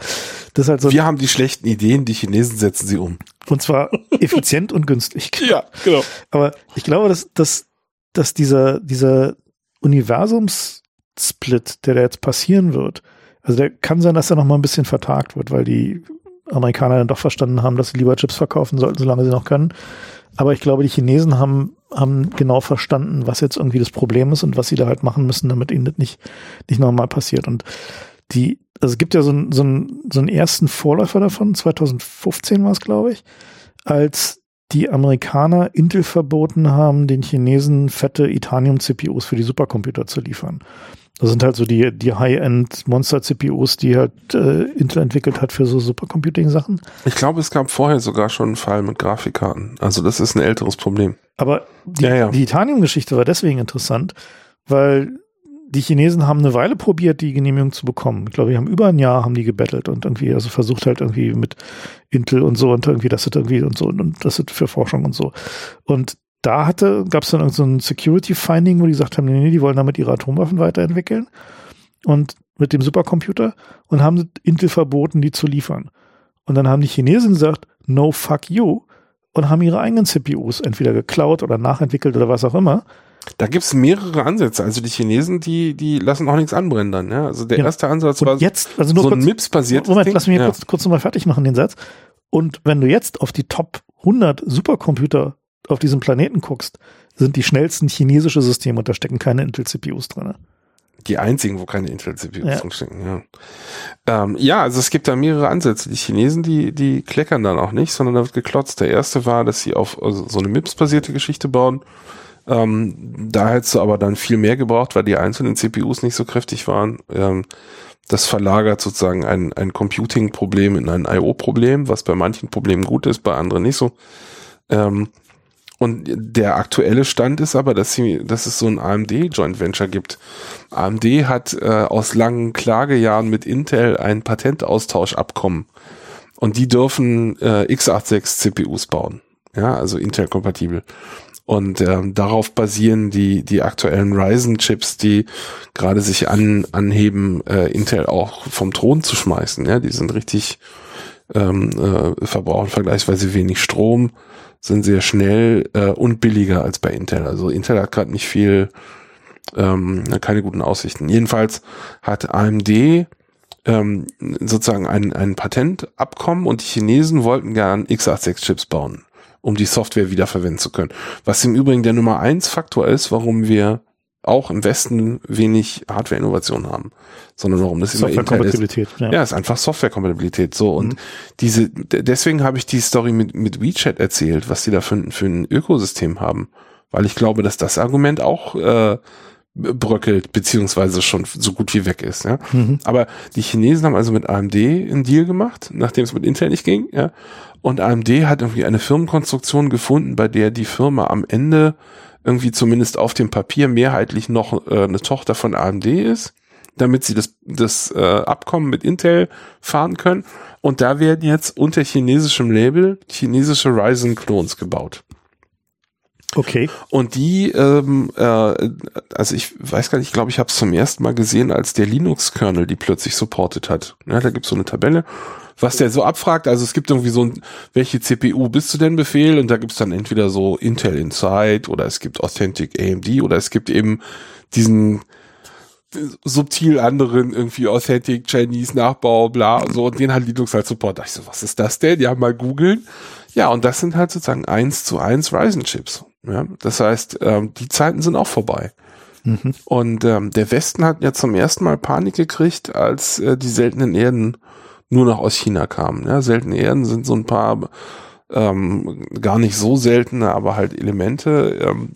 das ist halt so. Wir haben die schlechten Ideen, die Chinesen setzen sie um. Und zwar effizient und günstig. Ja, genau. Aber ich glaube, dass, dass, dass dieser, dieser Universums-Split, der da jetzt passieren wird, also der kann sein, dass er noch mal ein bisschen vertagt wird, weil die Amerikaner dann doch verstanden haben, dass sie lieber Chips verkaufen sollten, solange sie noch können. Aber ich glaube, die Chinesen haben, haben genau verstanden, was jetzt irgendwie das Problem ist und was sie da halt machen müssen, damit ihnen das nicht, nicht nochmal passiert. Und die, also es gibt ja so, ein, so, ein, so einen ersten Vorläufer davon, 2015 war es, glaube ich, als die Amerikaner Intel verboten haben, den Chinesen fette Itanium-CPUs für die Supercomputer zu liefern. Das sind halt so die, die High-End-Monster-CPUs, die halt äh, Intel entwickelt hat für so Supercomputing-Sachen. Ich glaube, es gab vorher sogar schon einen Fall mit Grafikkarten. Also das ist ein älteres Problem. Aber die, ja, ja. die Titanium-Geschichte war deswegen interessant, weil die Chinesen haben eine Weile probiert, die Genehmigung zu bekommen. Ich glaube, die haben über ein Jahr haben die gebettelt und irgendwie, also versucht halt irgendwie mit Intel und so und irgendwie, das ist irgendwie und so und das ist für Forschung und so. Und da hatte, gab es dann so ein Security-Finding, wo die gesagt haben, nee, nee, die wollen damit ihre Atomwaffen weiterentwickeln und mit dem Supercomputer und haben Intel verboten, die zu liefern. Und dann haben die Chinesen gesagt, no fuck you und haben ihre eigenen CPUs entweder geklaut oder nachentwickelt oder was auch immer. Da gibt's mehrere Ansätze. Also die Chinesen, die, die lassen auch nichts anbrennen dann. Ja? Also der ja. erste Ansatz und war jetzt, also nur so kurz, ein MIPS-basiertes Moment, lass mich ja. kurz, kurz nochmal fertig machen, den Satz. Und wenn du jetzt auf die Top 100 Supercomputer auf diesem Planeten guckst, sind die schnellsten chinesische Systeme und da stecken keine Intel-CPUs drin. Die einzigen, wo keine Intel-CPUs ja. drinstecken, ja. Ähm, ja, also es gibt da mehrere Ansätze. Die Chinesen, die, die kleckern dann auch nicht, sondern da wird geklotzt. Der erste war, dass sie auf also so eine MIPS-basierte Geschichte bauen. Ähm, da hättest du aber dann viel mehr gebraucht, weil die einzelnen CPUs nicht so kräftig waren. Ähm, das verlagert sozusagen ein, ein Computing-Problem in ein IO-Problem, was bei manchen Problemen gut ist, bei anderen nicht so. Ähm, und der aktuelle Stand ist aber, dass, sie, dass es so ein AMD-Joint Venture gibt. AMD hat äh, aus langen Klagejahren mit Intel ein Patentaustauschabkommen. Und die dürfen äh, x86 CPUs bauen. Ja, also Intel-kompatibel. Und ähm, darauf basieren die, die aktuellen Ryzen-Chips, die gerade sich an, anheben, äh, Intel auch vom Thron zu schmeißen. Ja, die sind richtig ähm, äh, verbrauchen vergleichsweise wenig Strom sind sehr schnell äh, und billiger als bei Intel. Also Intel hat gerade nicht viel, ähm, keine guten Aussichten. Jedenfalls hat AMD ähm, sozusagen ein, ein Patentabkommen und die Chinesen wollten gern x86-Chips bauen, um die Software wiederverwenden zu können. Was im Übrigen der Nummer eins Faktor ist, warum wir auch im Westen wenig Hardware-Innovation haben, sondern warum das immer Software-Kompatibilität. Ja. ja, ist einfach Software-Kompatibilität. So und mhm. diese, deswegen habe ich die Story mit mit WeChat erzählt, was die da für, für ein Ökosystem haben, weil ich glaube, dass das Argument auch äh, bröckelt beziehungsweise schon so gut wie weg ist. Ja, mhm. aber die Chinesen haben also mit AMD einen Deal gemacht, nachdem es mit Intel nicht ging. Ja, und AMD hat irgendwie eine Firmenkonstruktion gefunden, bei der die Firma am Ende irgendwie zumindest auf dem Papier mehrheitlich noch äh, eine Tochter von AMD ist, damit sie das, das äh, Abkommen mit Intel fahren können. Und da werden jetzt unter chinesischem Label chinesische Ryzen-Klons gebaut. Okay. Und die, ähm, äh, also ich weiß gar nicht, ich glaube, ich habe es zum ersten Mal gesehen, als der Linux-Kernel die plötzlich supported hat. Ja, da gibt's so eine Tabelle, was der so abfragt. Also es gibt irgendwie so ein, welche CPU bist du denn Befehl? Und da gibt's dann entweder so Intel Inside oder es gibt Authentic AMD oder es gibt eben diesen subtil anderen irgendwie Authentic Chinese Nachbau, bla, so, und den hat Linux halt Support. Da ich so, was ist das denn? Ja, mal googeln. Ja, und das sind halt sozusagen eins zu eins Ryzen Chips. Ja, das heißt, ähm, die Zeiten sind auch vorbei. Mhm. Und ähm, der Westen hat ja zum ersten Mal Panik gekriegt, als äh, die seltenen Erden nur noch aus China kamen. Ja, seltene Erden sind so ein paar ähm, gar nicht so seltene, aber halt Elemente, ähm,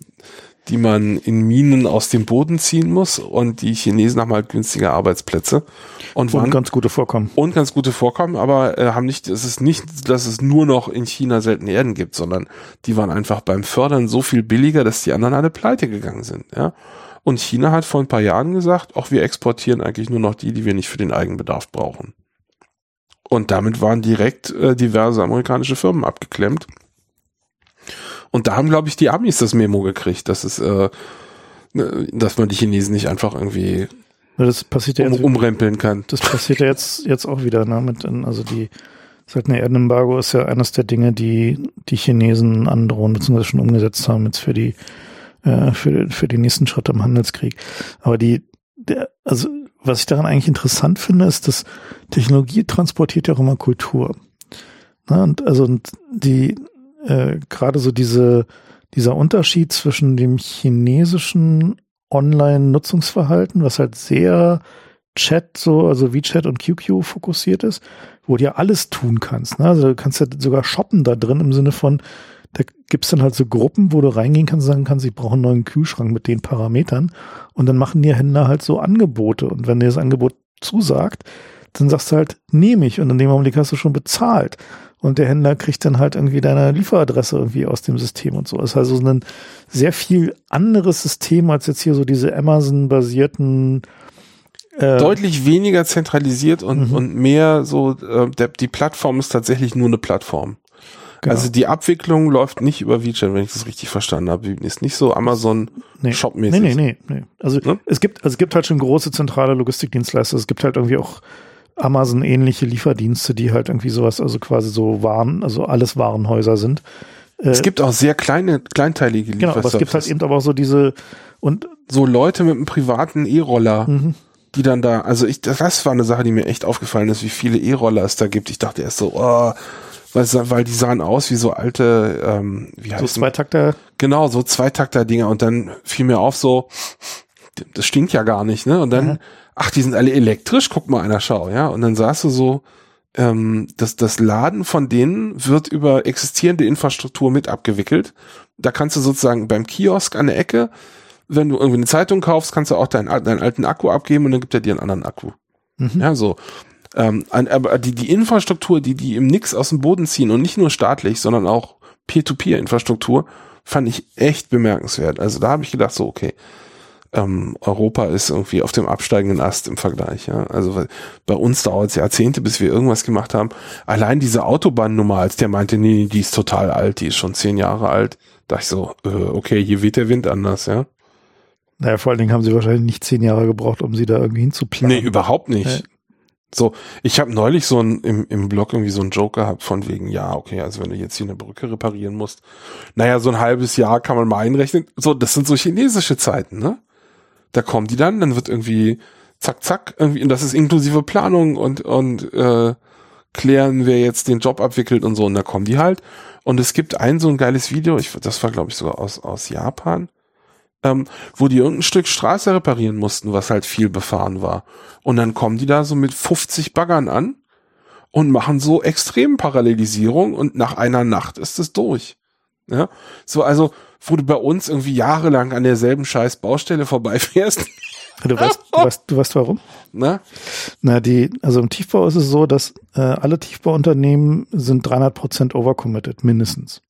die man in Minen aus dem Boden ziehen muss und die Chinesen haben halt günstige Arbeitsplätze und, und ganz gute Vorkommen und ganz gute Vorkommen, aber äh, haben nicht, es ist nicht, dass es nur noch in China seltene Erden gibt, sondern die waren einfach beim Fördern so viel billiger, dass die anderen alle pleite gegangen sind, ja. Und China hat vor ein paar Jahren gesagt, auch wir exportieren eigentlich nur noch die, die wir nicht für den Eigenbedarf brauchen. Und damit waren direkt äh, diverse amerikanische Firmen abgeklemmt. Und da haben, glaube ich, die Amis das Memo gekriegt, dass es, äh, ne, dass man die Chinesen nicht einfach irgendwie das passiert ja um, jetzt, umrempeln kann. Das passiert ja jetzt, jetzt auch wieder, ne? Mit, also die Seltene Erdenembargo ist ja eines der Dinge, die die Chinesen androhen, beziehungsweise schon umgesetzt haben jetzt für die, äh, für, für die nächsten Schritte im Handelskrieg. Aber die, der, also was ich daran eigentlich interessant finde, ist, dass Technologie transportiert ja auch immer Kultur. Ne? Und also und die, äh, gerade so diese, dieser Unterschied zwischen dem chinesischen Online-Nutzungsverhalten, was halt sehr Chat so, also WeChat und QQ fokussiert ist, wo du ja alles tun kannst. Ne? Also du kannst ja sogar shoppen da drin im Sinne von, da gibt's dann halt so Gruppen, wo du reingehen kannst und sagen kannst, ich brauche einen neuen Kühlschrank mit den Parametern. Und dann machen die Händler halt so Angebote. Und wenn dir das Angebot zusagt, dann sagst du halt, nehme ich. Und in dem Augenblick hast du schon bezahlt und der Händler kriegt dann halt irgendwie deine Lieferadresse irgendwie aus dem System und so. Das ist also ein sehr viel anderes System als jetzt hier so diese Amazon-basierten äh deutlich weniger zentralisiert und, mhm. und mehr so, äh, der, die Plattform ist tatsächlich nur eine Plattform. Genau. Also die Abwicklung läuft nicht über WeChat, wenn ich das richtig verstanden habe. Ist nicht so Amazon nee. Shop-mäßig. Nee, nee, nee, nee. Also hm? es gibt, also es gibt halt schon große zentrale Logistikdienstleister. Es gibt halt irgendwie auch Amazon-ähnliche Lieferdienste, die halt irgendwie sowas, also quasi so Waren, also alles Warenhäuser sind. Es äh, gibt auch sehr kleine, kleinteilige Genau, aber es gibt halt eben aber auch so diese und so Leute mit einem privaten E-Roller, mhm. die dann da, also ich, das war eine Sache, die mir echt aufgefallen ist, wie viele E-Roller es da gibt. Ich dachte erst so, oh, weil, weil die sahen aus wie so alte, ähm, wie heißt So Zweitakter? Genau, so Zweitakter-Dinger und dann fiel mir auf so, das stinkt ja gar nicht, ne? Und dann, mhm ach, die sind alle elektrisch, guck mal einer schau, ja. Und dann sagst du so, ähm, das, das Laden von denen wird über existierende Infrastruktur mit abgewickelt. Da kannst du sozusagen beim Kiosk an der Ecke, wenn du irgendwie eine Zeitung kaufst, kannst du auch deinen, deinen alten Akku abgeben und dann gibt er dir einen anderen Akku. Mhm. Ja, so. Ähm, aber die, die Infrastruktur, die die im Nix aus dem Boden ziehen und nicht nur staatlich, sondern auch Peer-to-Peer-Infrastruktur, fand ich echt bemerkenswert. Also da habe ich gedacht, so, okay, ähm, Europa ist irgendwie auf dem absteigenden Ast im Vergleich. Ja? Also bei uns dauert es Jahrzehnte, bis wir irgendwas gemacht haben. Allein diese Autobahnnummer, als der meinte, nee, die ist total alt, die ist schon zehn Jahre alt, dachte ich so, äh, okay, hier weht der Wind anders, ja. Naja, vor allen Dingen haben sie wahrscheinlich nicht zehn Jahre gebraucht, um sie da irgendwie hinzuplanen. Nee, überhaupt nicht. Ja. So, ich habe neulich so ein, im, im Blog irgendwie so einen Joke gehabt von wegen, ja, okay, also wenn du jetzt hier eine Brücke reparieren musst, naja, so ein halbes Jahr kann man mal einrechnen. So, das sind so chinesische Zeiten, ne? Da kommen die dann, dann wird irgendwie zack, zack, irgendwie, und das ist inklusive Planung und, und äh, klären, wer jetzt den Job abwickelt und so, und da kommen die halt. Und es gibt ein so ein geiles Video, ich, das war, glaube ich, sogar aus, aus Japan, ähm, wo die irgendein Stück Straße reparieren mussten, was halt viel befahren war. Und dann kommen die da so mit 50 Baggern an und machen so extrem Parallelisierung und nach einer Nacht ist es durch. Ja, so also wo du bei uns irgendwie jahrelang an derselben scheiß Baustelle vorbeifährst. Du weißt, du weißt, du weißt warum? Na? Na, die, also im Tiefbau ist es so, dass äh, alle Tiefbauunternehmen sind 300 Prozent overcommitted, mindestens.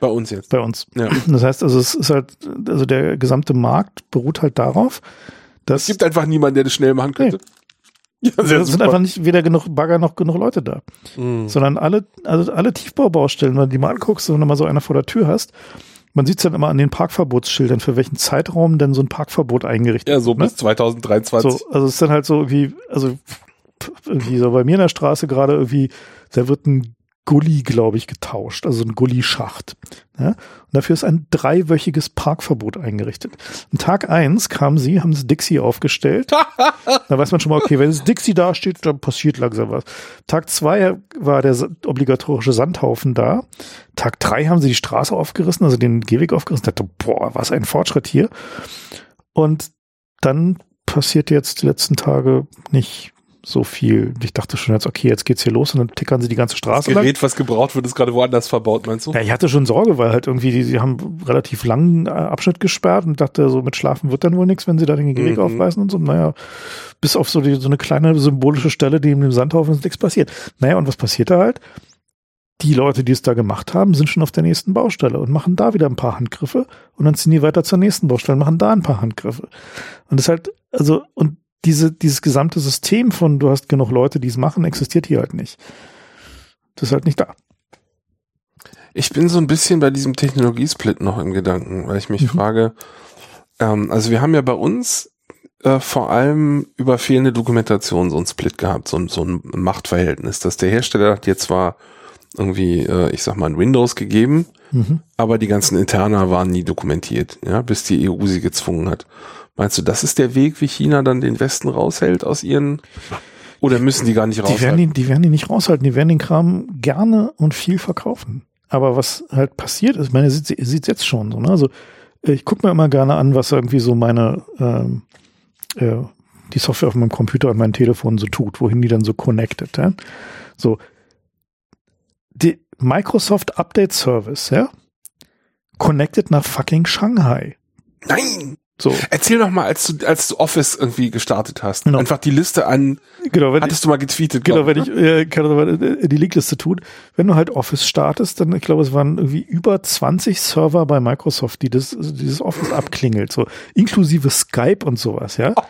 Bei uns jetzt. Bei uns. Ja. Das heißt, also es ist halt, also der gesamte Markt beruht halt darauf, dass. Es gibt einfach niemanden, der das schnell machen könnte. Nee. Ja, es sind super. einfach nicht weder genug Bagger noch genug Leute da. Mhm. Sondern alle, also alle Tiefbaubaustellen, wenn du die mal anguckst und wenn du mal so einer vor der Tür hast, man sieht es dann immer an den Parkverbotsschildern, für welchen Zeitraum denn so ein Parkverbot eingerichtet Ja, so wird. ne? bis 2023. So, also es ist dann halt so irgendwie, also irgendwie so bei mir in der Straße gerade irgendwie, da wird ein Gully, glaube ich, getauscht, also ein Gully-Schacht. Ja? Und dafür ist ein dreiwöchiges Parkverbot eingerichtet. Am Tag eins kamen sie, haben das Dixie aufgestellt. da weiß man schon mal, okay, wenn das Dixie da steht, dann passiert langsam was. Tag zwei war der obligatorische Sandhaufen da. Tag drei haben sie die Straße aufgerissen, also den Gehweg aufgerissen. Ich dachte, boah, was ein Fortschritt hier. Und dann passiert jetzt die letzten Tage nicht so viel. Ich dachte schon jetzt, okay, jetzt geht's hier los und dann tickern sie die ganze Das Straße lang. Gerät, was gebraucht wird, ist gerade woanders verbaut, meinst du? Ja, ich hatte schon Sorge, weil halt irgendwie, die, die haben relativ langen äh, Abschnitt gesperrt und dachte, so mit Schlafen wird dann wohl nichts, wenn sie da den Gehweg Mhm. aufreißen und so. Naja, bis auf so, die, so eine kleine symbolische Stelle, die in dem Sandhaufen ist nichts passiert. Naja, und was passiert da halt? Die Leute, die es da gemacht haben, sind schon auf der nächsten Baustelle und machen da wieder ein paar Handgriffe und dann ziehen die weiter zur nächsten Baustelle und machen da ein paar Handgriffe. Und das ist halt, also, und diese, dieses gesamte System von du hast genug Leute, die es machen, existiert hier halt nicht. Das ist halt nicht da. Ich bin so ein bisschen bei diesem Technologiesplit noch im Gedanken, weil ich mich Mhm. frage, ähm, also wir haben ja bei uns äh, vor allem über fehlende Dokumentation so ein Split gehabt, so, ein- so ein Machtverhältnis, dass der Hersteller hat jetzt zwar irgendwie, äh, ich sag mal, ein Windows gegeben, Mhm. aber die ganzen Interna waren nie dokumentiert, ja, bis die EU sie gezwungen hat. Meinst du, das ist der Weg, wie China dann den Westen raushält aus ihren, oder müssen die gar nicht Die werden, raushalten? die, werden die nicht raushalten, die werden den Kram gerne und viel verkaufen. Aber was halt passiert ist, ich meine, ihr sieht jetzt schon so, ne? Also ich gucke mir immer gerne an, was irgendwie so meine ähm, äh, die Software auf meinem Computer und meinem Telefon so tut, wohin die dann so connected, ja? So die Microsoft Update Service, ja? Connected nach fucking Shanghai. Nein! So, Erzähl doch mal, als du, als du Office irgendwie gestartet hast, Genau. einfach die Liste an, genau, wenn hattest du mal getweetet, Genau, glaub wenn ich äh, kann mal äh, die Leakliste tun. Wenn du halt Office startest, dann, ich glaube, es waren irgendwie über 20 Server bei Microsoft, die das, also dieses Office abklingelt, so inklusive Skype und sowas, ja.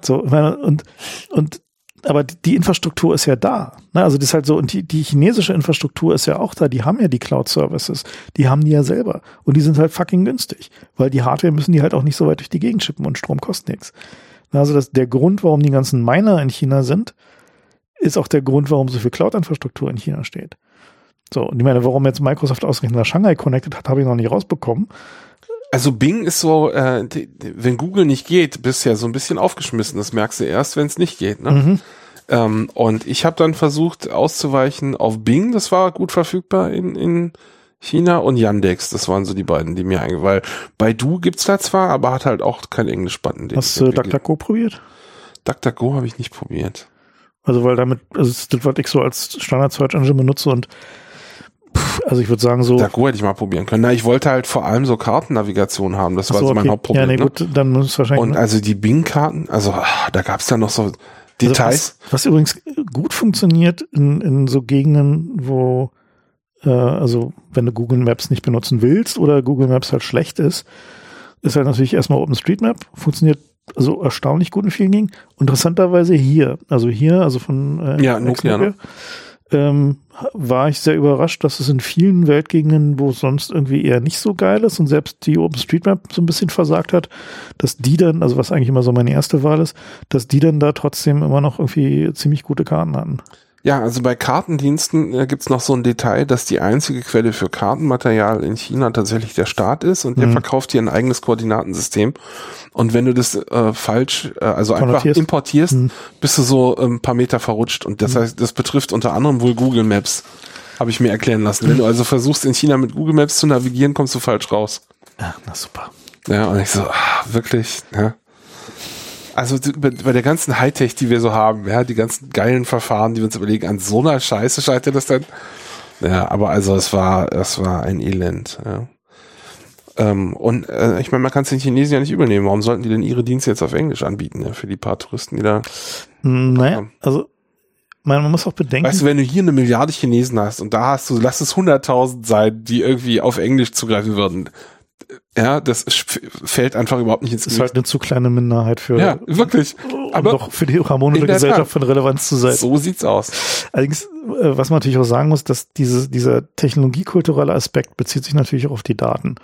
So, ich und, und, aber die, Infrastruktur ist ja da. Ne? Also das ist halt so, und die, die chinesische Infrastruktur ist ja auch da, die haben ja die Cloud-Services, die haben die ja selber. Und die sind halt fucking günstig, weil die Hardware müssen die halt auch nicht so weit durch die Gegend schippen und Strom kostet nichts. Also das, der Grund, warum die ganzen Miner in China sind, ist auch der Grund, warum so viel Cloud-Infrastruktur in China steht. So, und ich meine, warum jetzt Microsoft ausgerechnet nach Shanghai connected hat, habe ich noch nicht rausbekommen. Also Bing ist so, äh, wenn Google nicht geht, bist du ja so ein bisschen aufgeschmissen. Das merkst du erst, wenn es nicht geht. Ne? Mhm. Ähm, und ich habe dann versucht auszuweichen auf Bing, das war gut verfügbar in, in China und Yandex, das waren so die beiden, die mir einge... Weil Baidu gibt's da zwar, aber hat halt auch kein Englisch-Button. den Hast du. DuckDuckGo probiert? DuckDuckGo habe ich nicht probiert. Also, weil damit, also das was ich so als Standard-Search-Engine benutze und pff, also ich würde sagen so, DuckDuckGo hätte ich mal probieren können. Na, ich wollte halt vor allem so Kartennavigation haben, das war Ach so mein okay. Hauptproblem. Ja, nee, ne? gut, dann muss es wahrscheinlich. Und also die Bing-Karten, also ah, da gab's dann noch so Also Details. was, was übrigens gut funktioniert in, in so Gegenden, wo, äh, also wenn du Google Maps nicht benutzen willst oder Google Maps halt schlecht ist, ist halt natürlich erstmal OpenStreetMap. Funktioniert also erstaunlich gut in vielen Gegenden. Interessanterweise hier, also hier, also von äh, Ja, Nokia, ne? Ähm, war ich sehr überrascht, dass es in vielen Weltgegenden, wo es sonst irgendwie eher nicht so geil ist und selbst die OpenStreetMap so ein bisschen versagt hat, dass die dann, also was eigentlich immer so meine erste Wahl ist, dass die dann da trotzdem immer noch irgendwie ziemlich gute Karten hatten. Ja, also bei Kartendiensten äh, gibt's noch so ein Detail, dass die einzige Quelle für Kartenmaterial in China tatsächlich der Staat ist und der Mhm. verkauft dir ein eigenes Koordinatensystem. Und wenn du das äh, falsch, äh, also einfach importierst, Mhm. bist du so ein paar Meter verrutscht. Und das heißt, das betrifft unter anderem wohl Google Maps, habe ich mir erklären lassen. Wenn du also versuchst, in China mit Google Maps zu navigieren, kommst du falsch raus. Ja, na super. Ja, und ich so, ah, wirklich, ja. Also bei, der ganzen Hightech, die wir so haben, ja, die ganzen geilen Verfahren, die wir uns überlegen, an so einer Scheiße scheitert das dann. Ja, aber also es war, es war ein Elend, ja. Ähm, und äh, ich meine, man kann es den Chinesen ja nicht übernehmen. Warum sollten die denn ihre Dienste jetzt auf Englisch anbieten, ja, für die paar Touristen, die da. Mm, Naja, Ja. also man, man muss auch bedenken, Weißt du, wenn du hier eine Milliarde Chinesen hast und da hast du, lass es 100.000 sein, die irgendwie auf Englisch zugreifen würden. Ja, das fällt einfach überhaupt nicht ins Gewicht. Das ist halt eine zu kleine Minderheit für. Ja, wirklich. Um Aber doch für die harmonische Gesellschaft Tat. von Relevanz zu sein. So sieht's aus. Allerdings, äh, was man natürlich auch sagen muss, dass diese, dieser technologiekulturelle Aspekt bezieht sich natürlich auch auf die Daten.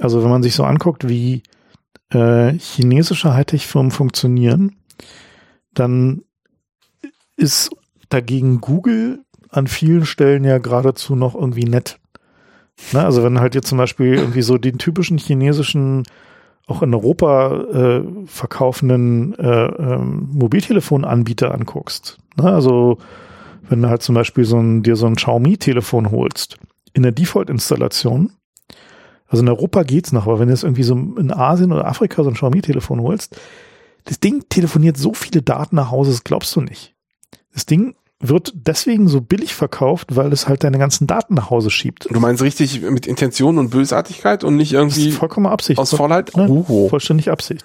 Also wenn man sich so anguckt, wie äh, chinesische Hightech-Firmen funktionieren, dann ist dagegen Google an vielen Stellen ja geradezu noch irgendwie nett. Na, also wenn halt jetzt zum Beispiel irgendwie so den typischen chinesischen, auch in Europa äh, verkaufenden äh, ähm, Mobiltelefonanbieter anguckst. Na, also wenn du halt zum Beispiel so ein, dir so ein Xiaomi-Telefon holst, in der Default-Installation, also in Europa geht's noch, aber wenn du jetzt irgendwie so in Asien oder Afrika so ein Xiaomi-Telefon holst, das Ding telefoniert so viele Daten nach Hause, das glaubst du nicht. Das Ding wird deswegen so billig verkauft, weil es halt deine ganzen Daten nach Hause schiebt. Du meinst richtig mit Intention und Bösartigkeit und nicht irgendwie das ist vollkommen Absicht. aus Vollheit? Ne? Oh. Vollständig Absicht.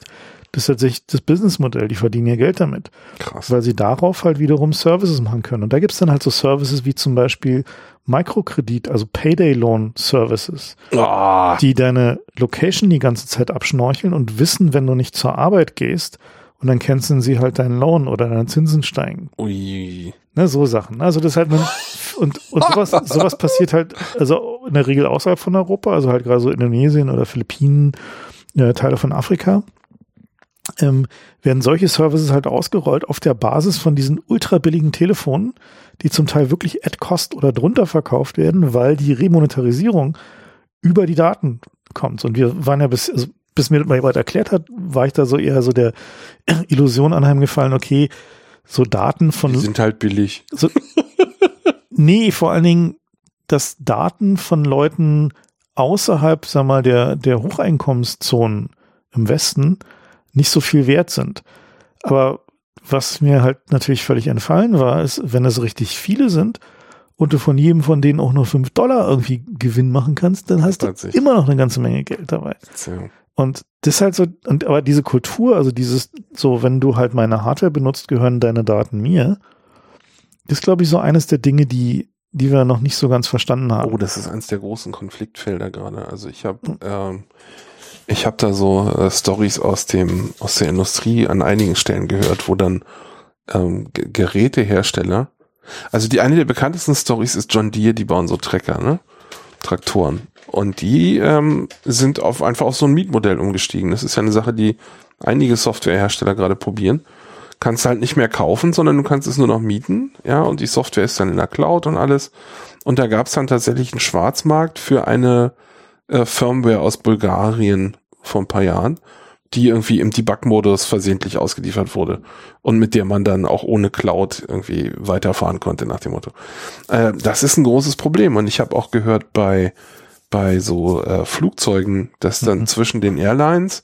Das ist tatsächlich das Businessmodell, die verdienen ihr Geld damit. Krass. Weil sie darauf halt wiederum Services machen können. Und da gibt's dann halt so Services wie zum Beispiel Mikrokredit, also Payday Loan Services, oh. die deine Location die ganze Zeit abschnorcheln und wissen, wenn du nicht zur Arbeit gehst, und dann canceln sie halt deinen Loan oder deine Zinsen steigen. Ui. Ne, so Sachen. Also das halt man, und, und sowas, sowas passiert halt, also in der Regel außerhalb von Europa, also halt gerade so Indonesien oder Philippinen, äh, Teile von Afrika, ähm, werden solche Services halt ausgerollt auf der Basis von diesen ultra billigen Telefonen, die zum Teil wirklich at cost oder drunter verkauft werden, weil die Remonetarisierung über die Daten kommt. Und wir waren ja bis, also bis mir mal jemand erklärt hat, war ich da so eher so der Illusion anheimgefallen, okay, so Daten von. Die sind halt billig. So, nee, vor allen Dingen, dass Daten von Leuten außerhalb, sag mal, der, der Hocheinkommenszonen im Westen nicht so viel wert sind. Aber was mir halt natürlich völlig entfallen war, ist, wenn es richtig viele sind und du von jedem von denen auch nur fünf Dollar irgendwie Gewinn machen kannst, dann hast du immer noch eine ganze Menge Geld dabei. So. Und das ist halt so, und aber diese Kultur, also dieses, so, wenn du halt meine Hardware benutzt, gehören deine Daten mir. Das ist, glaube ich, so eines der Dinge, die, die wir noch nicht so ganz verstanden haben. Oh, das ist eines der großen Konfliktfelder gerade. Also ich habe hm. ähm, ich habe da so äh, Stories aus dem aus der Industrie an einigen Stellen gehört, wo dann ähm, Gerätehersteller, also die eine der bekanntesten Stories ist John Deere, die bauen so Trecker, ne? Traktoren. Und die ähm, sind auf einfach auf so ein Mietmodell umgestiegen. Das ist ja eine Sache, die einige Softwarehersteller gerade probieren. Kannst halt nicht mehr kaufen, sondern du kannst es nur noch mieten, ja, und die Software ist dann in der Cloud und alles. Und da gab es dann tatsächlich einen Schwarzmarkt für eine äh, Firmware aus Bulgarien vor ein paar Jahren, die irgendwie im Debug-Modus versehentlich ausgeliefert wurde und mit der man dann auch ohne Cloud irgendwie weiterfahren konnte nach dem Motto. Äh, das ist ein großes Problem und ich habe auch gehört bei bei so äh, Flugzeugen, dass dann mhm. zwischen den Airlines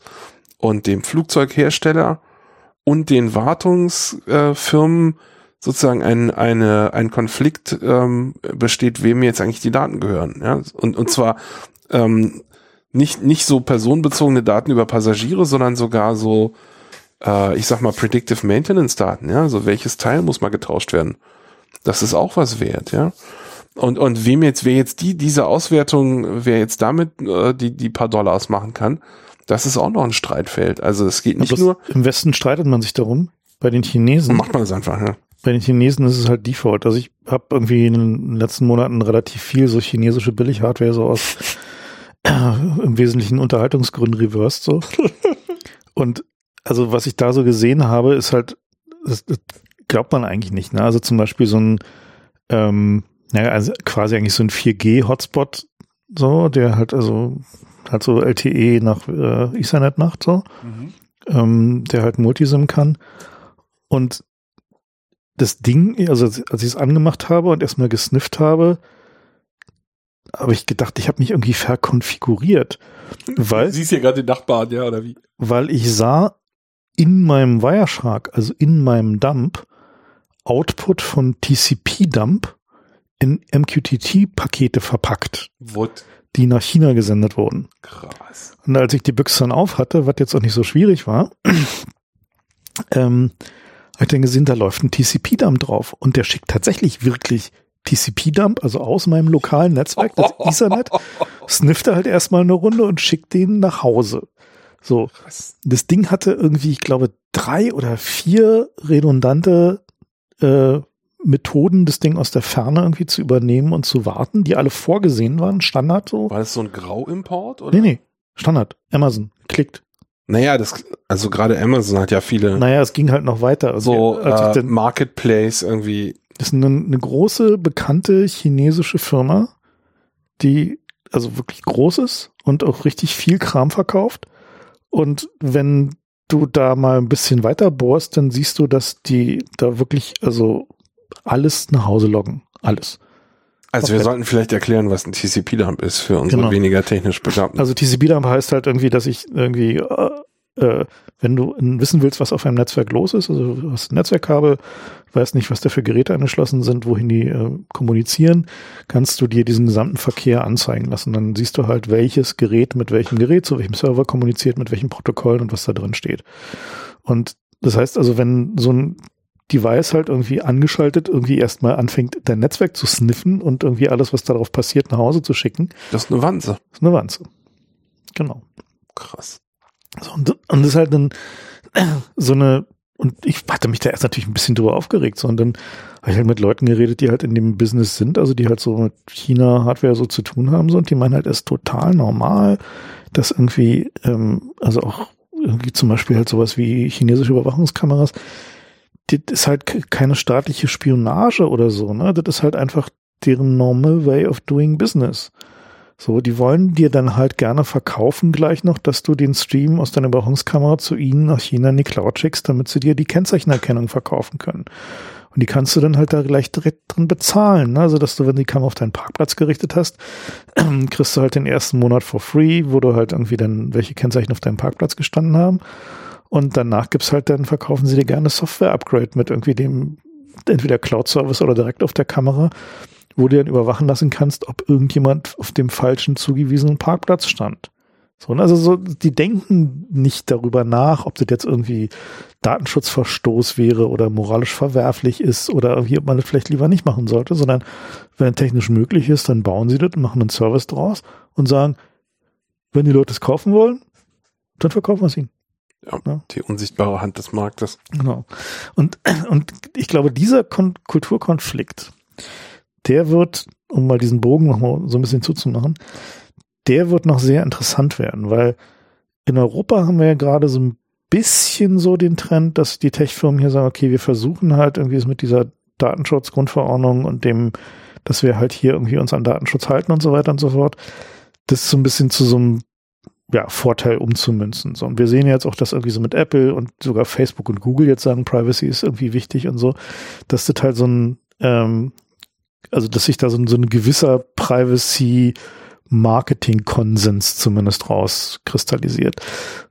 und dem Flugzeughersteller und den Wartungsfirmen äh, sozusagen ein, eine, ein Konflikt ähm, besteht, wem jetzt eigentlich die Daten gehören. Ja? Und, und zwar ähm, nicht, nicht so personenbezogene Daten über Passagiere, sondern sogar so, äh, ich sag mal, Predictive Maintenance Daten. Ja? So welches Teil muss mal getauscht werden. Das ist auch was wert, ja. Und, und wem jetzt, wer jetzt die, diese Auswertung, wer jetzt damit äh, die, die paar Dollars machen kann, das ist auch noch ein Streitfeld. Also es geht nicht nur. Im Westen streitet man sich darum. Bei den Chinesen. Macht man es einfach, ja. Bei den Chinesen ist es halt Default. Also ich habe irgendwie in den letzten Monaten relativ viel so chinesische Billighardware so aus äh, im Wesentlichen Unterhaltungsgründen reversed so. Und also was ich da so gesehen habe, ist halt, das, das glaubt man eigentlich nicht. Ne? Also zum Beispiel so ein ähm, naja, also quasi eigentlich so ein 4G-Hotspot, so, der halt also halt so LTE nach äh, Ethernet macht, so, mhm. ähm, der halt Multisim kann. Und das Ding, also als ich es angemacht habe und erstmal gesnifft habe, habe ich gedacht, ich habe mich irgendwie verkonfiguriert. Weil, du siehst ja gerade den Nachbarn, ja, oder wie? Weil ich sah in meinem Wireshark, also in meinem Dump, Output von TCP-Dump in MQTT-Pakete verpackt. What? Die nach China gesendet wurden. Krass. Und als ich die Büchse dann auf hatte, was jetzt auch nicht so schwierig war, ähm, habe ich dann gesehen, da läuft ein TCP-Dump drauf. Und der schickt tatsächlich wirklich TCP-Dump, also aus meinem lokalen Netzwerk, das Ethernet, snifft er halt erstmal eine Runde und schickt den nach Hause. So. Krass. Das Ding hatte irgendwie, ich glaube, drei oder vier redundante äh, Methoden, das Ding aus der Ferne irgendwie zu übernehmen und zu warten, die alle vorgesehen waren, Standard so. War das so ein Grauimport? Oder? Nee, nee, Standard. Amazon, klickt. Naja, das, also gerade Amazon hat ja viele Naja, es ging halt noch weiter. Also, so als ich äh, Marketplace irgendwie. das ist eine, eine große, bekannte chinesische Firma, die also wirklich groß ist und auch richtig viel Kram verkauft. Und wenn du da mal ein bisschen weiter bohrst, dann siehst du, dass die da wirklich, also alles nach Hause loggen. Alles. Also wir Komplett. sollten vielleicht erklären, was ein TCP-Dump ist für unsere Genau. weniger technisch Begabten. Also TCP-Dump heißt halt irgendwie, dass ich irgendwie, äh, äh, wenn du wissen willst, was auf einem Netzwerk los ist, also du hast ein Netzwerkkabel, weißt nicht, was da für Geräte angeschlossen sind, wohin die äh, kommunizieren, kannst du dir diesen gesamten Verkehr anzeigen lassen. Dann siehst du halt, welches Gerät mit welchem Gerät, zu welchem Server kommuniziert, mit welchen Protokollen und was da drin steht. Und das heißt also, wenn so ein Device halt irgendwie angeschaltet irgendwie erstmal anfängt, dein Netzwerk zu sniffen und irgendwie alles, was darauf passiert, nach Hause zu schicken, das ist eine Wanze. ist eine Wanze. Genau. Krass. So, und, und das ist halt dann so eine, und ich hatte mich da erst natürlich ein bisschen drüber aufgeregt, so, und dann habe ich halt mit Leuten geredet, die halt in dem Business sind, also die halt so mit China-Hardware so zu tun haben, so, und die meinen halt, es ist total normal, dass irgendwie, ähm, also auch irgendwie zum Beispiel halt sowas wie chinesische Überwachungskameras, das ist halt ke- keine staatliche Spionage oder so, ne? Das ist halt einfach deren normal way of doing business. So, die wollen dir dann halt gerne verkaufen gleich noch, dass du den Stream aus deiner Überwachungskamera zu ihnen nach China in die Cloud schickst, damit sie dir die Kennzeichenerkennung verkaufen können. Und die kannst du dann halt da gleich direkt drin bezahlen. Ne? Also, dass du, wenn du die Kamera auf deinen Parkplatz gerichtet hast, kriegst du halt den ersten Monat for free, wo du halt irgendwie dann welche Kennzeichen auf deinem Parkplatz gestanden haben. Und danach gibt's halt dann, verkaufen sie dir gerne Software-Upgrade mit irgendwie dem, entweder Cloud-Service oder direkt auf der Kamera, wo du dann überwachen lassen kannst, ob irgendjemand auf dem falschen zugewiesenen Parkplatz stand. So, und also so, die denken nicht darüber nach, ob das jetzt irgendwie Datenschutzverstoß wäre oder moralisch verwerflich ist oder irgendwie, ob man das vielleicht lieber nicht machen sollte, sondern wenn technisch möglich ist, dann bauen sie das und machen einen Service draus und sagen, wenn die Leute es kaufen wollen, dann verkaufen wir es ihnen. Die unsichtbare Hand des Marktes. Genau. Und, und ich glaube, dieser Kon Kulturkonflikt, der wird, um mal diesen Bogen nochmal so ein bisschen zuzumachen, der wird noch sehr interessant werden, weil in Europa haben wir ja gerade so ein bisschen so den Trend, dass die Tech-Firmen hier sagen, okay, wir versuchen halt irgendwie es mit dieser Datenschutzgrundverordnung und dem, dass wir halt hier irgendwie uns an Datenschutz halten und so weiter und so fort, das so ein bisschen zu so einem ja, Vorteil umzumünzen. So, und wir sehen jetzt auch, dass irgendwie so mit Apple und sogar Facebook und Google jetzt sagen, Privacy ist irgendwie wichtig und so, dass das halt so ein, ähm, also dass sich da so ein, so ein gewisser Privacy Marketing-Konsens zumindest rauskristallisiert.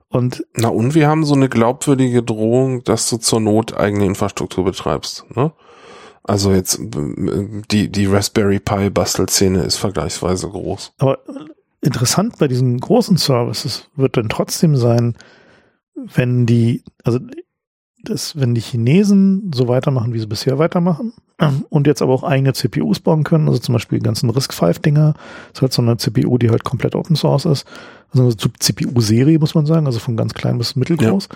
Und Na und wir haben so eine glaubwürdige Drohung, dass du zur Not eigene Infrastruktur betreibst. Ne? Also jetzt äh, die, die Raspberry Pi Bastelszene ist vergleichsweise groß. Aber interessant bei diesen großen Services wird dann trotzdem sein, wenn die, also das, wenn die Chinesen so weitermachen, wie sie bisher weitermachen, und jetzt aber auch eigene CPUs bauen können, also zum Beispiel die ganzen RISC-V-Dinger, ist halt so eine CPU, die halt komplett Open Source ist, also eine CPU-Serie, muss man sagen, also von ganz klein bis mittelgroß.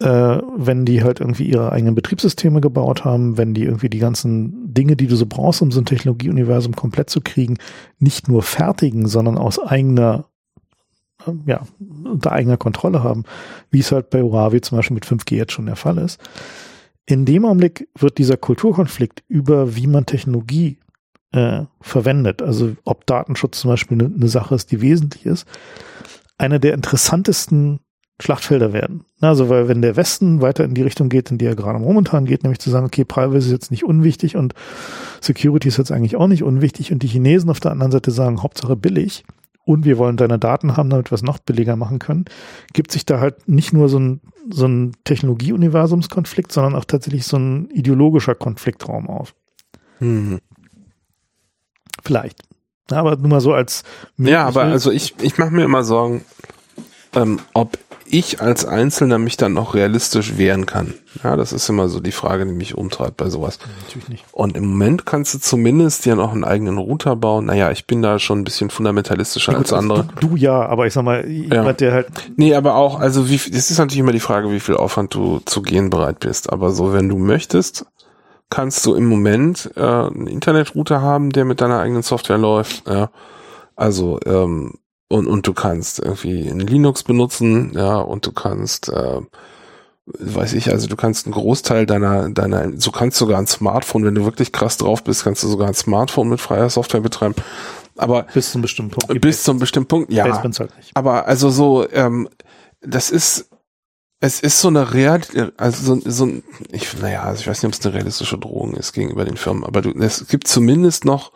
Äh, wenn die halt irgendwie ihre eigenen Betriebssysteme gebaut haben, wenn die irgendwie die ganzen Dinge, die du so brauchst, um so ein Technologieuniversum komplett zu kriegen, nicht nur fertigen, sondern aus eigener ja, unter eigener Kontrolle haben, wie es halt bei Huawei zum Beispiel mit 5G jetzt schon der Fall ist. In dem Augenblick wird dieser Kulturkonflikt über, wie man Technologie äh, verwendet, also ob Datenschutz zum Beispiel eine, eine Sache ist, die wesentlich ist, einer der interessantesten Schlachtfelder werden. Also, weil wenn der Westen weiter in die Richtung geht, in die er gerade momentan geht, nämlich zu sagen, okay, Privacy ist jetzt nicht unwichtig und Security ist jetzt eigentlich auch nicht unwichtig und die Chinesen auf der anderen Seite sagen, Hauptsache billig und wir wollen deine Daten haben, damit wir es noch billiger machen können, gibt sich da halt nicht nur so ein, so ein Technologie-Universumskonflikt, sondern auch tatsächlich so ein ideologischer Konfliktraum auf. Hm. Vielleicht. Aber nur mal so als Ja, aber also ich, ich mache mir immer Sorgen, ähm, ob ich als Einzelner mich dann noch realistisch wehren kann. Ja, das ist immer so die Frage, die mich umtreibt bei sowas. Natürlich nicht. Und im Moment kannst du zumindest dir noch einen eigenen Router bauen. Naja, ich bin da schon ein bisschen fundamentalistischer Ja, gut, als andere. Du, du ja, aber ich sag mal, jemand, der halt, Nee, aber auch, also wie, es ist natürlich immer die Frage, wie viel Aufwand du zu gehen bereit bist. Aber so, wenn du möchtest, kannst du im Moment äh, einen Internetrouter haben, der mit deiner eigenen Software läuft. Ja. Also, ähm, und, und du kannst irgendwie ein Linux benutzen, ja, und du kannst, äh, weiß ich, also du kannst einen Großteil deiner, deiner, du kannst sogar ein Smartphone, wenn du wirklich krass drauf bist, kannst du sogar ein Smartphone mit freier Software betreiben. Aber bis zu einem bestimmten Punkt. bis zum bestimmten Punkt, ja. Halt. Aber also so, ähm, das ist, es ist so eine Real, also so, so ein, ich, naja, also ich weiß nicht, ob es eine realistische Drohung ist gegenüber den Firmen, aber du, es gibt zumindest noch,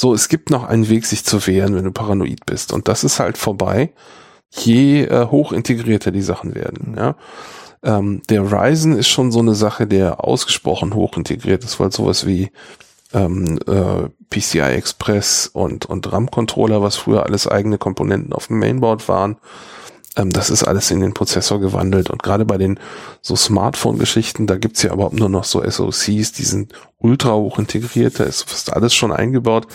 so, es gibt noch einen Weg, sich zu wehren, wenn du paranoid bist. Und das ist halt vorbei, je äh, hoch integrierter die Sachen werden, ja. Ähm, der Ryzen ist schon so eine Sache, der ausgesprochen hoch integriert ist, weil sowas wie ähm, äh, PCI Express und, und RAM-Controller, was früher alles eigene Komponenten auf dem Mainboard waren, ähm, das ist alles in den Prozessor gewandelt. Und gerade bei den so Smartphone-Geschichten, da gibt's ja überhaupt nur noch so SoCs, die sind ultra hoch integriert, da ist fast alles schon eingebaut.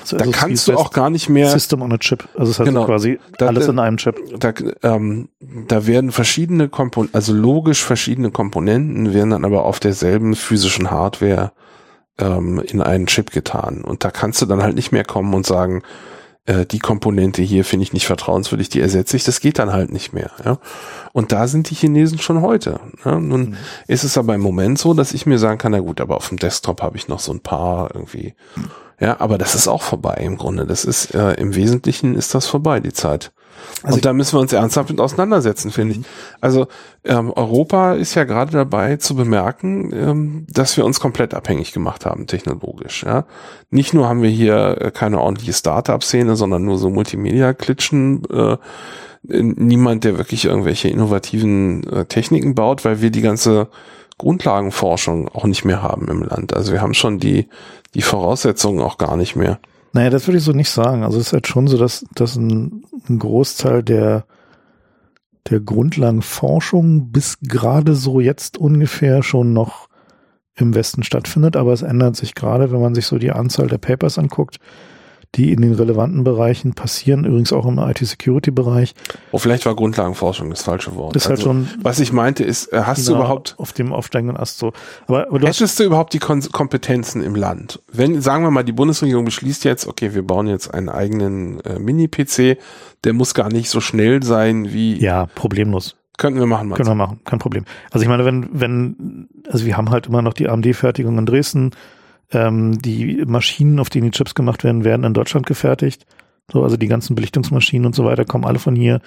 Also Da SoCs kannst du auch gar nicht mehr System on a Chip. Also es heißt Genau. quasi Da- alles in einem Chip. da, ähm, da werden verschiedene Komponenten, also logisch verschiedene Komponenten werden dann aber auf derselben physischen Hardware ähm, in einen Chip getan. Und da kannst du dann halt nicht mehr kommen und sagen, äh, die Komponente hier finde ich nicht vertrauenswürdig, die ersetze ich. Das geht dann halt nicht mehr. Ja? Und da sind die Chinesen schon heute. Ja? Nun ist es aber im Moment so, dass ich mir sagen kann, na gut, aber auf dem Desktop habe ich noch so ein paar irgendwie. Ja, aber das ist auch vorbei im Grunde. Das ist äh, im Wesentlichen ist das vorbei, die Zeit. Also und da müssen wir uns ernsthaft mit auseinandersetzen, finde ich. Also ähm, Europa ist ja gerade dabei zu bemerken, ähm, dass wir uns komplett abhängig gemacht haben technologisch. Ja? Nicht nur haben wir hier äh, keine ordentliche Startup-Szene, sondern nur so Multimedia-Klitschen. Äh, niemand, der wirklich irgendwelche innovativen äh, Techniken baut, weil wir die ganze Grundlagenforschung auch nicht mehr haben im Land. Also wir haben schon die, die Voraussetzungen auch gar nicht mehr. Naja, das würde ich so nicht sagen. Also es ist halt schon so, dass, dass ein, ein Großteil der, der Grundlagenforschung bis gerade so jetzt ungefähr schon noch im Westen stattfindet, aber es ändert sich gerade, wenn man sich so die Anzahl der Papers anguckt, die in den relevanten Bereichen passieren, übrigens auch im IT-Security-Bereich. Oh, vielleicht war Grundlagenforschung das falsche Wort. Das ist halt Also, schon Was ich meinte ist, äh, hast du genau überhaupt, auf dem aufsteigenden Ast so. Aber, aber du hast, hättest du überhaupt die Kon Kompetenzen im Land? Wenn, sagen wir mal, die Bundesregierung beschließt jetzt, okay, wir bauen jetzt einen eigenen äh, Mini-PC, der muss gar nicht so schnell sein wie, ja, problemlos. könnten wir machen, Können wir machen, kein Problem. Also ich meine, wenn, wenn, also wir haben halt immer noch die AMD-Fertigung in Dresden. Ähm, die Maschinen, auf denen die Chips gemacht werden, werden in Deutschland gefertigt. So, also die ganzen Belichtungsmaschinen und so weiter kommen alle von hier.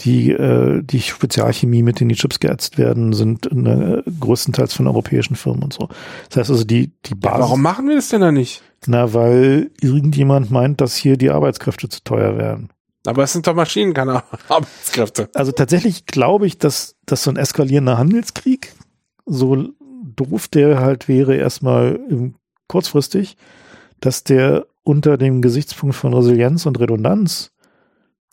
Die, äh, die Spezialchemie, mit denen die Chips geätzt werden, sind äh, größtenteils von europäischen Firmen und so. Das heißt also, die, die Basis. Warum machen wir das denn da nicht? Na, weil irgendjemand meint, dass hier die Arbeitskräfte zu teuer werden. Aber es sind doch Maschinen, keine Arbeitskräfte. Also tatsächlich glaube ich, dass, dass so ein eskalierender Handelskrieg, so doof der halt wäre, erstmal im- kurzfristig, dass der unter dem Gesichtspunkt von Resilienz und Redundanz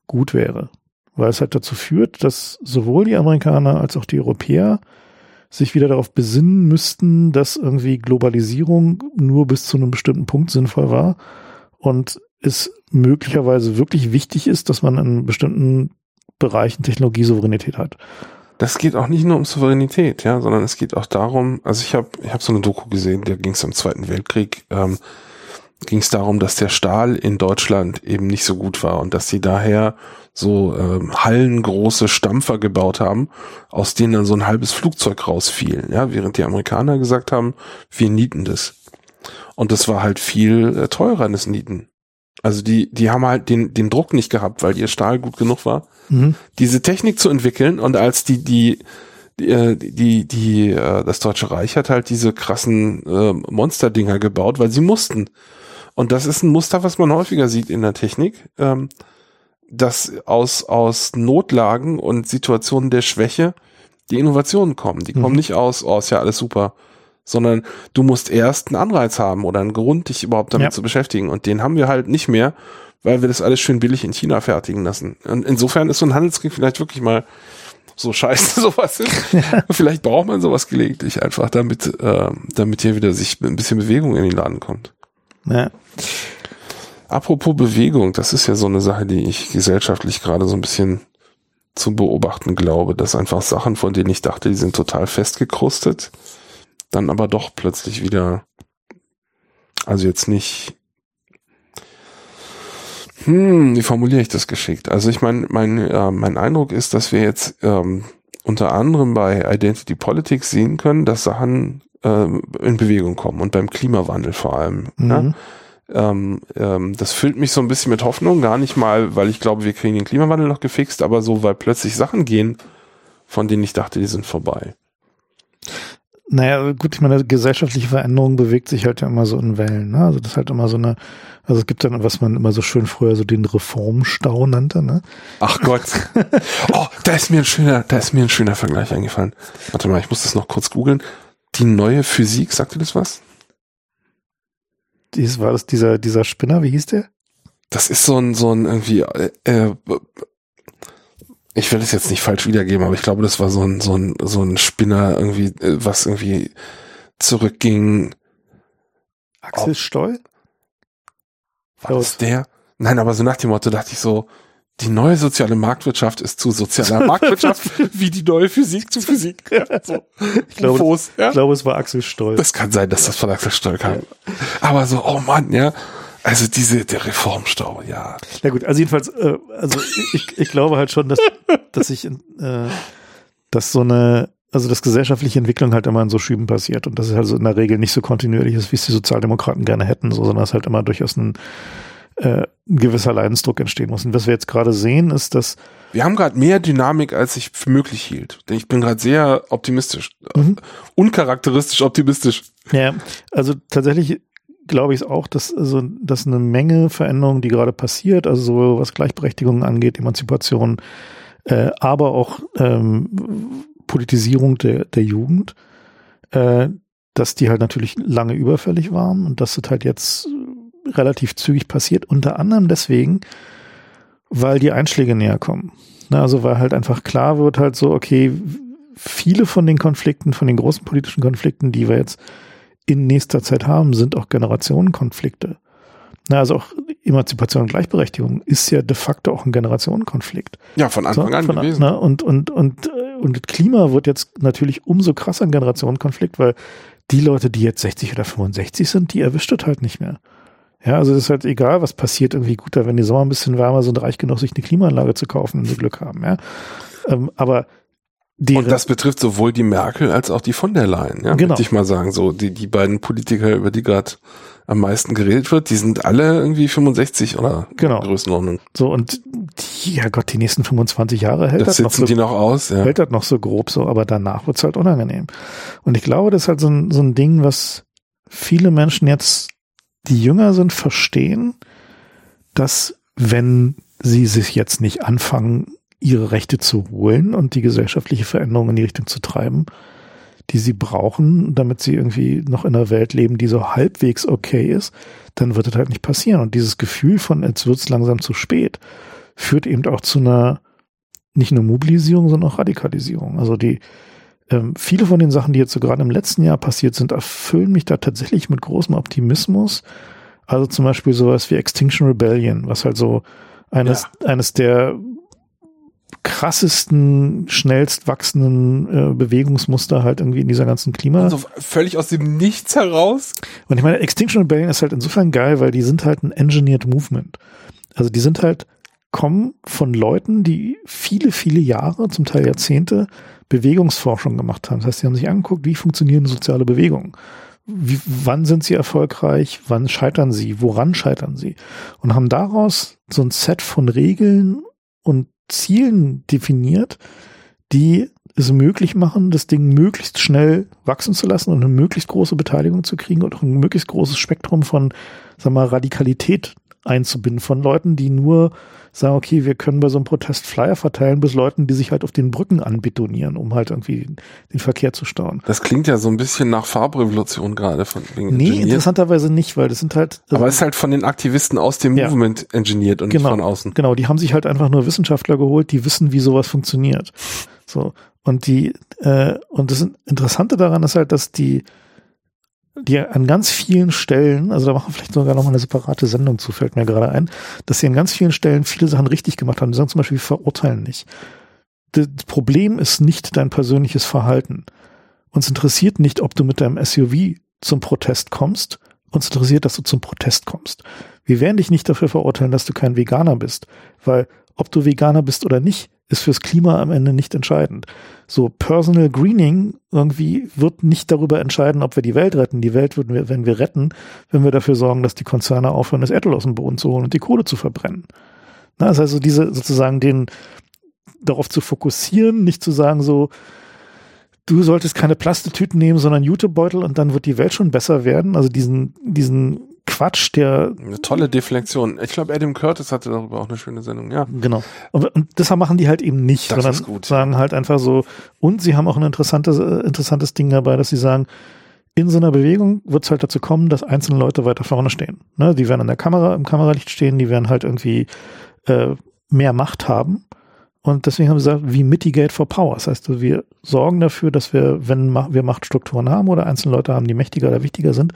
gut wäre. Weil es halt dazu führt, dass sowohl die Amerikaner als auch die Europäer sich wieder darauf besinnen müssten, dass irgendwie Globalisierung nur bis zu einem bestimmten Punkt sinnvoll war und es möglicherweise wirklich wichtig ist, dass man in bestimmten Bereichen Technologiesouveränität hat. Das geht auch nicht nur um Souveränität, ja, sondern es geht auch darum, also ich habe ich hab so eine Doku gesehen, da ging es im Zweiten Weltkrieg, ähm, ging es darum, dass der Stahl in Deutschland eben nicht so gut war und dass sie daher so ähm, hallengroße Stampfer gebaut haben, aus denen dann so ein halbes Flugzeug rausfiel, ja, während die Amerikaner gesagt haben, wir nieten das. Und das war halt viel äh, teurer, das Nieten. Also die, die haben halt den, den Druck nicht gehabt, weil ihr Stahl gut genug war Mhm. diese Technik zu entwickeln und als die die die äh, die, die äh, das Deutsche Reich hat halt diese krassen äh, Monsterdinger gebaut, weil sie mussten. Und das ist ein Muster, was man häufiger sieht in der Technik, ähm, dass aus aus Notlagen und Situationen der Schwäche die Innovationen kommen. Die kommen Mhm. nicht aus, oh, ist ja alles super, sondern du musst erst einen Anreiz haben oder einen Grund, dich überhaupt damit Ja. zu beschäftigen. Und den haben wir halt nicht mehr, weil wir das alles schön billig in China fertigen lassen. Und insofern ist so ein Handelskrieg vielleicht wirklich mal so scheiße sowas ist. Vielleicht braucht man sowas gelegentlich einfach, damit, äh, damit hier wieder sich ein bisschen Bewegung in den Laden kommt. Ja. Apropos Bewegung, das ist ja so eine Sache, die ich gesellschaftlich gerade so ein bisschen zu beobachten glaube, dass einfach Sachen, von denen ich dachte, die sind total festgekrustet, dann aber doch plötzlich wieder, also jetzt nicht, hm, wie formuliere ich das geschickt? Also ich meine, mein, äh, mein Eindruck ist, dass wir jetzt ähm, unter anderem bei Identity Politics sehen können, dass Sachen äh, in Bewegung kommen und beim Klimawandel vor allem. Mhm. Ja? Ähm, ähm, das füllt mich so ein bisschen mit Hoffnung, gar nicht mal, weil ich glaube, wir kriegen den Klimawandel noch gefixt, aber so, weil plötzlich Sachen gehen, von denen ich dachte, die sind vorbei. Naja, gut, ich meine, gesellschaftliche Veränderung bewegt sich halt ja immer so in Wellen. Ne? Also das ist halt immer so eine, also es gibt dann, was man immer so schön früher so den Reformstau nannte. Ne? Ach Gott. oh, da ist mir ein schöner, da ist mir ein schöner Vergleich eingefallen. Warte mal, ich muss das noch kurz googeln. Die neue Physik, sagt dir das was? Dies war das dieser, dieser Spinner, wie hieß der? Das ist so ein, so ein irgendwie, äh, äh, ich will es jetzt nicht falsch wiedergeben, aber ich glaube, das war so ein, so ein, so ein Spinner irgendwie, äh, was irgendwie zurückging. Axel Stoll? War das der? Nein, aber so nach dem Motto dachte ich so, die neue soziale Marktwirtschaft ist zu sozialer Marktwirtschaft, wie die neue Physik zu Physik. So. Ich glaube, Ufos, ja? ich glaube, es war Axel Stoll. Das kann sein, dass das von Axel Stoll kam. Aber so, oh Mann, ja. Also diese, der Reformstau, ja. Na gut, also jedenfalls, äh, also ich, ich glaube halt schon, dass, dass ich, äh, dass so eine, also dass gesellschaftliche Entwicklung halt immer in so Schüben passiert und dass es also in der Regel nicht so kontinuierlich ist, wie es die Sozialdemokraten gerne hätten, so, sondern es halt immer durchaus ein, äh, ein gewisser Leidensdruck entstehen muss. Und was wir jetzt gerade sehen, ist, dass Wir haben gerade mehr Dynamik, als ich für möglich hielt. Denn ich bin gerade sehr optimistisch. Mhm. Uncharakteristisch optimistisch. Ja, also tatsächlich glaube ich auch, dass also dass eine Menge Veränderungen, die gerade passiert, also so was Gleichberechtigung angeht, Emanzipation, äh, aber auch ähm, Politisierung der, der Jugend, äh, dass die halt natürlich lange überfällig waren und dass das halt jetzt relativ zügig passiert, unter anderem deswegen, weil die Einschläge näher kommen. Na, also weil halt einfach klar wird halt so, okay, viele von den Konflikten, von den großen politischen Konflikten, die wir jetzt in nächster Zeit haben, sind auch Generationenkonflikte. Na, also auch Emanzipation und Gleichberechtigung ist ja de facto auch ein Generationenkonflikt. Ja, von Anfang So, an von- gewesen. Na, und, und, und, äh, und Klima wird jetzt natürlich umso krasser ein Generationenkonflikt, weil die Leute, die jetzt 60 oder 65 sind, die erwischt das halt nicht mehr. Ja, also das ist halt egal, was passiert, irgendwie gut, da wenn die Sommer ein bisschen wärmer sind, reich genug, sich eine Klimaanlage zu kaufen, wenn sie Glück haben, ja. Ähm, aber deren, Und das betrifft sowohl die Merkel als auch die von der Leyen, ja, Genau. würde ich mal sagen. So, die, die beiden Politiker, über die gerade am meisten geredet wird, die sind alle irgendwie 65 oder Genau. Größenordnung. so und die, ja Gott, die nächsten 25 Jahre hält Das das, noch so die noch aus, ja. hält das noch so grob so, aber danach wird's halt unangenehm. Und ich glaube, das ist halt so ein, so ein Ding, was viele Menschen jetzt, die jünger sind, verstehen, dass wenn sie sich jetzt nicht anfangen, ihre Rechte zu holen und die gesellschaftliche Veränderung in die Richtung zu treiben, die sie brauchen, damit sie irgendwie noch in einer Welt leben, die so halbwegs okay ist, dann wird das halt nicht passieren. Und dieses Gefühl von, jetzt wird's langsam zu spät, führt eben auch zu einer nicht nur Mobilisierung, sondern auch Radikalisierung. Also die ähm, viele von den Sachen, die jetzt so gerade im letzten Jahr passiert sind, erfüllen mich da tatsächlich mit großem Optimismus. Also zum Beispiel sowas wie Extinction Rebellion, was halt so eines, eines der krassesten, schnellst wachsenden äh, Bewegungsmuster halt irgendwie in dieser ganzen Klima. Also völlig aus dem Nichts heraus. Und ich meine, Extinction Rebellion ist halt insofern geil, weil die sind halt ein engineered Movement. Also die sind halt, kommen von Leuten, die viele, viele Jahre, zum Teil Jahrzehnte, Bewegungsforschung gemacht haben. Das heißt, sie haben sich angeguckt, wie funktionieren soziale Bewegungen. Wie, wann sind sie erfolgreich? Wann scheitern sie? Woran scheitern sie? Und haben daraus so ein Set von Regeln und Zielen definiert, die es möglich machen, das Ding möglichst schnell wachsen zu lassen und eine möglichst große Beteiligung zu kriegen und auch ein möglichst großes Spektrum von, sag mal, Radikalität einzubinden von Leuten, die nur sagen, okay, wir können bei so einem Protest Flyer verteilen, bis Leuten, die sich halt auf den Brücken anbetonieren, um halt irgendwie den Verkehr zu stauen. Das klingt ja so ein bisschen nach Farbrevolution gerade von wegen Nee, engineert. interessanterweise nicht, weil das sind halt. Aber es ist halt von den Aktivisten aus dem Ja. Movement engineert und genau, nicht von außen. Genau, die haben sich halt einfach nur Wissenschaftler geholt, die wissen, wie sowas funktioniert. So. Und die, äh, und das Interessante daran ist halt, dass die, die an ganz vielen Stellen, also da machen wir vielleicht sogar nochmal eine separate Sendung zu, fällt mir gerade ein, dass sie an ganz vielen Stellen viele Sachen richtig gemacht haben. Die sagen zum Beispiel, wir verurteilen nicht. Das Problem ist nicht dein persönliches Verhalten. Uns interessiert nicht, ob du mit deinem SUV zum Protest kommst. Uns interessiert, dass du zum Protest kommst. Wir werden dich nicht dafür verurteilen, dass du kein Veganer bist, weil ob du Veganer bist oder nicht, ist fürs Klima am Ende nicht entscheidend. So Personal Greening irgendwie wird nicht darüber entscheiden, ob wir die Welt retten. Die Welt würden wir, wenn wir retten, wenn wir dafür sorgen, dass die Konzerne aufhören, das Erdöl aus dem Boden zu holen und die Kohle zu verbrennen. Na, das heißt also diese sozusagen den darauf zu fokussieren, nicht zu sagen so, du solltest keine Plastetüten nehmen, sondern Jutebeutel und dann wird die Welt schon besser werden. Also diesen, diesen Quatsch, der. Eine tolle Deflexion. Ich glaube, Adam Curtis hatte darüber auch eine schöne Sendung, ja. Genau. Und, und deshalb machen die halt eben nicht, Das sondern ist gut. sagen halt einfach so, und sie haben auch ein interessantes, äh, interessantes Ding dabei, dass sie sagen, in so einer Bewegung wird es halt dazu kommen, dass einzelne Leute weiter vorne stehen. Ne? Die werden an der Kamera, im Kameralicht stehen, die werden halt irgendwie äh, mehr Macht haben. Und deswegen haben sie gesagt, wie mitigate for power. Das heißt, wir sorgen dafür, dass wir, wenn wir Machtstrukturen haben oder einzelne Leute haben, die mächtiger oder wichtiger sind,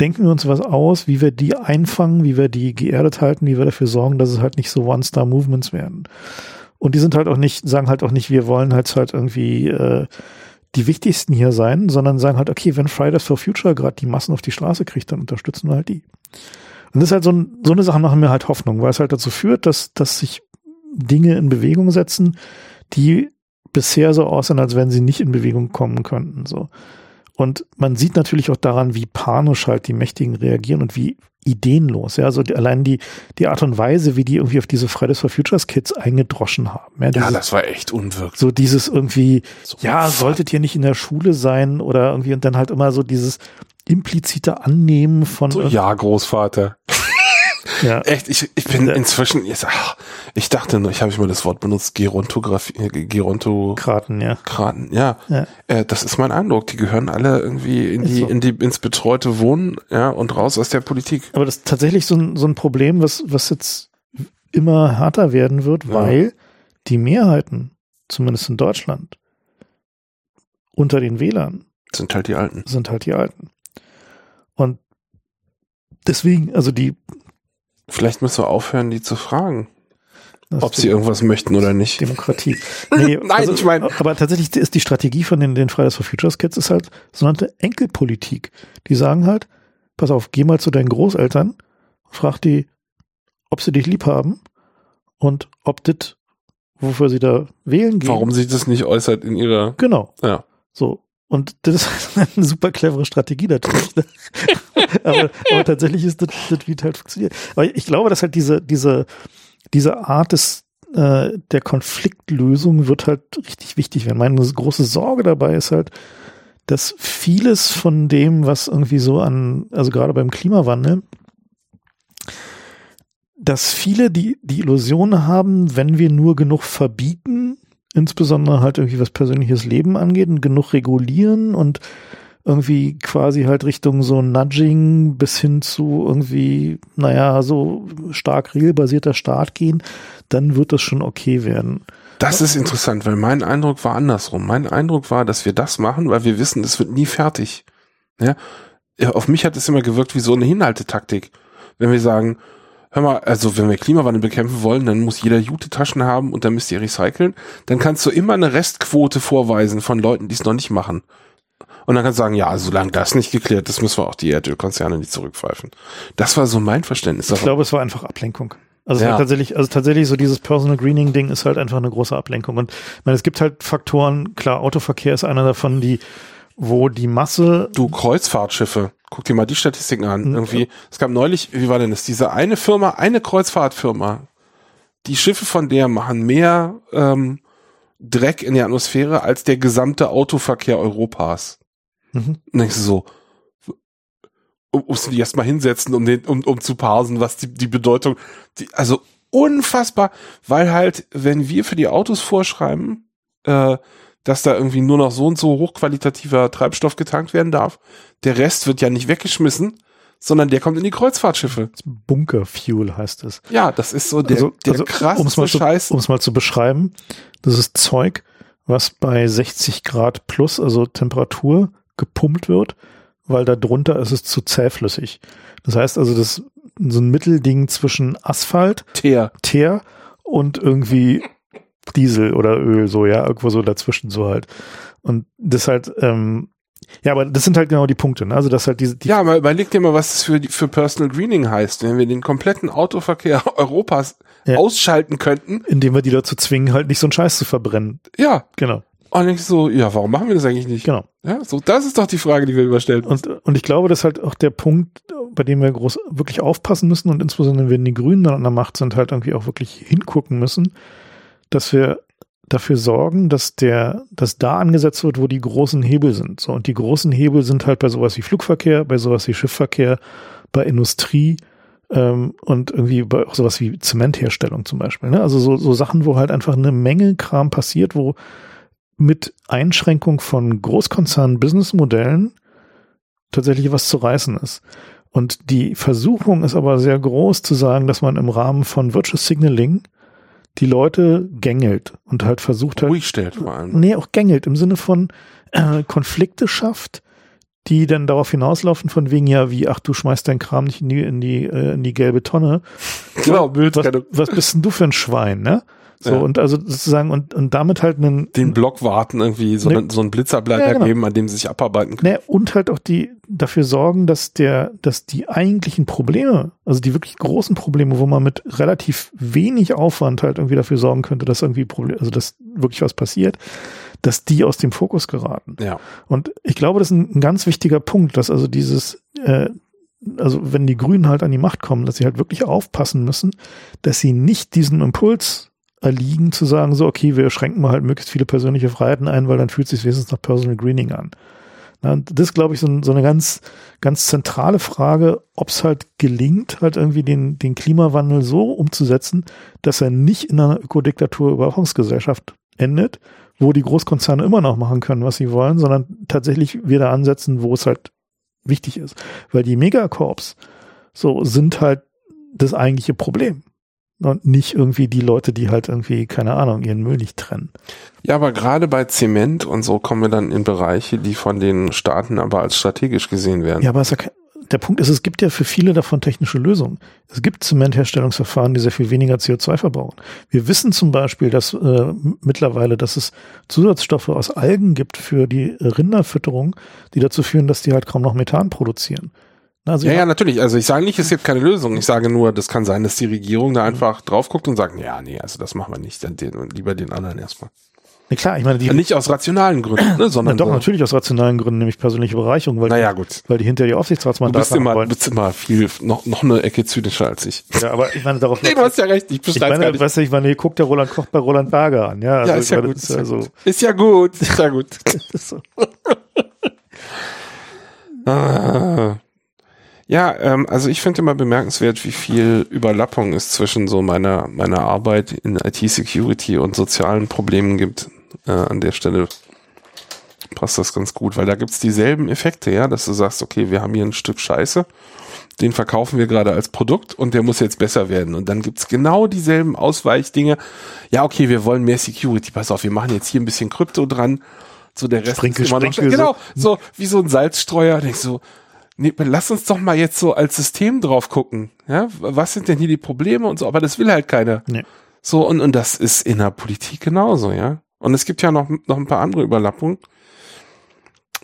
denken wir uns was aus, wie wir die einfangen, wie wir die geerdet halten, wie wir dafür sorgen, dass es halt nicht so One-Star-Movements werden. Und die sind halt auch nicht, sagen halt auch nicht, wir wollen halt halt irgendwie äh, die wichtigsten hier sein, sondern sagen halt, okay, wenn Fridays for Future gerade die Massen auf die Straße kriegt, dann unterstützen wir halt die. Und das ist halt so, so eine Sache machen mir halt Hoffnung, weil es halt dazu führt, dass, dass sich Dinge in Bewegung setzen, die bisher so aussehen, als wenn sie nicht in Bewegung kommen könnten. So. Und man sieht natürlich auch daran, wie panisch halt die Mächtigen reagieren und wie ideenlos. Ja, also die, allein die, die Art und Weise, wie die irgendwie auf diese Fridays for Futures Kids eingedroschen haben. Ja, Ja, dieses, das war echt unwirksam. so dieses irgendwie, So ja, fuck. solltet ihr nicht in der Schule sein oder irgendwie und dann halt immer so dieses implizite Annehmen von So, ja, Großvater. Ja, Echt, ich, ich bin Ja. inzwischen, jetzt, ach, ich dachte noch, ich habe ich mal das Wort benutzt, Gerontografie, äh, Gerontokraten, Kraten, ja. ja. Ja. Äh, das ist mein Eindruck. Die gehören alle irgendwie in die, so. in die, ins betreute Wohnen, ja, und raus aus der Politik. Aber das ist tatsächlich so ein, so ein Problem, was, was jetzt immer härter werden wird, Ja. weil die Mehrheiten, zumindest in Deutschland, unter den Wählern Sind halt die Alten. sind halt die Alten. Und deswegen, also die, Vielleicht müssen wir aufhören, die zu fragen, das ob sie irgendwas möchten oder nicht. Demokratie. Nee, Nein, ich meine- Aber tatsächlich ist die Strategie von den, den Fridays for Futures Kids ist halt sogenannte Enkelpolitik. Die sagen halt, pass auf, geh mal zu deinen Großeltern, frag die, ob sie dich lieb haben und ob das, wofür sie da wählen gehen. Warum sie das nicht äußert in ihrer, Genau. ja. So. Und das ist eine super clevere Strategie natürlich. Ne? aber, aber tatsächlich ist das, das wie es halt funktioniert. Aber ich glaube, dass halt diese, diese, diese Art des, äh, der Konfliktlösung wird halt richtig wichtig werden. Meine große Sorge dabei ist halt, dass vieles von dem, was irgendwie so an, also gerade beim Klimawandel, dass viele die, die Illusion haben, wenn wir nur genug verbieten, insbesondere halt irgendwie was persönliches Leben angeht und genug regulieren und irgendwie quasi halt Richtung so Nudging bis hin zu irgendwie, naja, so stark regelbasierter Staat gehen, dann wird das schon okay werden. Das ist interessant, weil mein Eindruck war andersrum. Mein Eindruck war, dass wir das machen, weil wir wissen, es wird nie fertig. Ja? ja, auf mich hat es immer gewirkt wie so eine Hinhaltetaktik. Wenn wir sagen, hör mal, also wenn wir Klimawandel bekämpfen wollen, dann muss jeder Jute-Taschen haben und dann müsst ihr recyceln. Dann kannst du immer eine Restquote vorweisen von Leuten, die es noch nicht machen. Und dann kannst du sagen, ja, solange das nicht geklärt ist, müssen wir auch die Erdölkonzerne nicht zurückpfeifen. Das war so mein Verständnis. Ich glaube, es war einfach Ablenkung. Also, es Ja. war tatsächlich, also tatsächlich so dieses Personal Greening Ding ist halt einfach eine große Ablenkung. Und ich meine, es gibt halt Faktoren, klar, Autoverkehr ist einer davon, die, wo die Masse, Du Kreuzfahrtschiffe, guck dir mal die Statistiken an. Irgendwie, es gab neulich, wie war denn das? Diese eine Firma, eine Kreuzfahrtfirma, die Schiffe von der machen mehr ähm, Dreck in der Atmosphäre als der gesamte Autoverkehr Europas. Mhm. Und denkst du so, musst du dich erstmal hinsetzen, um den, um, um zu parsen, was die, die Bedeutung, die, also unfassbar, weil halt, wenn wir für die Autos vorschreiben, äh, dass da irgendwie nur noch so und so hochqualitativer Treibstoff getankt werden darf, der Rest wird ja nicht weggeschmissen, sondern der kommt in die Kreuzfahrtschiffe. Bunkerfuel heißt es. Ja, das ist so der, Also- der also, krasseste um's mal Scheiß. Um es mal zu beschreiben, das ist Zeug, was bei 60 Grad plus, also Temperatur, gepumpt wird, weil da drunter ist es zu zähflüssig. Das heißt also, das ist so ein Mittelding zwischen Asphalt, Teer. Teer und irgendwie Diesel oder Öl, so, ja, irgendwo so dazwischen so halt. Und das halt, ähm, ja, aber das sind halt genau die Punkte, ne? Also das halt diese, die Ja, mal überleg dir mal, was das für, die- für Personal Greening heißt, wenn wir den kompletten Autoverkehr Europas Ja. ausschalten könnten. indem wir die dazu zwingen, halt nicht so einen Scheiß zu verbrennen. Ja. Genau, Und ich so, ja, warum machen wir das eigentlich nicht? genau. Ja, so, das ist doch die Frage, die wir überstellen. Und, und ich glaube, das ist halt auch der Punkt, bei dem wir groß wirklich aufpassen müssen und insbesondere wenn die Grünen dann an der Macht sind, halt irgendwie auch wirklich hingucken müssen, dass wir dafür sorgen, dass der, dass da angesetzt wird, wo die großen Hebel sind. So, und die großen Hebel sind halt bei sowas wie Flugverkehr, bei sowas wie Schiffverkehr, bei Industrie, ähm, und irgendwie bei auch sowas wie Zementherstellung zum Beispiel. Ne? Also so, so Sachen, wo halt einfach eine Menge Kram passiert, wo mit Einschränkung von Großkonzernen Businessmodellen tatsächlich was zu reißen ist. Und die Versuchung ist aber sehr groß zu sagen, dass man im Rahmen von Virtual Signaling die Leute gängelt und halt versucht halt Ruhig stellt vor allem. Nee, auch gängelt im Sinne von äh, Konflikte schafft, die dann darauf hinauslaufen, von wegen ja, wie, ach, du schmeißt deinen Kram nicht in die, in die, äh, in die gelbe Tonne. Genau, Was, Mülltrennung. was bist denn du für ein Schwein, ne? So, Ja. und also sozusagen, und, und damit halt einen, Den Block warten, irgendwie so, Ne. einen, so einen Blitzerbleiter Ja, genau. geben, an dem sie sich abarbeiten können. ne, und halt auch die, dafür sorgen, dass der, dass die eigentlichen Probleme, also die wirklich großen Probleme, wo man mit relativ wenig Aufwand halt irgendwie dafür sorgen könnte, dass irgendwie Problem, also dass wirklich was passiert, dass die aus dem Fokus geraten. Ja. Und ich glaube, das ist ein, ein ganz wichtiger Punkt, dass also dieses, äh, also wenn die Grünen halt an die Macht kommen, dass sie halt wirklich aufpassen müssen, dass sie nicht diesen Impuls erliegen, zu sagen, so, okay, wir schränken mal halt möglichst viele persönliche Freiheiten ein, weil dann fühlt es sich wenigstens nach Personal Greening an. Na, das ist, glaube ich, so, so eine ganz, ganz zentrale Frage, ob es halt gelingt, halt irgendwie den, den Klimawandel so umzusetzen, dass er nicht in einer Ökodiktatur Überwachungsgesellschaft endet, wo die Großkonzerne immer noch machen können, was sie wollen, sondern tatsächlich wieder ansetzen, wo es halt wichtig ist. Weil die Megacorps so sind halt das eigentliche Problem. Und nicht irgendwie die Leute, die halt irgendwie, keine Ahnung, ihren Müll nicht trennen. Ja, aber gerade bei Zement und so kommen wir dann in Bereiche, die von den Staaten aber als strategisch gesehen werden. Ja, aber ja kein, der Punkt ist, es gibt ja für viele davon technische Lösungen. Es gibt Zementherstellungsverfahren, die sehr viel weniger CO2 verbrauchen. Wir wissen zum Beispiel, dass äh, mittlerweile, dass es Zusatzstoffe aus Algen gibt für die Rinderfütterung, die dazu führen, dass die halt kaum noch Methan produzieren. Also Ja, ja, natürlich. Also ich sage nicht, es gibt keine Lösung. Ich sage nur, das kann sein, dass die Regierung da einfach drauf guckt und sagt, ja, nee, also das machen wir nicht, dann den, lieber den anderen erstmal. Na klar, ich meine, die, Nicht aus rationalen Gründen, ne, na sondern doch so. natürlich aus rationalen Gründen, nämlich persönliche Bereicherung, weil, Naja, gut. weil die hinter die Du Aufsichtsratsmandate bist immer, haben du wollen. bist immer viel, noch, noch eine Ecke zynischer als ich. Ja, aber ich meine, darauf Nee, du hast ja recht, ich ich bestreite gar meine, nicht. weißt du, ich meine, guckt der Roland Koch bei Roland Berger an, ja. Also ja, ist ja meine, gut. Ist ja, so, gut. ist ja gut. Ist ja gut. ist so. Ah. Ja, ähm, also ich finde immer bemerkenswert, wie viel Überlappung es zwischen so meiner, meiner Arbeit in IT-Security und sozialen Problemen gibt. Äh, an der Stelle passt das ganz gut, weil da gibt's dieselben Effekte, ja, dass du sagst, okay, wir haben hier ein Stück Scheiße, den verkaufen wir gerade als Produkt und der muss jetzt besser werden. Und dann gibt's genau dieselben Ausweichdinge. Ja, okay, wir wollen mehr Security, pass auf, wir machen jetzt hier ein bisschen Krypto dran. So der Rest Sprinkel, ist immer noch, Sprinkel, genau, so wie so ein Salzstreuer. Denkst so, nee, lass uns doch mal jetzt so als System drauf gucken. Ja, was sind denn hier die Probleme und so? Aber das will halt keiner. Nee. So und und das ist in der Politik genauso, ja. Und es gibt ja noch noch ein paar andere Überlappungen.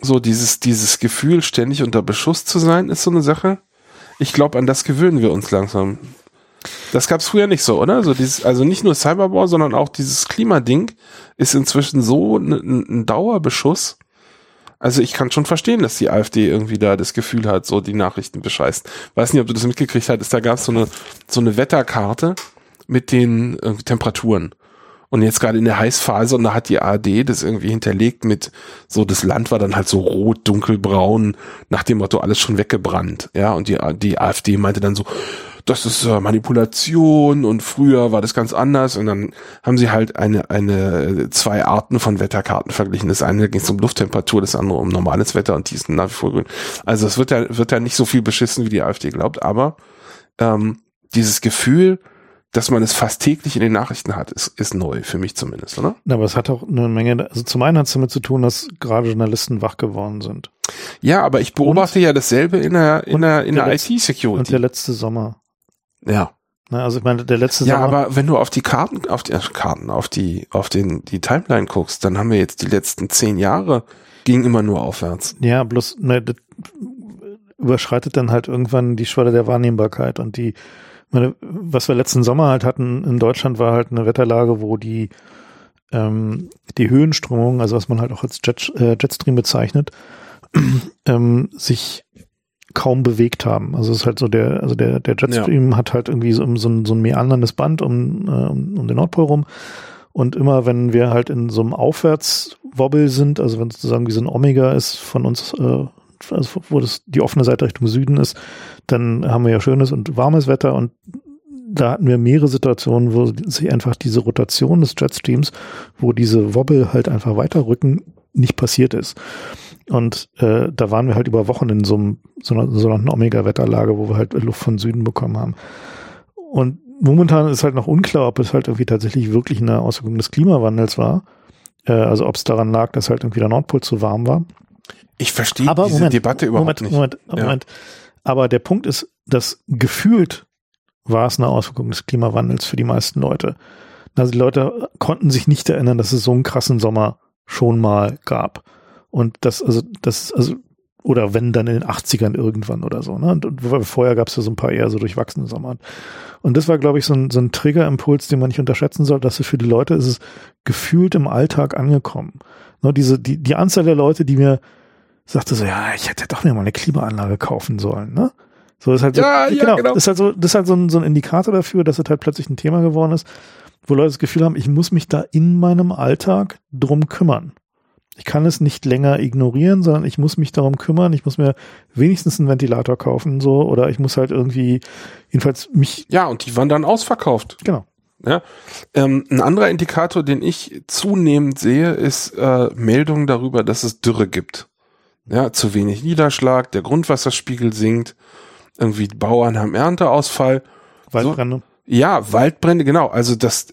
So dieses dieses Gefühl, ständig unter Beschuss zu sein, ist so eine Sache. Ich glaube, an das gewöhnen wir uns langsam. Das gab's früher nicht so, oder? So dieses, also nicht nur Cyberwar, sondern auch dieses Klimading ist inzwischen so ein, ein Dauerbeschuss. Also ich kann schon verstehen, dass die AfD irgendwie da das Gefühl hat, so die Nachrichten bescheißt. Weiß nicht, ob du das mitgekriegt hattest, da gab's so eine, so eine Wetterkarte mit den Temperaturen. Und jetzt gerade in der Heißphase und da hat die ARD das irgendwie hinterlegt mit so, das Land war dann halt so rot, dunkelbraun, nach dem Motto alles schon weggebrannt. Ja, und die, die AfD meinte dann so, das ist äh, Manipulation und früher war das ganz anders und dann haben sie halt eine, eine, zwei Arten von Wetterkarten verglichen. Das eine ging um Lufttemperatur, das andere um normales Wetter und die ist nach wie vor grün. Also es wird ja, wird ja nicht so viel beschissen, wie die AfD glaubt, aber ähm, dieses Gefühl, dass man es fast täglich in den Nachrichten hat, ist, ist neu, für mich zumindest, oder? Aber es hat auch eine Menge, also zum einen hat es damit zu tun, dass gerade Journalisten wach geworden sind. Ja, aber ich beobachte und, ja dasselbe in der, in der, in der, der IT-Security. Und der letzte Sommer. Ja. Na, also ich meine, der letzte ja, Sommer. Ja, aber wenn du auf die Karten, auf die äh, Karten, auf die, auf den, die Timeline guckst, dann haben wir jetzt die letzten zehn Jahre ging immer nur aufwärts. Ja, bloß, ne, das überschreitet dann halt irgendwann die Schwelle der Wahrnehmbarkeit und die, meine, was wir letzten Sommer halt hatten in Deutschland war halt eine Wetterlage, wo die, ähm, die Höhenströmung, also was man halt auch als Jet, äh, Jetstream bezeichnet, ähm, sich kaum bewegt haben. Also es ist halt so der, also der, der Jetstream ja. hat halt irgendwie so, so, ein, so ein meanderndes Band um, äh, um, den Nordpol rum. Und immer wenn wir halt in so einem Aufwärtswobbel sind, also wenn sozusagen wie so ein Omega ist von uns, äh, also wo das die offene Seite Richtung Süden ist, dann haben wir ja schönes und warmes Wetter und da hatten wir mehrere Situationen, wo sich einfach diese Rotation des Jetstreams, wo diese Wobble halt einfach weiterrücken, nicht passiert ist. Und äh, da waren wir halt über Wochen in so, einem, so einer sogenannten Omega-Wetterlage, wo wir halt Luft von Süden bekommen haben. Und momentan ist halt noch unklar, ob es halt irgendwie tatsächlich wirklich eine Auswirkung des Klimawandels war. Äh, also ob es daran lag, dass halt irgendwie der Nordpol zu warm war. Ich verstehe diese Moment, Debatte überhaupt Moment, nicht. Moment, ja. Moment. Aber der Punkt ist, dass gefühlt war es eine Auswirkung des Klimawandels für die meisten Leute. Also die Leute konnten sich nicht erinnern, dass es so einen krassen Sommer schon mal gab. Und das, also, das, also, oder wenn dann in den 80ern irgendwann oder so. Ne? Und, und vorher gab es ja so ein paar eher so durchwachsene Sommer. Und das war, glaube ich, so ein, so ein Triggerimpuls, den man nicht unterschätzen soll, dass es für die Leute ist es gefühlt im Alltag angekommen. Ne? Diese, die, die Anzahl der Leute, die mir sagte so, ja, ich hätte doch mir mal eine Klimaanlage kaufen sollen, ne? So ist halt so, ja, ja, genau, genau. ist halt so, das ist halt so ein, so ein Indikator dafür, dass es halt plötzlich ein Thema geworden ist, wo Leute das Gefühl haben, ich muss mich da in meinem Alltag drum kümmern. Ich kann es nicht länger ignorieren, sondern ich muss mich darum kümmern. Ich muss mir wenigstens einen Ventilator kaufen, so, oder ich muss halt irgendwie, jedenfalls mich. Ja, und die waren dann ausverkauft. Genau. Ja. Ähm, ein anderer Indikator, den ich zunehmend sehe, ist äh, Meldungen darüber, dass es Dürre gibt. Ja, zu wenig Niederschlag, der Grundwasserspiegel sinkt, irgendwie Bauern haben Ernteausfall. Waldbrände. So, ja, Waldbrände, genau. Also das,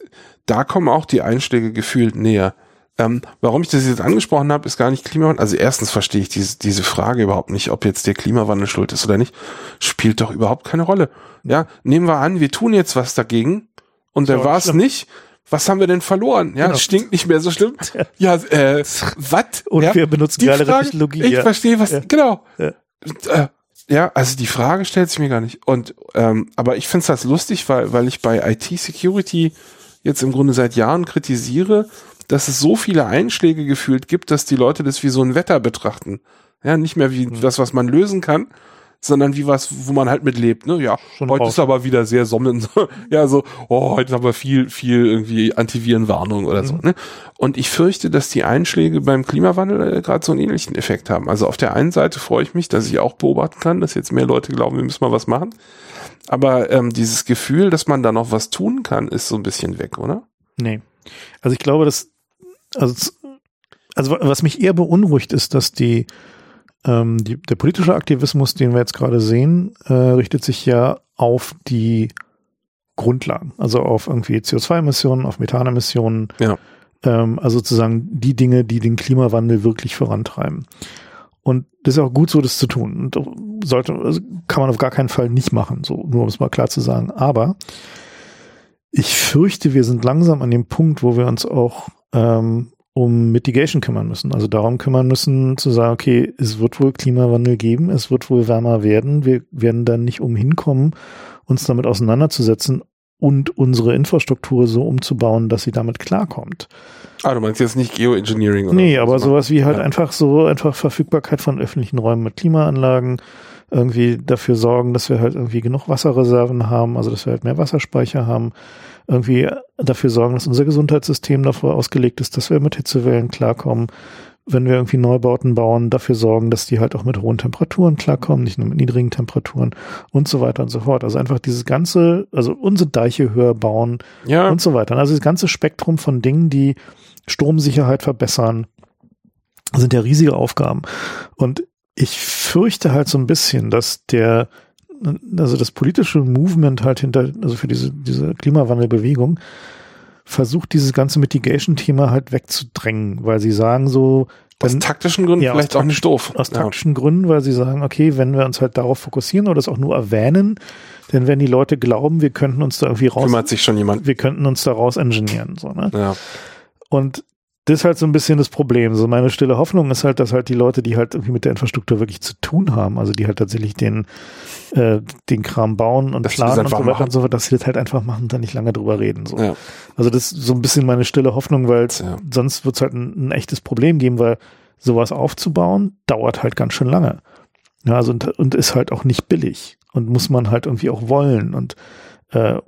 da kommen auch die Einschläge gefühlt näher. Ähm, warum ich das jetzt angesprochen habe, ist gar nicht Klimawandel. Also erstens verstehe ich diese, diese Frage überhaupt nicht, ob jetzt der Klimawandel schuld ist oder nicht. Spielt doch überhaupt keine Rolle. Ja, nehmen wir an, wir tun jetzt was dagegen und dann war es nicht. Was haben wir denn verloren? Ja, genau. stinkt nicht mehr so schlimm. Ja, äh, was? Und ja, wir benutzen die gerade Frage, Technologie. Ich ja. verstehe, was, ja. genau. Ja. Äh, ja, also die Frage stellt sich mir gar nicht. Und ähm, aber ich finde es das lustig, weil weil ich bei IT-Security jetzt im Grunde seit Jahren kritisiere, dass es so viele Einschläge gefühlt gibt, dass die Leute das wie so ein Wetter betrachten. Ja, nicht mehr wie mhm. das, was man lösen kann, sondern wie was, wo man halt mitlebt. Ne? Ja, Schon heute ist aber wieder sehr sonnen. ja, so, oh, heute haben wir viel, viel irgendwie Antivirenwarnung oder mhm. so. Ne? Und ich fürchte, dass die Einschläge beim Klimawandel äh, gerade so einen ähnlichen Effekt haben. Also auf der einen Seite freue ich mich, dass ich auch beobachten kann, dass jetzt mehr Leute glauben, wir müssen mal was machen. Aber ähm, dieses Gefühl, dass man da noch was tun kann, ist so ein bisschen weg, oder? Nee. Also ich glaube, dass also, also was mich eher beunruhigt ist, dass die, ähm, die der politische Aktivismus, den wir jetzt gerade sehen, äh, richtet sich ja auf die Grundlagen, also auf irgendwie CO2-Emissionen, auf Methanemissionen, ja. ähm, also sozusagen die Dinge, die den Klimawandel wirklich vorantreiben. Und das ist auch gut so, das zu tun. Und sollte, also kann man auf gar keinen Fall nicht machen, so nur um es mal klar zu sagen. Aber ich fürchte, wir sind langsam an dem Punkt, wo wir uns auch ähm, um Mitigation kümmern müssen. Also darum kümmern müssen, zu sagen, okay, es wird wohl Klimawandel geben, es wird wohl wärmer werden, wir werden dann nicht umhin kommen, uns damit auseinanderzusetzen und unsere Infrastruktur so umzubauen, dass sie damit klarkommt. Ah, du meinst jetzt nicht Geoengineering oder Nee, aber sowas wie halt ja. einfach so, einfach Verfügbarkeit von öffentlichen Räumen mit Klimaanlagen, irgendwie dafür sorgen, dass wir halt irgendwie genug Wasserreserven haben, also dass wir halt mehr Wasserspeicher haben, irgendwie dafür sorgen, dass unser Gesundheitssystem dafür ausgelegt ist, dass wir mit Hitzewellen klarkommen. Wenn wir irgendwie Neubauten bauen, dafür sorgen, dass die halt auch mit hohen Temperaturen klarkommen, nicht nur mit niedrigen Temperaturen und so weiter und so fort. Also einfach dieses ganze, also unsere Deiche höher bauen ja. und so weiter. Also das ganze Spektrum von Dingen, die Stromsicherheit verbessern, sind ja riesige Aufgaben. Und ich fürchte halt so ein bisschen, dass der also das politische Movement halt hinter, also für diese, diese Klimawandelbewegung, versucht dieses ganze Mitigation-Thema halt wegzudrängen, weil sie sagen so, aus taktischen Gründen ja, vielleicht auch nicht doof. Aus taktischen ja. Gründen, weil sie sagen, okay, wenn wir uns halt darauf fokussieren oder es auch nur erwähnen, denn wenn die Leute glauben, wir könnten uns da irgendwie raus. Kümmert sich schon jemand. Wir könnten uns da raus ingenieren, so, ne? Ja. Und das ist halt so ein bisschen das Problem. So meine stille Hoffnung ist halt, dass halt die Leute, die halt irgendwie mit der Infrastruktur wirklich zu tun haben, also die halt tatsächlich den, äh, den Kram bauen und Dass planen das und so weiter machen. und so fort, dass sie das halt einfach machen und dann nicht lange drüber reden. So. Ja. Also das ist so ein bisschen meine stille Hoffnung, weil Ja. sonst wird es halt ein, ein echtes Problem geben, weil sowas aufzubauen dauert halt ganz schön lange. Ja, also und, und ist halt auch nicht billig und muss man halt irgendwie auch wollen und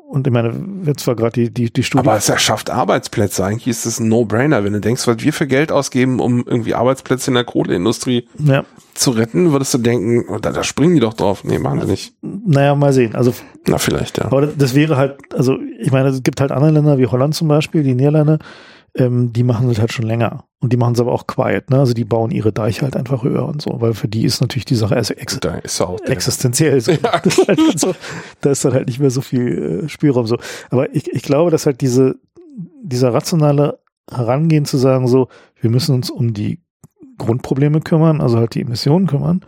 und ich meine, jetzt war gerade die, die, die Studie. Aber es erschafft Arbeitsplätze. Eigentlich ist es ein No-Brainer. Wenn du denkst, was wir für Geld ausgeben, um irgendwie Arbeitsplätze in der Kohleindustrie ja, zu retten, würdest du denken, oh, da, da springen die doch drauf. Nee, machen sie nicht. naja, mal sehen. Also Na, vielleicht, ja. Aber das wäre halt, also ich meine, es gibt halt andere Länder wie Holland zum Beispiel, die Niederlande, ähm, die machen das halt schon länger. Und die machen es aber auch quiet, ne? Also die bauen ihre Deiche halt einfach höher und so, weil für die ist natürlich die Sache ex existenziell. So. Ja. Das ist halt so, da ist dann halt nicht mehr so viel äh, Spielraum so. Aber ich, ich glaube, dass halt diese, dieser rationale Herangehen zu sagen, so, wir müssen uns um die Grundprobleme kümmern, also halt die Emissionen kümmern.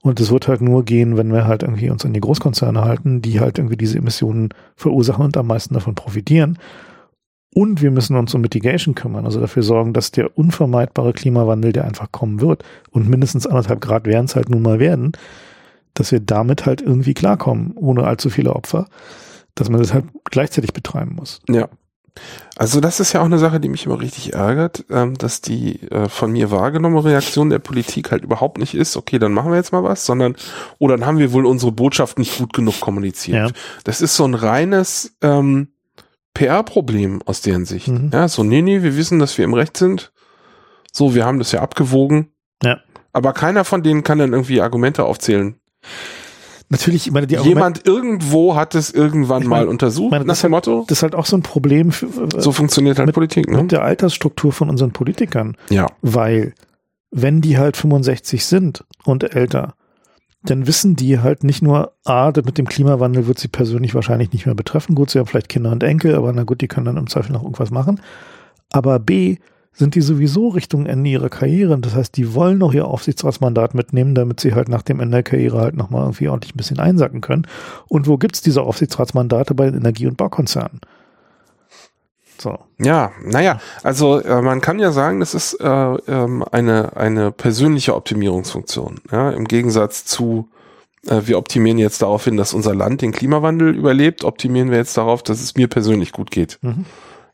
Und es wird halt nur gehen, wenn wir halt irgendwie uns an die Großkonzerne halten, die halt irgendwie diese Emissionen verursachen und am meisten davon profitieren. Und wir müssen uns um Mitigation kümmern, also dafür sorgen, dass der unvermeidbare Klimawandel, der einfach kommen wird, und mindestens anderthalb Grad werden es halt nun mal werden, dass wir damit halt irgendwie klarkommen, ohne allzu viele Opfer, dass man das halt gleichzeitig betreiben muss. Ja. Also das ist ja auch eine Sache, die mich immer richtig ärgert, ähm, dass die äh, von mir wahrgenommene Reaktion der Politik halt überhaupt nicht ist, okay, dann machen wir jetzt mal was, sondern, oh, dann haben wir wohl unsere Botschaft nicht gut genug kommuniziert. Ja. Das ist so ein reines ähm, PR-Problem aus deren Sicht. Mhm. Ja, so, nee, nee, wir wissen, dass wir im Recht sind. So, wir haben das ja abgewogen. Ja. Aber keiner von denen kann dann irgendwie Argumente aufzählen. Natürlich, ich meine, die Argumente, Jemand irgendwo hat es irgendwann Ich mal meine- untersucht, meine, nach das dem Motto. das ist halt auch so ein Problem für, So funktioniert halt mit- Politik, ne? mit der Altersstruktur von unseren Politikern. Ja. Weil, wenn die halt 65 sind und älter, dann wissen die halt nicht nur, A, das mit dem Klimawandel wird sie persönlich wahrscheinlich nicht mehr betreffen. Gut, sie haben vielleicht Kinder und Enkel, aber na gut, die können dann im Zweifel noch irgendwas machen. Aber B, sind die sowieso Richtung Ende ihrer Karriere. Das heißt, die wollen noch ihr Aufsichtsratsmandat mitnehmen, damit sie halt nach dem Ende der Karriere halt nochmal irgendwie ordentlich ein bisschen einsacken können. Und wo gibt's diese Aufsichtsratsmandate bei den Energie- und Baukonzernen? So. Ja, naja, also äh, man kann ja sagen, das ist äh, ähm, eine, eine persönliche Optimierungsfunktion. Ja, Im Gegensatz zu, äh, wir optimieren jetzt darauf hin, dass unser Land den Klimawandel überlebt, optimieren wir jetzt darauf, dass es mir persönlich gut geht. Mhm.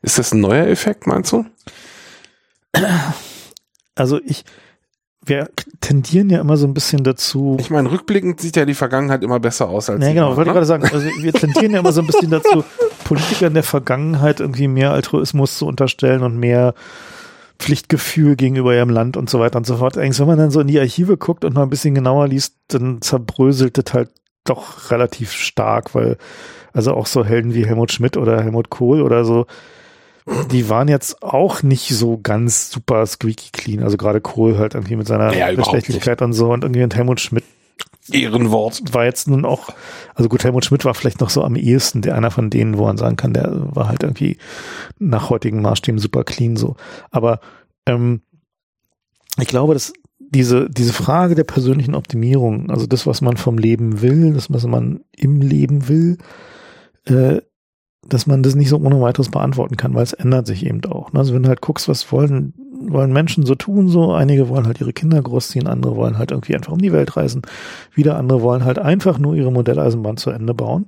Ist das ein neuer Effekt, meinst du? Also ich, wir tendieren ja immer so ein bisschen dazu. Ich meine, rückblickend sieht ja die Vergangenheit immer besser aus als Ja, genau, war, wollte ich ne? gerade sagen. Also wir tendieren ja immer so ein bisschen dazu, Politikern der Vergangenheit irgendwie mehr Altruismus zu unterstellen und mehr Pflichtgefühl gegenüber ihrem Land und so weiter und so fort. Eigentlich, wenn man dann so in die Archive guckt und mal ein bisschen genauer liest, dann zerbröselt das halt doch relativ stark, weil also auch so Helden wie Helmut Schmidt oder Helmut Kohl oder so, die waren jetzt auch nicht so ganz super squeaky clean. Also gerade Kohl halt irgendwie mit seiner Ja, Bestechlichkeit und so und irgendwie und Helmut Schmidt Ehrenwort. war jetzt nun auch, also gut, Helmut Schmidt war vielleicht noch so am ehesten der einer von denen, wo man sagen kann, der war halt irgendwie nach heutigen Maßstäben super clean so. Aber ähm, ich glaube, dass diese, diese Frage der persönlichen Optimierung, also das, was man vom Leben will, das, was man im Leben will, äh, dass man das nicht so ohne weiteres beantworten kann, weil es ändert sich eben auch. ne? Also wenn du halt guckst, was wollen, wollen Menschen so tun, so einige wollen halt ihre Kinder großziehen, andere wollen halt irgendwie einfach um die Welt reisen, wieder andere wollen halt einfach nur ihre Modelleisenbahn zu Ende bauen.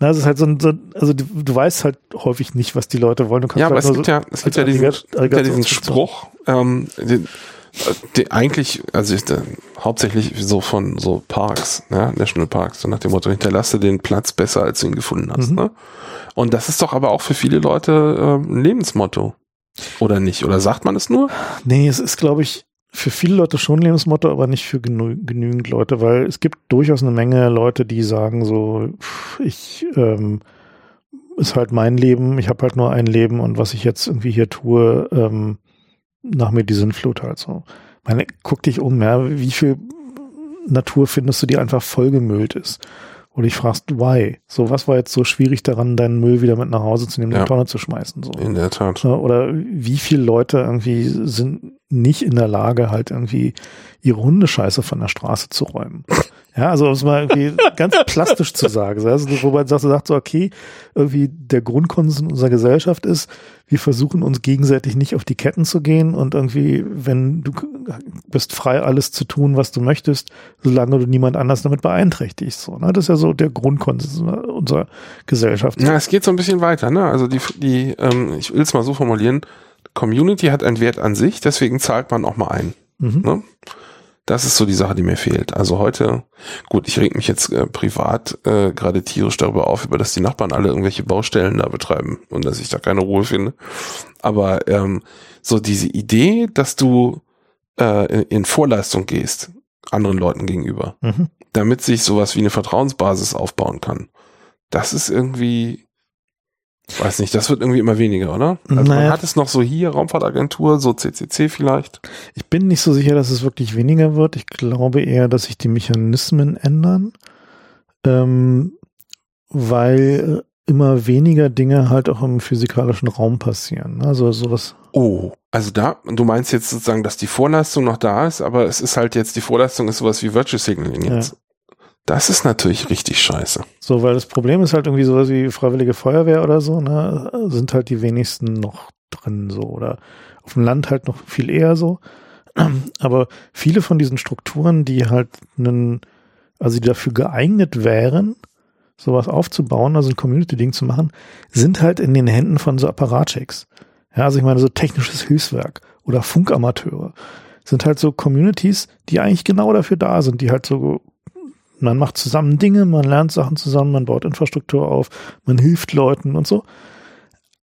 Na, es ist halt so, ein- so also du, du weißt halt häufig nicht, was die Leute wollen. Du kannst Ja, aber es gibt so, ja, es gibt ja diesen, gibt ja diesen. Spruch, ähm, den, den eigentlich, also ist, äh, hauptsächlich so von so Parks, ne, Nationalparks, so nach dem Motto, hinterlasse den Platz besser, als du ihn gefunden hast. Mhm. Ne? Und das ist doch aber auch für viele Leute ähm, ein Lebensmotto. Oder nicht? Oder sagt man es nur? Nee, es ist, glaube ich, für viele Leute schon ein Lebensmotto, aber nicht für genü genügend Leute, weil es gibt durchaus eine Menge Leute, die sagen so, ich ähm, ist halt mein Leben, ich habe halt nur ein Leben und was ich jetzt irgendwie hier tue, ähm, nach mir die Sinnflut halt so. Meine, guck dich um, ja, wie viel Natur findest du, die einfach vollgemüllt ist? Wo du dich fragst, why? So, was war jetzt so schwierig daran, deinen Müll wieder mit nach Hause zu nehmen, in Ja. die Tonne zu schmeißen? So. In der Tat. Ja, Oder wie viele Leute irgendwie sind nicht in der Lage, halt irgendwie ihre Hundescheiße von der Straße zu räumen. Ja, also um es mal irgendwie ganz plastisch zu sagen. Also, wo man sagt, sagt so, okay, irgendwie der Grundkonsens unserer Gesellschaft ist, wir versuchen uns gegenseitig nicht auf die Ketten zu gehen und irgendwie, wenn du bist frei, alles zu tun, was du möchtest, solange du niemand anders damit beeinträchtigst. So, ne? Das ist ja so der Grundkonsens unserer Gesellschaft. Ja, es geht so ein bisschen weiter, ne? Also die, die ähm, ich will es mal so formulieren, Community hat einen Wert an sich, deswegen zahlt man auch mal ein. Mhm. Ne? Das ist so die Sache, die mir fehlt. Also heute, gut, ich reg mich jetzt äh, privat äh, gerade tierisch darüber auf, über dass die Nachbarn alle irgendwelche Baustellen da betreiben und dass ich da keine Ruhe finde. Aber ähm, so diese Idee, dass du äh, in, Vorleistung gehst, anderen Leuten gegenüber, Mhm. damit sich sowas wie eine Vertrauensbasis aufbauen kann, das ist irgendwie, weiß nicht, das wird irgendwie immer weniger, oder? Also Naja. man hat es noch so hier, Raumfahrtagentur, so CCC vielleicht. Ich bin nicht so sicher, dass es wirklich weniger wird. Ich glaube eher, dass sich die Mechanismen ändern, ähm, weil immer weniger Dinge halt auch im physikalischen Raum passieren. Also sowas. Oh, also da, du meinst jetzt sozusagen, dass die Vorleistung noch da ist, aber es ist halt jetzt, die Vorleistung ist sowas wie Virtual Signaling jetzt. Das ist natürlich richtig scheiße. So, weil das Problem ist halt irgendwie sowas wie Freiwillige Feuerwehr oder so, ne, sind halt die wenigsten noch drin so oder auf dem Land halt noch viel eher so. Aber viele von diesen Strukturen, die halt einen, also die dafür geeignet wären, sowas aufzubauen, also ein Community-Ding zu machen, sind halt in den Händen von so Apparatschicks. Ja, also ich meine, so technisches Hilfswerk oder Funkamateure sind halt so Communities, die eigentlich genau dafür da sind, die halt so man macht zusammen Dinge, man lernt Sachen zusammen, man baut Infrastruktur auf, man hilft Leuten und so.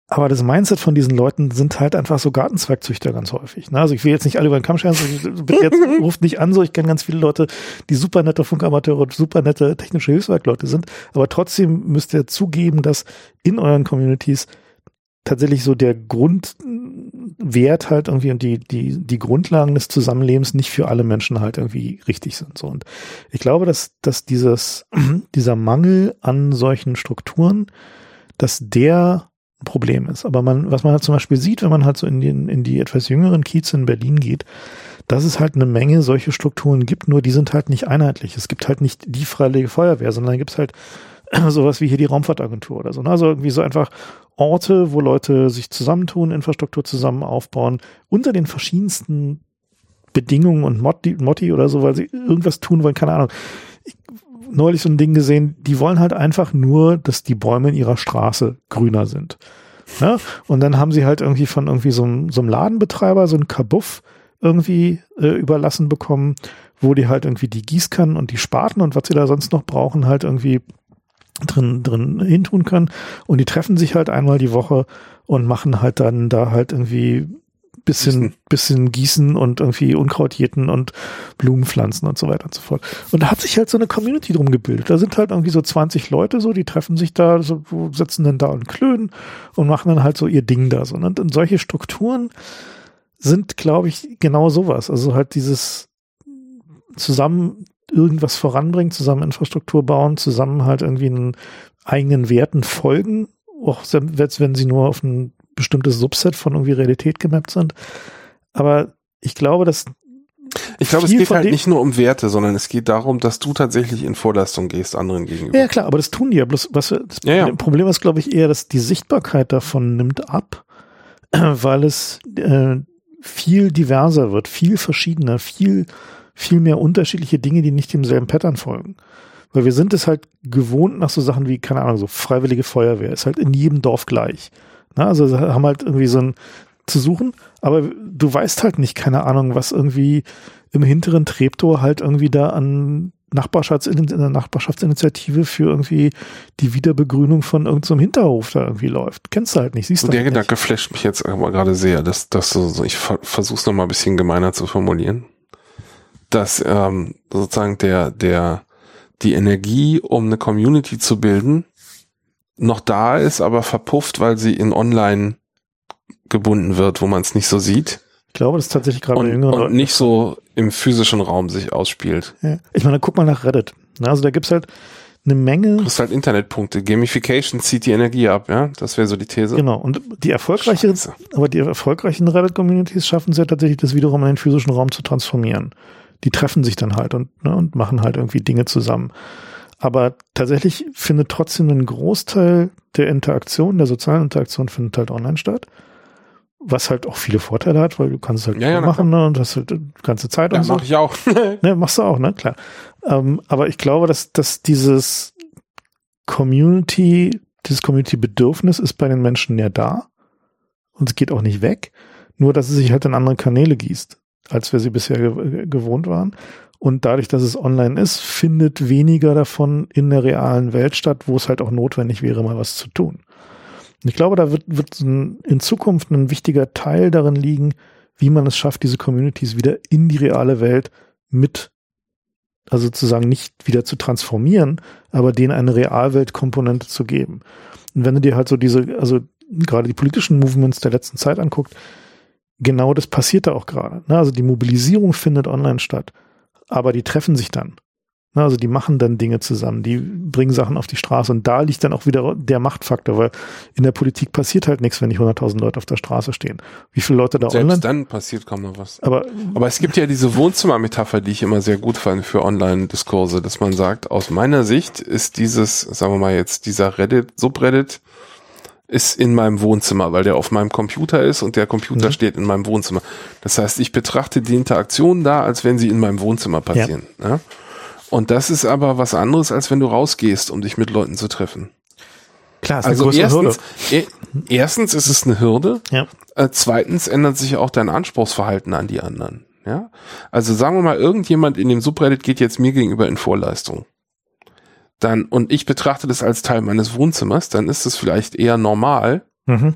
Aber das Mindset von diesen Leuten sind halt einfach so Gartenzwergzüchter ganz häufig. ne? Also ich will jetzt nicht alle über den Kamm scheren, also jetzt ruft nicht an, so ich kenne ganz viele Leute, die super nette Funkamateure und super nette technische Hilfswerkleute sind. Aber trotzdem müsst ihr zugeben, dass in euren Communities tatsächlich so der Grundwert halt irgendwie und die, die, die Grundlagen des Zusammenlebens nicht für alle Menschen halt irgendwie richtig sind. So. Und ich glaube, dass, dass dieses, dieser Mangel an solchen Strukturen, dass der ein Problem ist. Aber man, was man halt zum Beispiel sieht, wenn man halt so in, den, in die etwas jüngeren Kiez in Berlin geht, dass es halt eine Menge solche Strukturen gibt, nur die sind halt nicht einheitlich. Es gibt halt nicht die Freiwillige Feuerwehr, sondern gibt es halt sowas wie hier die Raumfahrtagentur oder so. ne? Also irgendwie so einfach Orte, wo Leute sich zusammentun, Infrastruktur zusammen aufbauen, unter den verschiedensten Bedingungen und Motti, Motti oder so, weil sie irgendwas tun wollen, keine Ahnung. Ich, neulich so ein Ding gesehen, die wollen halt einfach nur, dass die Bäume in ihrer Straße grüner sind. Ja? Und dann haben sie halt irgendwie von irgendwie so einem, so einem Ladenbetreiber so einen Kabuff irgendwie äh, überlassen bekommen, wo die halt irgendwie die Gießkannen und die Spaten und was sie da sonst noch brauchen, halt irgendwie drin, drin hintun können. Und die treffen sich halt einmal die Woche und machen halt dann da halt irgendwie bisschen, Gießen. bisschen gießen und irgendwie Unkraut jäten und Blumen pflanzen und so weiter und so fort. Und da hat sich halt so eine Community drum gebildet. Da sind halt irgendwie so 20 Leute so, die treffen sich da, so, sitzen dann da und klönen und machen dann halt so ihr Ding da so. Und, und solche Strukturen sind, glaube ich, genau sowas. Also halt dieses zusammen irgendwas voranbringen, zusammen Infrastruktur bauen, zusammen halt irgendwie einen eigenen Werten folgen, auch selbst wenn sie nur auf ein bestimmtes Subset von irgendwie Realität gemappt sind. Aber ich glaube, dass Ich glaube, es geht halt nicht nur um Werte, sondern es geht darum, dass du tatsächlich in Vorleistung gehst anderen gegenüber. Ja, klar, aber das tun die ja. Bloß, was, das Ja, ja. Problem ist, glaube ich, eher, dass die Sichtbarkeit davon nimmt ab, weil es äh, viel diverser wird, viel verschiedener, viel, viel mehr unterschiedliche Dinge, die nicht demselben Pattern folgen. Weil wir sind es halt gewohnt nach so Sachen wie, keine Ahnung, so freiwillige Feuerwehr, ist halt in jedem Dorf gleich. Na, also haben halt irgendwie so ein zu suchen, aber du weißt halt nicht, keine Ahnung, was irgendwie im hinteren Treptow halt irgendwie da an Nachbarschafts in der Nachbarschaftsinitiative für irgendwie die Wiederbegrünung von irgendeinem Hinterhof da irgendwie läuft. Kennst du halt nicht, siehst Und du der halt Gedanke flasht mich jetzt aber gerade sehr, dass, dass so, so ich ver versuch's noch mal ein bisschen gemeiner zu formulieren, dass ähm, sozusagen der der die Energie, um eine Community zu bilden, noch da ist, aber verpufft, weil sie in Online gebunden wird, wo man es nicht so sieht. Ich glaube, das ist tatsächlich gerade bei und, jüngeren und Leuten- nicht so im physischen Raum sich ausspielt. Ja. Ich meine, guck mal nach Reddit. Also da gibt's halt eine Menge. Du kriegst halt Internetpunkte. Gamification zieht die Energie ab, ja? Das wäre so die These. Genau. Und die erfolgreicheren, Scheiße. aber die erfolgreichen Reddit-Communities schaffen es ja tatsächlich, das wiederum in den physischen Raum zu transformieren. Die treffen sich dann halt und, ne, und machen halt irgendwie Dinge zusammen. Aber tatsächlich findet trotzdem ein Großteil der Interaktion, der sozialen Interaktion findet halt online statt. Was halt auch viele Vorteile hat, weil du kannst es halt Ja, ja, machen ne, und hast halt die ganze Zeit Ja, und so. mach ich auch. Ne, machst du auch, ne? Klar. Ähm, aber ich glaube, dass, dass dieses Community, dieses Community-Bedürfnis ist bei den Menschen ja da. Und es geht auch nicht weg. Nur, dass es sich halt in andere Kanäle gießt, als wir sie bisher ge gewohnt waren. Und dadurch, dass es online ist, findet weniger davon in der realen Welt statt, wo es halt auch notwendig wäre, mal was zu tun. Und ich glaube, da wird, wird in Zukunft ein wichtiger Teil darin liegen, wie man es schafft, diese Communities wieder in die reale Welt mit, also sozusagen nicht wieder zu transformieren, aber denen eine Realweltkomponente zu geben. Und wenn du dir halt so diese, also gerade die politischen Movements der letzten Zeit anguckt, genau das passiert da auch gerade. Ne? Also die Mobilisierung findet online statt, aber die treffen sich dann. Ne? Also die machen dann Dinge zusammen, die bringen Sachen auf die Straße und da liegt dann auch wieder der Machtfaktor, weil in der Politik passiert halt nichts, wenn nicht 100.000 Leute auf der Straße stehen. Wie viele Leute da Selbst online? dann passiert kaum noch was. Aber Aber es gibt ja diese Wohnzimmermetapher, die ich immer sehr gut fand für Online-Diskurse, dass man sagt, aus meiner Sicht ist dieses, sagen wir mal jetzt, dieser Reddit, Subreddit, ist in meinem Wohnzimmer, weil der auf meinem Computer ist und der Computer Mhm. steht in meinem Wohnzimmer. Das heißt, ich betrachte die Interaktion da, als wenn sie in meinem Wohnzimmer passieren. Ja. Und das ist aber was anderes, als wenn du rausgehst, um dich mit Leuten zu treffen. klar, ist Also eine erstens, e erstens ist es eine Hürde, Ja. äh, zweitens ändert sich auch dein Anspruchsverhalten an die anderen. Ja, also sagen wir mal, irgendjemand in dem Subreddit geht jetzt mir gegenüber in Vorleistung. Dann, und ich betrachte das als Teil meines Wohnzimmers, dann ist es vielleicht eher normal, Mhm.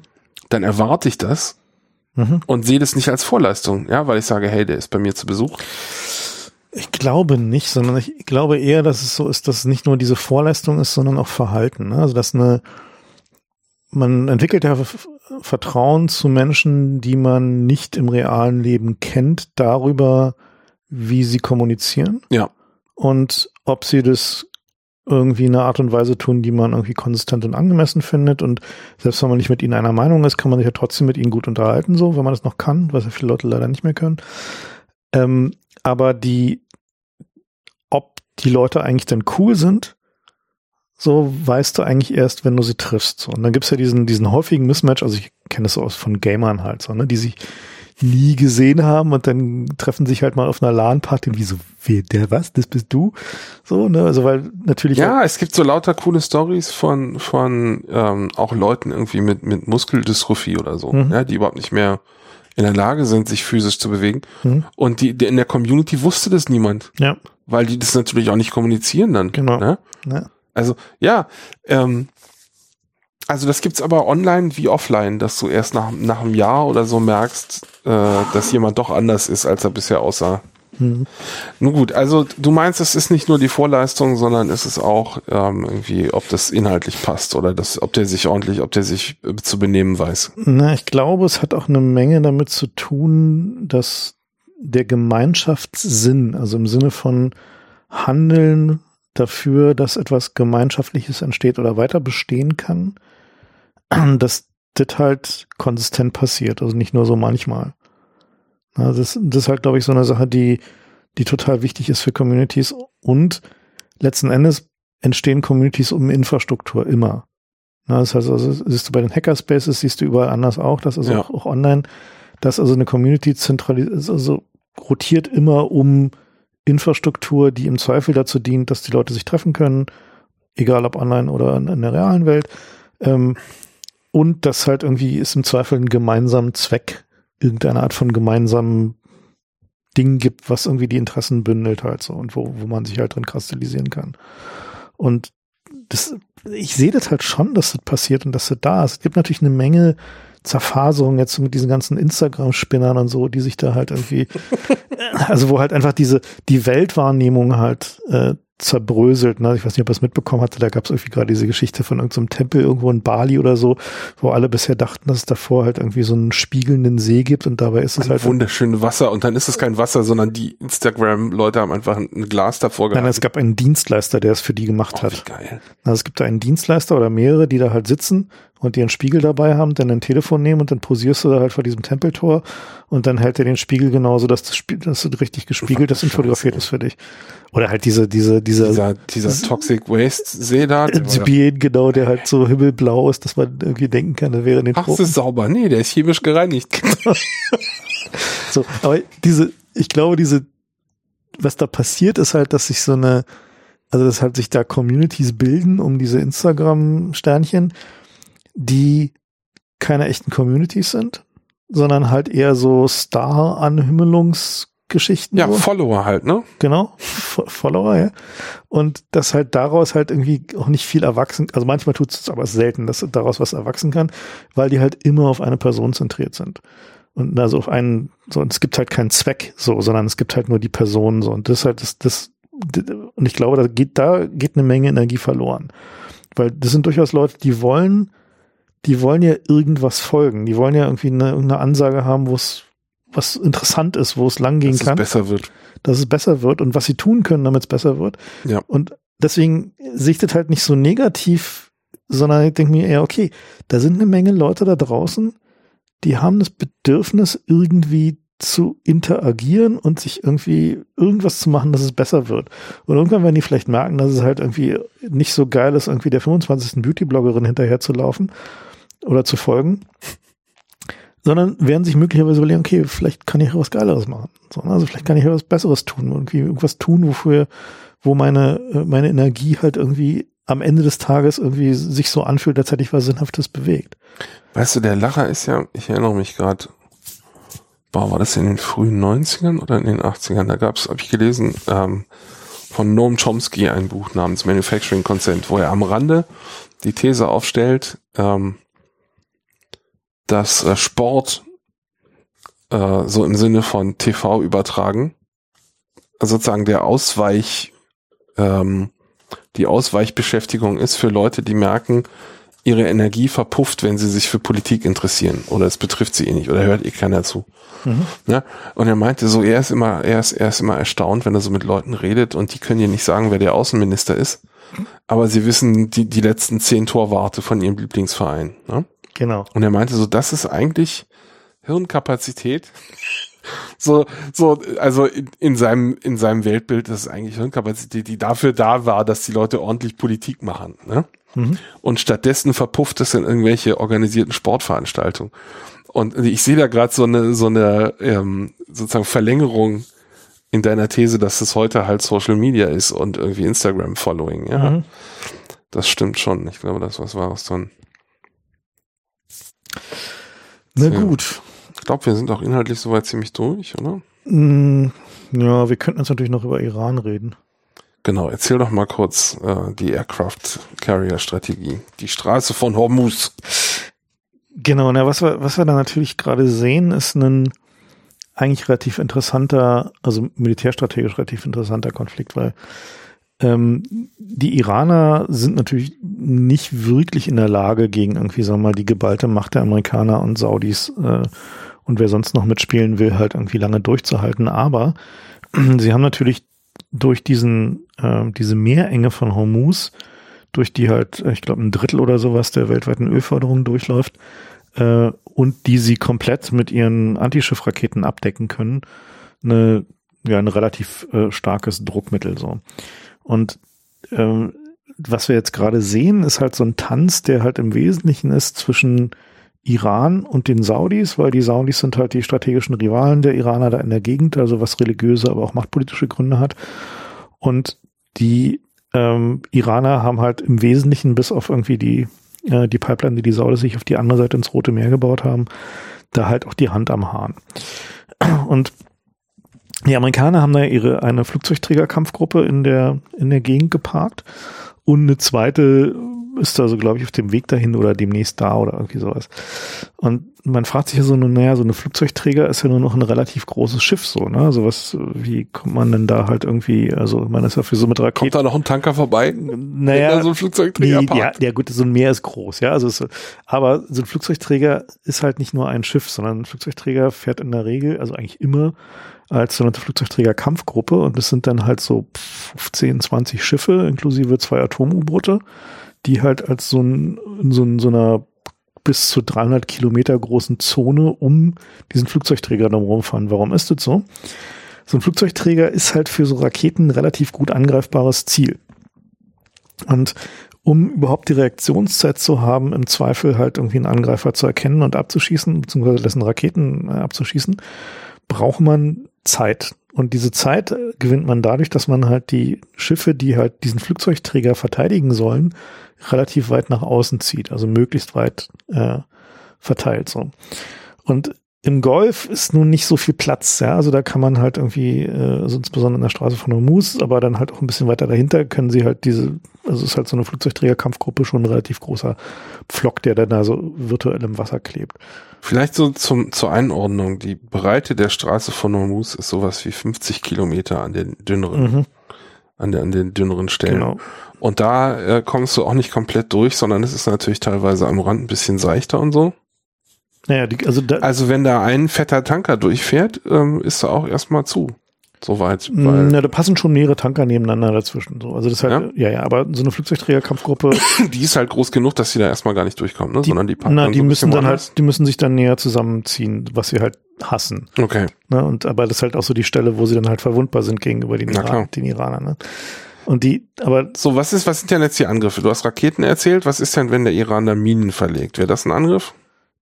dann erwarte ich das Mhm. und sehe das nicht als Vorleistung, ja, weil ich sage, hey, der ist bei mir zu Besuch. Ich glaube nicht, sondern ich glaube eher, dass es so ist, dass es nicht nur diese Vorleistung ist, sondern auch Verhalten. ne? Also dass eine, man entwickelt ja Vertrauen zu Menschen, die man nicht im realen Leben kennt, darüber, wie sie kommunizieren Ja, und ob sie das irgendwie in einer Art und Weise tun, die man irgendwie konsistent und angemessen findet. Und selbst wenn man nicht mit ihnen einer Meinung ist, kann man sich ja trotzdem mit ihnen gut unterhalten, so, wenn man das noch kann, was ja viele Leute leider nicht mehr können. Ähm, aber die, ob die Leute eigentlich dann cool sind, so weißt du eigentlich erst, wenn du sie triffst. So. Und dann gibt's ja diesen, diesen häufigen Mismatch, also ich kenne das aus von Gamern halt, so, ne, die sich nie gesehen haben und dann treffen sich halt mal auf einer LAN-Party und wie so, wer, der was, das bist du? So, ne, also weil natürlich ja, es gibt so lauter coole Stories von von ähm, auch Leuten irgendwie mit mit Muskeldystrophie oder so, Mhm. ja, die überhaupt nicht mehr in der Lage sind, sich physisch zu bewegen. Mhm. Und die, die in der Community wusste das niemand, ja, weil die das natürlich auch nicht kommunizieren dann. Genau. Ne? ne, Also ja, ähm, also das gibt's aber online wie offline, dass du erst nach, nach einem Jahr oder so merkst, äh, dass jemand doch anders ist, als er bisher aussah. Mhm. Nun gut, also du meinst, es ist nicht nur die Vorleistung, sondern es ist auch ähm, irgendwie, ob das inhaltlich passt oder das, ob der sich ordentlich, ob der sich äh, zu benehmen weiß. Na, ich glaube, es hat auch eine Menge damit zu tun, dass der Gemeinschaftssinn, also im Sinne von Handeln dafür, dass etwas Gemeinschaftliches entsteht oder weiter bestehen kann, dass das halt konsistent passiert, also nicht nur so manchmal. Na, das, das ist halt, glaube ich, so eine Sache, die, die total wichtig ist für Communities und letzten Endes entstehen Communities um Infrastruktur immer. Na, das heißt also, siehst du bei den Hackerspaces, siehst du überall anders auch, dass also Ja. auch, auch online, dass also eine Community zentralisiert, also rotiert immer um Infrastruktur, die im Zweifel dazu dient, dass die Leute sich treffen können, egal ob online oder in, in der realen Welt. Ähm, und das halt irgendwie ist im Zweifel ein gemeinsamen Zweck, irgendeine Art von gemeinsamen Ding gibt, was irgendwie die Interessen bündelt halt so und wo, wo man sich halt drin kristallisieren kann. Und das, ich sehe das halt schon, dass das passiert und dass das da ist. Es gibt natürlich eine Menge Zerfaserung jetzt mit diesen ganzen Instagram-Spinnern und so, die sich da halt irgendwie, also wo halt einfach diese, die Weltwahrnehmung halt äh, zerbröselt. Ne? Ich weiß nicht, ob ihr es mitbekommen hatte, da gab es irgendwie gerade diese Geschichte von irgendeinem Tempel irgendwo in Bali oder so, wo alle bisher dachten, dass es davor halt irgendwie so einen spiegelnden See gibt und dabei ist es Ein halt wunderschönes Wasser und dann ist es kein Wasser, sondern die Instagram-Leute haben einfach ein Glas davor Nein, es gab einen Dienstleister, der es für die gemacht oh, hat. geil. Also es gibt da einen Dienstleister oder mehrere, die da halt sitzen und die einen Spiegel dabei haben, dann ein Telefon nehmen und dann posierst du da halt vor diesem Tempeltor und dann hält er den Spiegel genauso, dass das Spiel, dass es richtig gespiegelt ist und fotografiert ist für dich. Oder halt diese, diese, diese, Dieser, dieser Toxic Waste ja- Zibien, genau, der halt so himmelblau ist, dass man irgendwie denken kann, der wäre in den Ach, Tropen. ist sauber. Nee, der ist chemisch gereinigt. So, aber diese, ich glaube, diese, was da passiert, ist halt, dass sich so eine, also dass halt sich da Communities bilden um diese Instagram-Sternchen, die keine echten Communities sind, sondern halt eher so Star-Anhimmelungsgeschichten. Ja, so. Follower halt, ne? Genau, Fo- Follower, ja. Und dass halt daraus halt irgendwie auch nicht viel erwachsen, also manchmal tut es aber selten, dass daraus was erwachsen kann, weil die halt immer auf eine Person zentriert sind. Und also auf einen, so, und es gibt halt keinen Zweck, so, sondern es gibt halt nur die Person, so. Und das ist halt das, das, und ich glaube, da geht, da geht eine Menge Energie verloren. Weil das sind durchaus Leute, die wollen, die wollen ja irgendwas folgen. Die wollen ja irgendwie eine, irgendeine Ansage haben, wo es, was interessant ist, wo es lang gehen Dass es kann besser wird. dass es besser wird und was sie tun können, damit es besser wird. Ja. Und deswegen sichtet halt nicht so negativ, sondern ich denke mir eher, okay, da sind eine Menge Leute da draußen, die haben das Bedürfnis, irgendwie zu interagieren und sich irgendwie irgendwas zu machen, dass es besser wird. Und irgendwann werden die vielleicht merken, dass es halt irgendwie nicht so geil ist, irgendwie der 25. Beauty-Bloggerin hinterher zu laufen oder zu folgen, sondern werden sich möglicherweise überlegen, okay, vielleicht kann ich was Geileres machen. Ne? also vielleicht kann ich was Besseres tun, irgendwie irgendwas tun, wofür, wo meine, äh, meine Energie halt irgendwie am Ende des Tages irgendwie sich so anfühlt, als hätte ich was Sinnhaftes bewegt. Weißt du, der Lacher ist ja, ich erinnere mich gerade, war, war das in den frühen 90ern oder in den 80ern? Da gab's, habe ich gelesen, ähm, von Noam Chomsky ein Buch namens Manufacturing Consent, wo er am Rande die These aufstellt, ähm, dass äh, Sport äh, so im Sinne von TV übertragen, also sozusagen der Ausweich, ähm, die Ausweichbeschäftigung ist für Leute, die merken, ihre Energie verpufft, wenn sie sich für Politik interessieren oder es betrifft sie eh nicht oder hört ihr keiner zu. Ja, und er meinte so, er ist immer, er ist, er ist immer erstaunt, wenn er so mit Leuten redet und die können dir nicht sagen, wer der Außenminister ist, aber sie wissen die, die letzten zehn Torwarte von ihrem Lieblingsverein. Ne? Genau. Und er meinte so, das ist eigentlich Hirnkapazität. So, so, also in, in seinem, in seinem Weltbild, das ist eigentlich Hirnkapazität, die dafür da war, dass die Leute ordentlich Politik machen. Ne? Mhm. Und stattdessen verpufft es in irgendwelche organisierten Sportveranstaltungen. Und ich sehe da gerade so eine, so eine ähm, sozusagen Verlängerung in deiner These, dass es heute halt Social Media ist und irgendwie Instagram-Following. Ja, Mhm. das stimmt schon. Ich glaube, das was war es dann. Na Ja. gut. Ich glaube, wir sind auch inhaltlich soweit ziemlich durch, oder? Mm, Ja, wir könnten jetzt natürlich noch über Iran reden. Genau, erzähl doch mal kurz äh, die Aircraft Carrier Strategie. Die Straße von Hormuz. Genau, na, was wir, was wir da natürlich gerade sehen, ist ein eigentlich relativ interessanter, also militärstrategisch relativ interessanter Konflikt, weil ähm, die Iraner sind natürlich nicht wirklich in der Lage, gegen irgendwie, sagen wir mal, die geballte Macht der Amerikaner und Saudis äh, und wer sonst noch mitspielen will, halt irgendwie lange durchzuhalten. Aber sie haben natürlich durch diesen, äh, diese Meerenge von Hormuz, durch die halt, ich glaube, ein Drittel oder sowas der weltweiten Ölförderung durchläuft, äh, und die sie komplett mit ihren Antischiffraketen abdecken können, eine, ja, ein relativ äh, starkes Druckmittel so. Und ähm, was wir jetzt gerade sehen, ist halt so ein Tanz, der halt im Wesentlichen ist zwischen Iran und den Saudis, weil die Saudis sind halt die strategischen Rivalen der Iraner da in der Gegend, also was religiöse, aber auch machtpolitische Gründe hat. Und die ähm, Iraner haben halt im Wesentlichen bis auf irgendwie die, äh, die Pipeline, die die Saudis sich auf die andere Seite ins Rote Meer gebaut haben, da halt auch die Hand am Hahn. Und die Amerikaner haben da ihre eine Flugzeugträgerkampfgruppe in der in der Gegend geparkt und eine zweite ist da so, glaube ich, auf dem Weg dahin oder demnächst da oder irgendwie sowas. Und man fragt sich ja so, naja, so eine Flugzeugträger ist ja nur noch ein relativ großes Schiff so, ne? Also was, wie kommt man denn da halt irgendwie, also man ist ja für so mit Raketen. Kommt da noch ein Tanker vorbei? Naja, so ein Flugzeugträger nee, ja, ja gut, so ein Meer ist groß, ja. Also es, aber so ein Flugzeugträger ist halt nicht nur ein Schiff, sondern ein Flugzeugträger fährt in der Regel, also eigentlich immer als sogenannte Flugzeugträger-Kampfgruppe und das sind dann halt so 15, 20 Schiffe inklusive zwei Atom-U-Boote, die halt als so ein, in so, in so einer bis zu 300 Kilometer großen Zone um diesen Flugzeugträger drumherum fahren. Warum ist das so? So ein Flugzeugträger ist halt für so Raketen ein relativ gut angreifbares Ziel. Und um überhaupt die Reaktionszeit zu haben, im Zweifel halt irgendwie einen Angreifer zu erkennen und abzuschießen, beziehungsweise dessen Raketen äh, abzuschießen, braucht man Zeit. Und diese Zeit äh, gewinnt man dadurch, dass man halt die Schiffe, die halt diesen Flugzeugträger verteidigen sollen, relativ weit nach außen zieht, also möglichst weit äh, verteilt so. Und im Golf ist nun nicht so viel Platz, ja, also da kann man halt irgendwie, äh, also insbesondere in der Straße von Hormuz, aber dann halt auch ein bisschen weiter dahinter können sie halt diese, also ist halt so eine Flugzeugträgerkampfgruppe schon ein relativ großer Pflock, der dann da so virtuell im Wasser klebt. Vielleicht so zum, zur Einordnung, die Breite der Straße von Hormuz ist sowas wie 50 Kilometer an den dünneren, mhm. an, der, an den dünneren Stellen. Genau. Und da äh, kommst du auch nicht komplett durch, sondern es ist natürlich teilweise am Rand ein bisschen seichter und so. Naja, die, also, da, also wenn da ein fetter Tanker durchfährt, ähm, ist er auch erstmal zu. Soweit. Na, da passen schon mehrere Tanker nebeneinander dazwischen. So. Also das halt, ja? ja, ja, aber so eine Flugzeugträgerkampfgruppe. die ist halt groß genug, dass sie da erstmal gar nicht durchkommen, ne? Die, sondern die packen Na, die so müssen dann halt, die müssen sich dann näher zusammenziehen, was sie halt hassen. Okay. Ne? Und aber das ist halt auch so die Stelle, wo sie dann halt verwundbar sind gegenüber den, Iran, den Iranern. Ne? Und die, aber. So, was ist, was sind denn jetzt die Angriffe? Du hast Raketen erzählt. Was ist denn, wenn der Iran da Minen verlegt? Wäre das ein Angriff?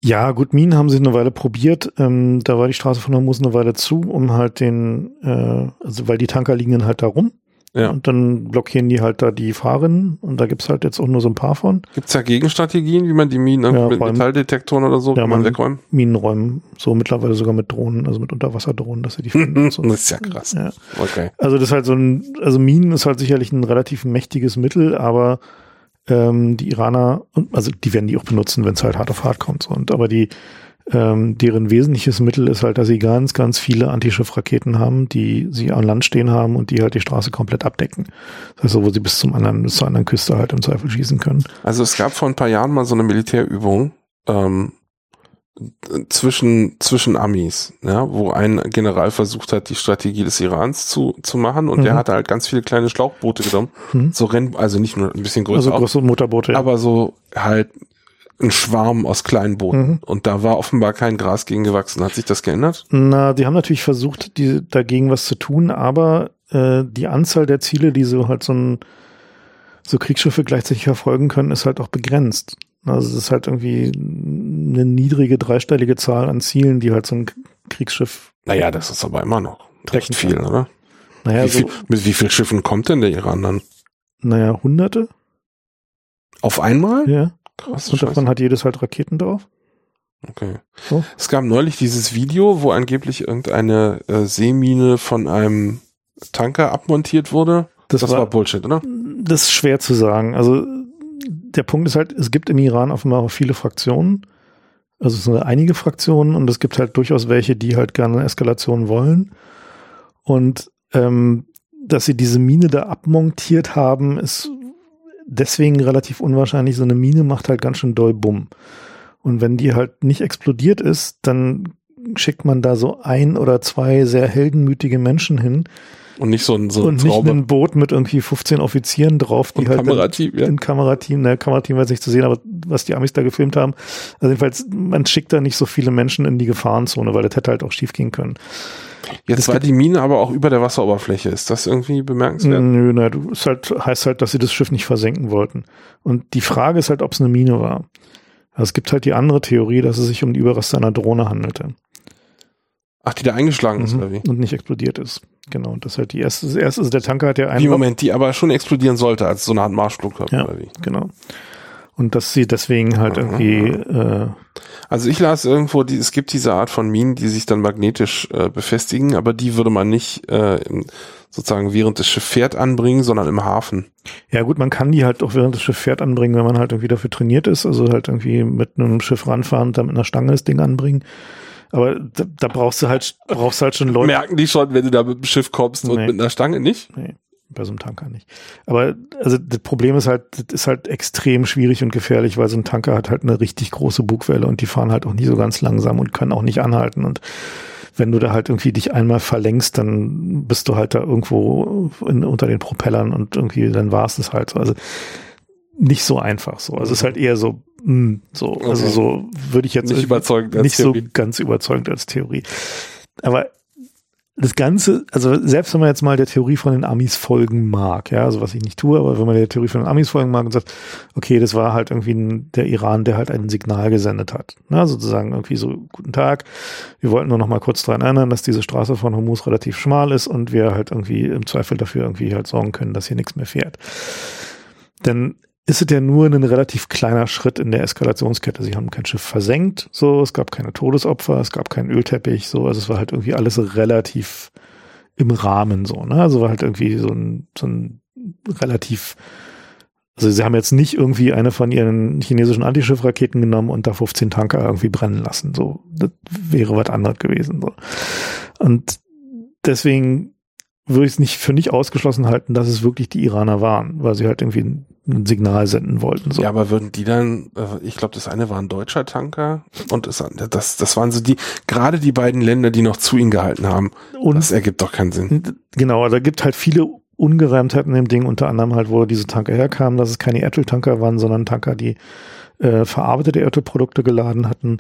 Ja, gut, Minen haben sie eine Weile probiert. Ähm, da war die Straße von Hormuz eine Weile zu, um halt den, äh, also weil die Tanker liegen dann halt da rum. Ja. Und dann blockieren die halt da die Fahrerinnen und da gibt's halt jetzt auch nur so ein paar von. Gibt's da Gegenstrategien, wie man die Minen ja, mit Metalldetektoren oder so ja, man wegräumen? Minen räumen, so mittlerweile sogar mit Drohnen, also mit Unterwasserdrohnen, dass sie die finden. so. Das ist ja krass. Ja. Okay. Also das ist halt so ein, also Minen ist halt sicherlich ein relativ mächtiges Mittel, aber ähm, die Iraner, also die werden die auch benutzen, wenn es halt hart auf hart kommt. Und aber die, ähm, deren wesentliches Mittel ist halt, dass sie ganz, ganz viele Antischiffraketen haben, die sie an Land stehen haben und die halt die Straße komplett abdecken. Das heißt, wo sie bis zum anderen, bis zur anderen Küste halt im Zweifel schießen können. Also es gab vor ein paar Jahren mal so eine Militärübung, ähm, zwischen, zwischen Amis, ja, wo ein General versucht hat, die Strategie des Irans zu, zu machen und mhm. der hatte halt ganz viele kleine Schlauchboote genommen, mhm. so Renn, also nicht nur ein bisschen größer, also große Motorboote, ja. aber so halt ein Schwarm aus kleinen Booten mhm. und da war offenbar kein Gras gegen gewachsen. Hat sich das geändert? Na, die haben natürlich versucht, die, dagegen was zu tun, aber äh, die Anzahl der Ziele, die so halt so ein so Kriegsschiffe gleichzeitig verfolgen können, ist halt auch begrenzt. Also es ist halt irgendwie eine niedrige dreistellige Zahl an Zielen, die halt so ein Kriegsschiff. Naja, das ist aber immer noch recht viel, kann. oder? Naja, wie viel, so, mit wie vielen Schiffen kommt denn der Iran dann? Naja, hunderte. Auf einmal? Ja. Krass. Und davon hat jedes halt Raketen drauf. Okay. So. Es gab neulich dieses Video, wo angeblich irgendeine äh, Seemine von einem Tanker abmontiert wurde. Das, das war, war Bullshit, oder? Das ist schwer zu sagen. Also der Punkt ist halt, es gibt im Iran offenbar auch viele Fraktionen. Also es sind einige Fraktionen und es gibt halt durchaus welche, die halt gerne Eskalation wollen. Und ähm, dass sie diese Mine da abmontiert haben, ist deswegen relativ unwahrscheinlich. So eine Mine macht halt ganz schön doll Bumm. Und wenn die halt nicht explodiert ist, dann schickt man da so ein oder zwei sehr heldenmütige Menschen hin, und nicht so ein, so Und nicht ein Boot mit irgendwie 15 Offizieren drauf, die und halt Kamerateam, ja. ein Kamerateam, ne, Kamerateam weiß nicht zu sehen, aber was die Amis da gefilmt haben. Also jedenfalls, man schickt da nicht so viele Menschen in die Gefahrenzone, weil das hätte halt auch schief gehen können. Jetzt das war die Mine aber auch über der Wasseroberfläche. Ist das irgendwie bemerkenswert? Nö, na, du, es halt, heißt halt, dass sie das Schiff nicht versenken wollten. Und die Frage ist halt, ob es eine Mine war. Also es gibt halt die andere Theorie, dass es sich um die Überreste einer Drohne handelte. Ach, die da eingeschlagen mhm. ist, oder wie? Und nicht explodiert ist. Genau, und das ist halt die erste, das erste, also der Tanker hat ja einen. Wie Moment, die aber schon explodieren sollte, als so eine Art Marschflugkörper, ja, oder wie? Genau. Und dass sie deswegen halt irgendwie, äh, Also ich las irgendwo, die, es gibt diese Art von Minen, die sich dann magnetisch äh, befestigen, aber die würde man nicht äh, sozusagen während das Schiff fährt anbringen, sondern im Hafen. Ja gut, man kann die halt auch während das Schiff fährt anbringen, wenn man halt irgendwie dafür trainiert ist, also halt irgendwie mit einem Schiff ranfahren und dann mit einer Stange das Ding anbringen. Aber da, da brauchst du halt, brauchst halt schon Leute. Merken die schon, wenn du da mit dem Schiff kommst und Nee. mit einer Stange nicht? Nee, bei so einem Tanker nicht. Aber also das Problem ist halt, das ist halt extrem schwierig und gefährlich, weil so ein Tanker hat halt eine richtig große Bugwelle und die fahren halt auch nie so ganz langsam und können auch nicht anhalten. Und wenn du da halt irgendwie dich einmal verlängst, dann bist du halt da irgendwo in, unter den Propellern und irgendwie dann war es das halt so. Also nicht so einfach so. Also es ist halt eher so, mh, so, also Okay. so würde ich jetzt Nicht überzeugend als nicht Theorie. so ganz überzeugend als Theorie. Aber das Ganze, also selbst wenn man jetzt mal der Theorie von den Amis folgen mag, ja, also was ich nicht tue, aber wenn man der Theorie von den Amis folgen mag und sagt, okay, das war halt irgendwie ein, der Iran, der halt ein Signal gesendet hat. Na, sozusagen irgendwie so, guten Tag, wir wollten nur noch mal kurz daran erinnern, dass diese Straße von Hormuz relativ schmal ist und wir halt irgendwie im Zweifel dafür irgendwie halt sorgen können, dass hier nichts mehr fährt. Dann ist es ja nur ein relativ kleiner Schritt in der Eskalationskette. Sie haben kein Schiff versenkt, so, es gab keine Todesopfer, es gab keinen Ölteppich, so, also es war halt irgendwie alles relativ im Rahmen, so, ne, also war halt irgendwie so ein, so ein relativ, also sie haben jetzt nicht irgendwie eine von ihren chinesischen Antischiffraketen genommen und da 15 Tanker irgendwie brennen lassen, so, das wäre was anderes gewesen, so. Und deswegen würde ich es nicht für nicht ausgeschlossen halten, dass es wirklich die Iraner waren, weil sie halt irgendwie ein, ein Signal senden wollten. So. Ja, aber würden die dann, äh, ich glaube, das eine war ein deutscher Tanker und das, das, das waren so die, gerade die beiden Länder, die noch zu ihnen gehalten haben. Und Das ergibt doch keinen Sinn. genau, da gibt halt viele Ungereimtheiten im Ding, unter anderem halt, wo diese Tanker herkamen, dass es keine Erdöltanker waren, sondern Tanker, die äh, verarbeitete Erdölprodukte geladen hatten,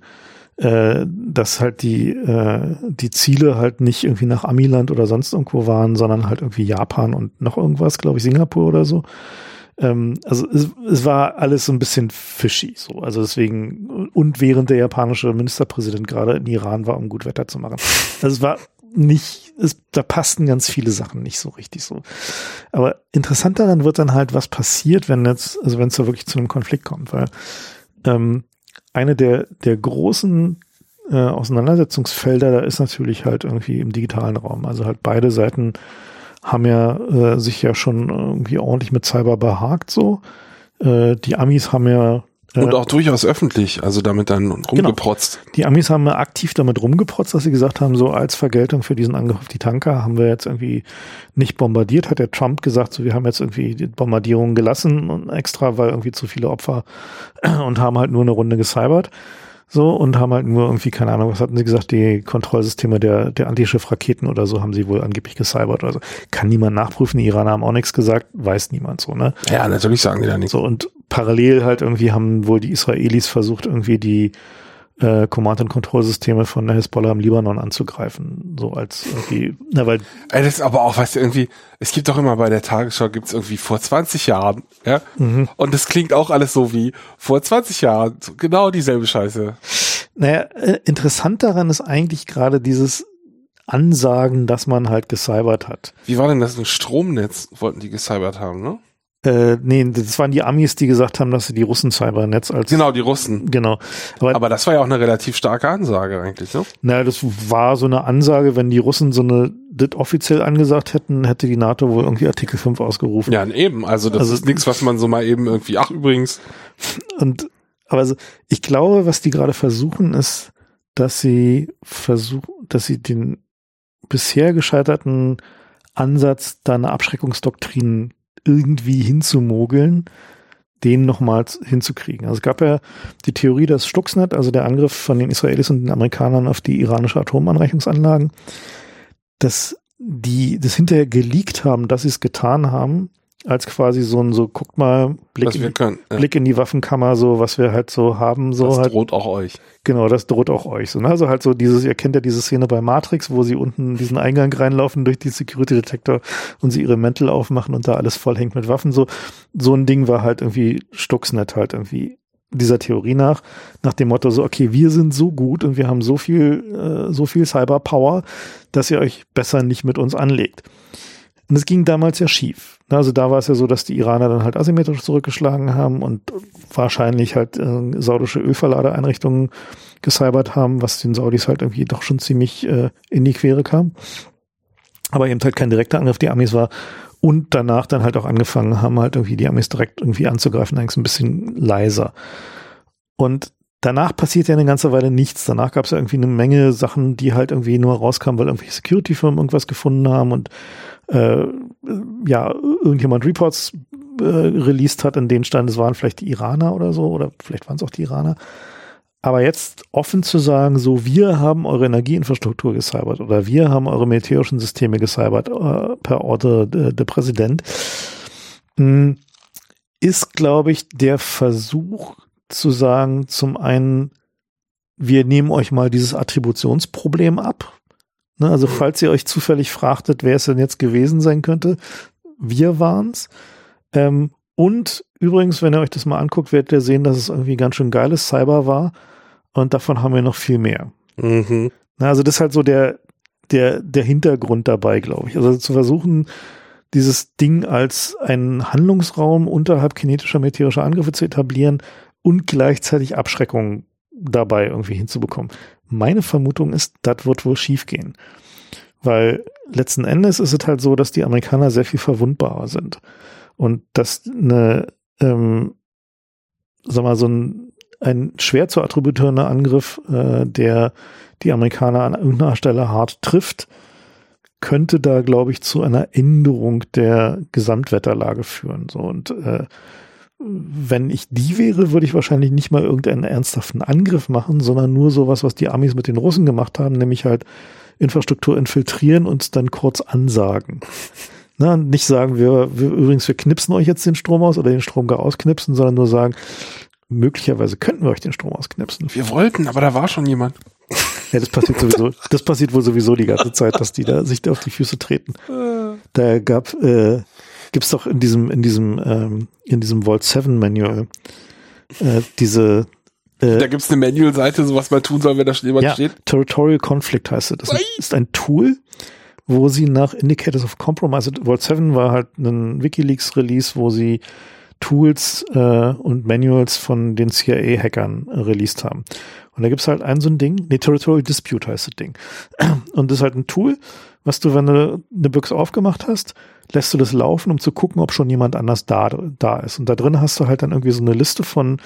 äh, dass halt die, äh, die Ziele halt nicht irgendwie nach Amiland oder sonst irgendwo waren, sondern halt irgendwie Japan und noch irgendwas, glaube ich, Singapur oder so. Ähm, also es, es war alles so ein bisschen fishy, so. Also deswegen, und während der japanische Ministerpräsident gerade in Iran war, um gut Wetter zu machen. Also es war nicht, es, da passten ganz viele Sachen nicht so richtig so. Aber interessant daran wird dann halt, was passiert, wenn jetzt, also wenn es da wirklich zu einem Konflikt kommt, weil ähm, eine der, der großen äh, Auseinandersetzungsfelder, da ist natürlich halt irgendwie im digitalen Raum. Also halt beide Seiten haben ja äh, sich ja schon irgendwie ordentlich mit Cyber behagt so. Äh, die Amis haben ja Und auch durchaus öffentlich, also damit dann rumgeprotzt. die Amis haben aktiv damit rumgeprotzt, dass sie gesagt haben, so als Vergeltung für diesen Angriff auf die Tanker haben wir jetzt irgendwie nicht bombardiert, hat der Trump gesagt, so wir haben jetzt irgendwie die Bombardierungen gelassen und extra, weil irgendwie zu viele Opfer und haben halt nur eine Runde gecybert. So, und haben halt nur irgendwie, keine Ahnung, was hatten sie gesagt, die Kontrollsysteme der, der Antischiff-Raketen oder so haben sie wohl angeblich gecybert oder so. Kann niemand nachprüfen, die Iraner haben auch nichts gesagt, weiß niemand so, ne? Ja, natürlich sagen die da nichts. So, und parallel halt irgendwie haben wohl die Israelis versucht, irgendwie die äh, Command-and-Control-Systeme von der Hisbollah im Libanon anzugreifen. So als irgendwie, na, weil, Ey, das ist aber auch, weißt du, irgendwie, es gibt doch immer bei der Tagesschau, gibt's irgendwie vor 20 Jahren, ja? mhm. Und das klingt auch alles so wie vor 20 Jahren, genau dieselbe Scheiße. naja, äh, interessant daran ist eigentlich gerade dieses Ansagen, dass man halt gecybert hat. Wie war denn das? Ein Stromnetz wollten die gecybert haben, ne? Äh, nee, das waren die Amis, die gesagt haben, dass sie die Russen-Cybernetz als Genau, die Russen. Genau. Aber, Aber das war ja auch eine relativ starke Ansage eigentlich, ne? naja, das war so eine Ansage, wenn die Russen so eine das offiziell angesagt hätten, hätte die NATO wohl irgendwie Artikel 5 ausgerufen. Ja, eben. Also das Also- ist nichts, was man so mal eben irgendwie, ach übrigens, Und aber also, ich glaube, was die gerade versuchen, ist, dass sie versuchen, dass sie den bisher gescheiterten Ansatz, da eine Abschreckungsdoktrin irgendwie hinzumogeln, den nochmal hinzukriegen. Also es gab ja die Theorie, dass Stuxnet, also der Angriff von den Israelis und den Amerikanern auf die iranische Atomanreichungsanlagen, dass die das hinterher geleakt haben, dass sie es getan haben, als quasi so ein so, guckt mal, Blick, in, können. Ja, Blick in die Waffenkammer, so was wir halt so haben, so das halt, droht auch euch. genau, das droht auch euch. So, ne? Also halt so dieses, ihr kennt ja diese Szene bei Matrix, wo sie unten diesen Eingang reinlaufen durch die Security Detector und sie ihre Mäntel aufmachen und da alles voll hängt mit Waffen. So, so ein Ding war halt irgendwie Stuxnet halt irgendwie dieser Theorie nach, nach dem Motto so, okay, wir sind so gut und wir haben so viel, äh, so viel Cyberpower, dass ihr euch besser nicht mit uns anlegt. Und es ging damals ja schief. Also da war es ja so, dass die Iraner dann halt asymmetrisch zurückgeschlagen haben und wahrscheinlich halt äh, saudische Ölverladeeinrichtungen gecybert haben, was den Saudis halt irgendwie doch schon ziemlich äh, in die Quere kam. Aber eben halt kein direkter Angriff die Amis war. Und danach dann halt auch angefangen haben, halt irgendwie die Amis direkt irgendwie anzugreifen, eigentlich ein bisschen leiser. Und danach passiert ja eine ganze Weile nichts. Danach gab es ja irgendwie eine Menge Sachen, die halt irgendwie nur rauskamen, weil irgendwelche Security-Firmen irgendwas gefunden haben und äh, ja, irgendjemand Reports äh, released hat, in denen stand, es waren vielleicht die Iraner oder so, oder vielleicht waren es auch die Iraner. Aber jetzt offen zu sagen, so wir haben eure Energieinfrastruktur gecybert oder wir haben eure militärischen Systeme gecybert äh, per Order der de Präsident, hm, ist, glaube ich, der Versuch zu sagen, zum einen, wir nehmen euch mal dieses Attributionsproblem ab. Ne, also falls ihr euch zufällig fragtet, wer es denn jetzt gewesen sein könnte, wir waren's. Ähm, und übrigens, wenn ihr euch das mal anguckt, werdet ihr sehen, dass es irgendwie ganz schön geiles Cyber war. Und davon haben wir noch viel mehr. Mhm. Also das ist halt so der, der, der Hintergrund dabei, glaube ich. Also zu versuchen, dieses Ding als einen Handlungsraum unterhalb kinetischer meteorischer Angriffe zu etablieren und gleichzeitig Abschreckung dabei irgendwie hinzubekommen. Meine Vermutung ist, das wird wohl schiefgehen. Weil letzten Endes ist es halt so, dass die Amerikaner sehr viel verwundbarer sind. Und dass eine, ähm, sag mal, so ein, ein schwer zu attributierender Angriff, äh, der die Amerikaner an irgendeiner Stelle hart trifft, könnte da, glaube ich, zu einer Änderung der Gesamtwetterlage führen. So und äh, wenn ich die wäre, würde ich wahrscheinlich nicht mal irgendeinen ernsthaften Angriff machen, sondern nur sowas, was die Amis mit den Russen gemacht haben, nämlich halt Infrastruktur infiltrieren und dann kurz ansagen. Na, nicht sagen wir, wir, übrigens, wir knipsen euch jetzt den Strom aus oder den Strom gar ausknipsen, sondern nur sagen, möglicherweise könnten wir euch den Strom ausknipsen. Wir wollten, aber da war schon jemand. Ja, das passiert sowieso, das passiert wohl sowieso die ganze Zeit, dass die da sich da auf die Füße treten. Da gab, äh, gibt's doch in diesem, in diesem, ähm, in diesem Vault 7 Manual, äh, diese, äh, da gibt's eine Manual-Seite, so was man tun soll, wenn da jemand ja, steht. Territorial Conflict heißt es. Das ist ein Tool, wo sie nach Indicators of Compromise, Vault 7 war halt ein WikiLeaks-Release, wo sie Tools äh, und Manuals von den CIA-Hackern äh, released haben. Und da gibt's halt ein so ein Ding, nee, Territorial Dispute heißt das Ding. Und das ist halt ein Tool, was du, wenn du eine Büchse aufgemacht hast, lässt du das laufen, um zu gucken, ob schon jemand anders da, da ist. Und da drin hast du halt dann irgendwie so eine Liste von